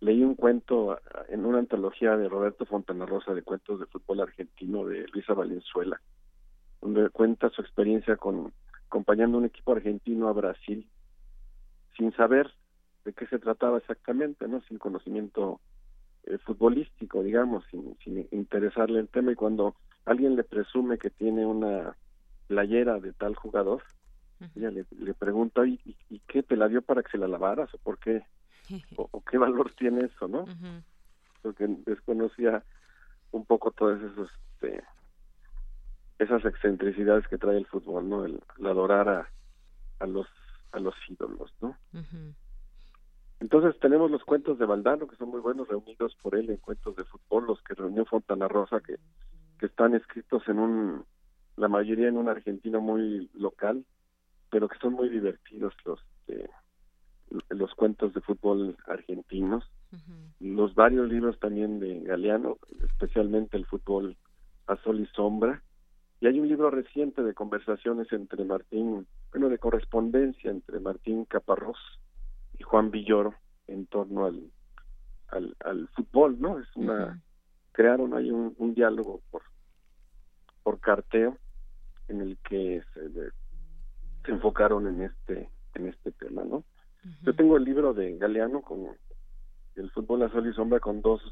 Leí un cuento en una antología de Roberto Fontana Rosa de cuentos de fútbol argentino de Luisa Valenzuela, donde cuenta su experiencia con acompañando un equipo argentino a Brasil sin saber de qué se trataba exactamente, ¿no? Sin conocimiento eh, futbolístico, digamos, sin, sin interesarle el tema y cuando alguien le presume que tiene una playera de tal jugador, ella le, le pregunta, ¿y, ¿y, qué te la dio para que se la lavaras o por qué? o, qué valor tiene eso, no? Porque desconocía un poco todas esos, este, esas excentricidades que trae el fútbol, ¿no? El, adorar a, a los a los ídolos, ¿no? Entonces tenemos los cuentos de Valdano, que son muy buenos, reunidos por él en cuentos de fútbol, los que reunió Fontana Rosa, que, que están escritos en un, la mayoría en un argentino muy local, pero que son muy divertidos los, eh, los cuentos de fútbol argentinos. Los varios libros también de Galeano, especialmente el fútbol a sol y sombra, y hay un libro reciente de conversaciones entre Martín, bueno, de correspondencia entre Martín Caparrós y Juan Villoro en torno al, al, fútbol, ¿no? Es una, crearon ahí un, diálogo por, por carteo en el que se, se enfocaron en este, en este tema, ¿no? Yo tengo el libro de Galeano con el fútbol a sol y sombra con dos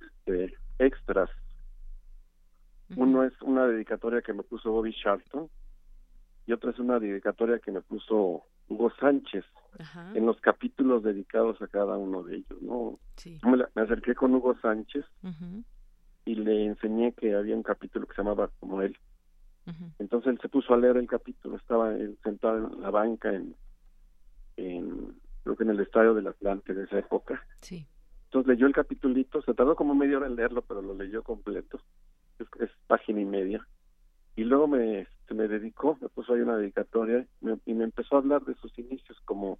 este, extras. Uno es una dedicatoria que me puso Bobby Charlton y otra es una dedicatoria que me puso Hugo Sánchez en los capítulos dedicados a cada uno de ellos, ¿no? Me, acerqué con Hugo Sánchez y le enseñé que había un capítulo que se llamaba como él. Entonces él se puso a leer el capítulo, estaba sentado en la banca en, en, creo que en el estadio del Atlante de esa época. Sí. Entonces leyó el capítulito, se tardó como media hora en leerlo, pero lo leyó completo. Es, página y media. Y luego me, se me dedicó, me puso ahí una dedicatoria y me empezó a hablar de sus inicios como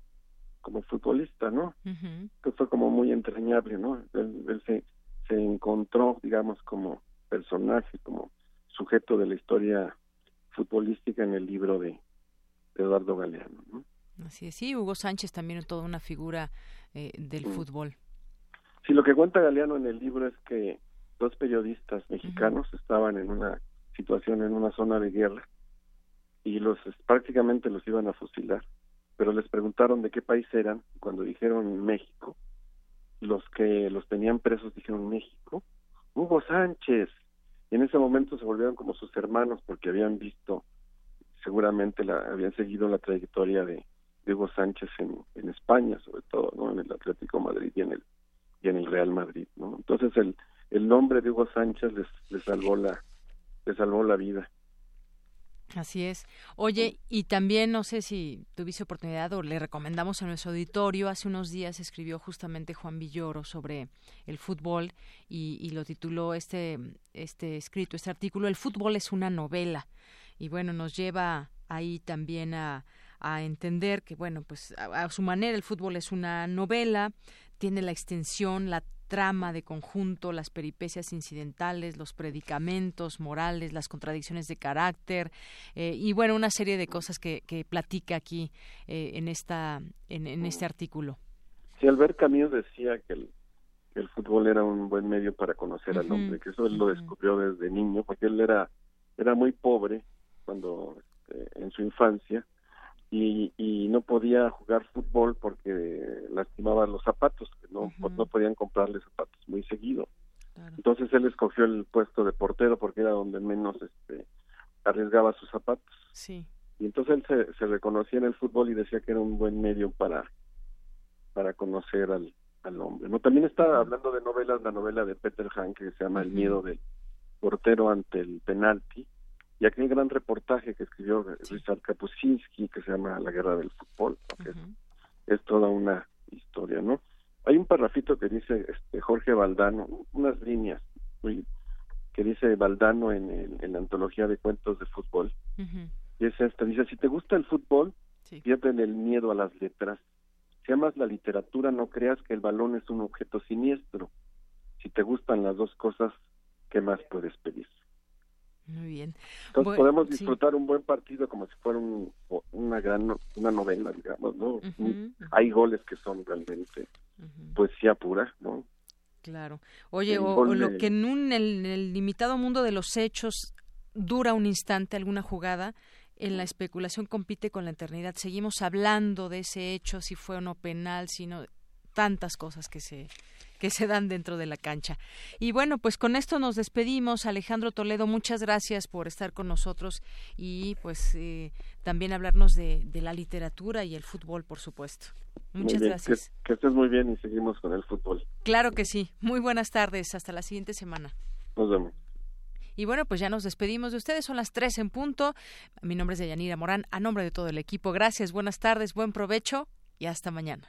como futbolista, ¿no? Que fue como muy entrañable, ¿no? Él, se, se encontró, digamos, como personaje, como sujeto de la historia futbolística en el libro de, Eduardo Galeano, ¿no? Así es, sí, Hugo Sánchez también es toda una figura eh, del fútbol. Sí, lo que cuenta Galeano en el libro es que dos periodistas mexicanos estaban en una situación en una zona de guerra y los prácticamente los iban a fusilar pero les preguntaron de qué país eran cuando dijeron México los que los tenían presos dijeron México Hugo Sánchez y en ese momento se volvieron como sus hermanos porque habían visto seguramente la habían seguido la trayectoria de, Hugo Sánchez en, en España sobre todo no en el Atlético Madrid y en el y en el Real Madrid no entonces el el nombre de Hugo Sánchez les, les salvó la les salvó la vida Así es. Oye, y también no sé si tuviste oportunidad o le recomendamos a nuestro auditorio, hace unos días escribió justamente Juan Villoro sobre el fútbol y, lo tituló este, este escrito, este artículo, El fútbol es una novela. Y bueno, nos lleva ahí también a, a entender que, bueno, pues a, su manera el fútbol es una novela, tiene la extensión, la trama de conjunto, las peripecias incidentales, los predicamentos morales, las contradicciones de carácter eh, y bueno, una serie de cosas que, que platica aquí eh, en esta en, este artículo. Sí, Albert Camus decía que el, el fútbol era un buen medio para conocer al hombre, que eso él lo descubrió desde niño, porque él era era muy pobre cuando este, en su infancia y, y no podía jugar fútbol porque lastimaba los zapatos, no, no podían comprarle zapatos muy seguido. Entonces él escogió el puesto de portero porque era donde menos este arriesgaba sus zapatos. Sí. Y entonces él se, se reconocía en el fútbol y decía que era un buen medio para para conocer al, al hombre. No también está hablando de novelas, la novela de Peter Han que se llama El miedo del portero ante el penalti y aquel gran reportaje que escribió Richard Kapuscinski que se llama La guerra del fútbol, que es, toda una historia, ¿no? Hay un parrafito que dice este Jorge Valdano, unas líneas muy que dice Valdano en, en la antología de cuentos de fútbol, y es esta, dice, si te gusta el fútbol, pierden el miedo a las letras. Si amas la literatura, no creas que el balón es un objeto siniestro. Si te gustan las dos cosas, ¿qué más puedes pedir? Muy bien. Entonces podemos disfrutar un buen partido como si fuera una gran una novela, digamos, ¿no? Hay goles que son realmente poesía pura, ¿no? Claro. Oye, o, lo que en, un, el limitado mundo de los hechos dura un instante alguna jugada, en la especulación compite con la eternidad. Seguimos hablando de ese hecho, si fue o no penal, sino tantas cosas que se que se dan dentro de la cancha. Y bueno, pues con esto nos despedimos. Alejandro Toledo, muchas gracias por estar con nosotros y pues eh, también hablarnos de, la literatura y el fútbol, por supuesto. Muchas gracias. Que, estés muy bien y seguimos con el fútbol. Claro que sí. Muy buenas tardes. Hasta la siguiente semana. Nos vemos. Y bueno, pues ya nos despedimos de ustedes. Son las tres en punto. Mi nombre es Deyanira Morán. A nombre de todo el equipo, gracias, buenas tardes, buen provecho y hasta mañana.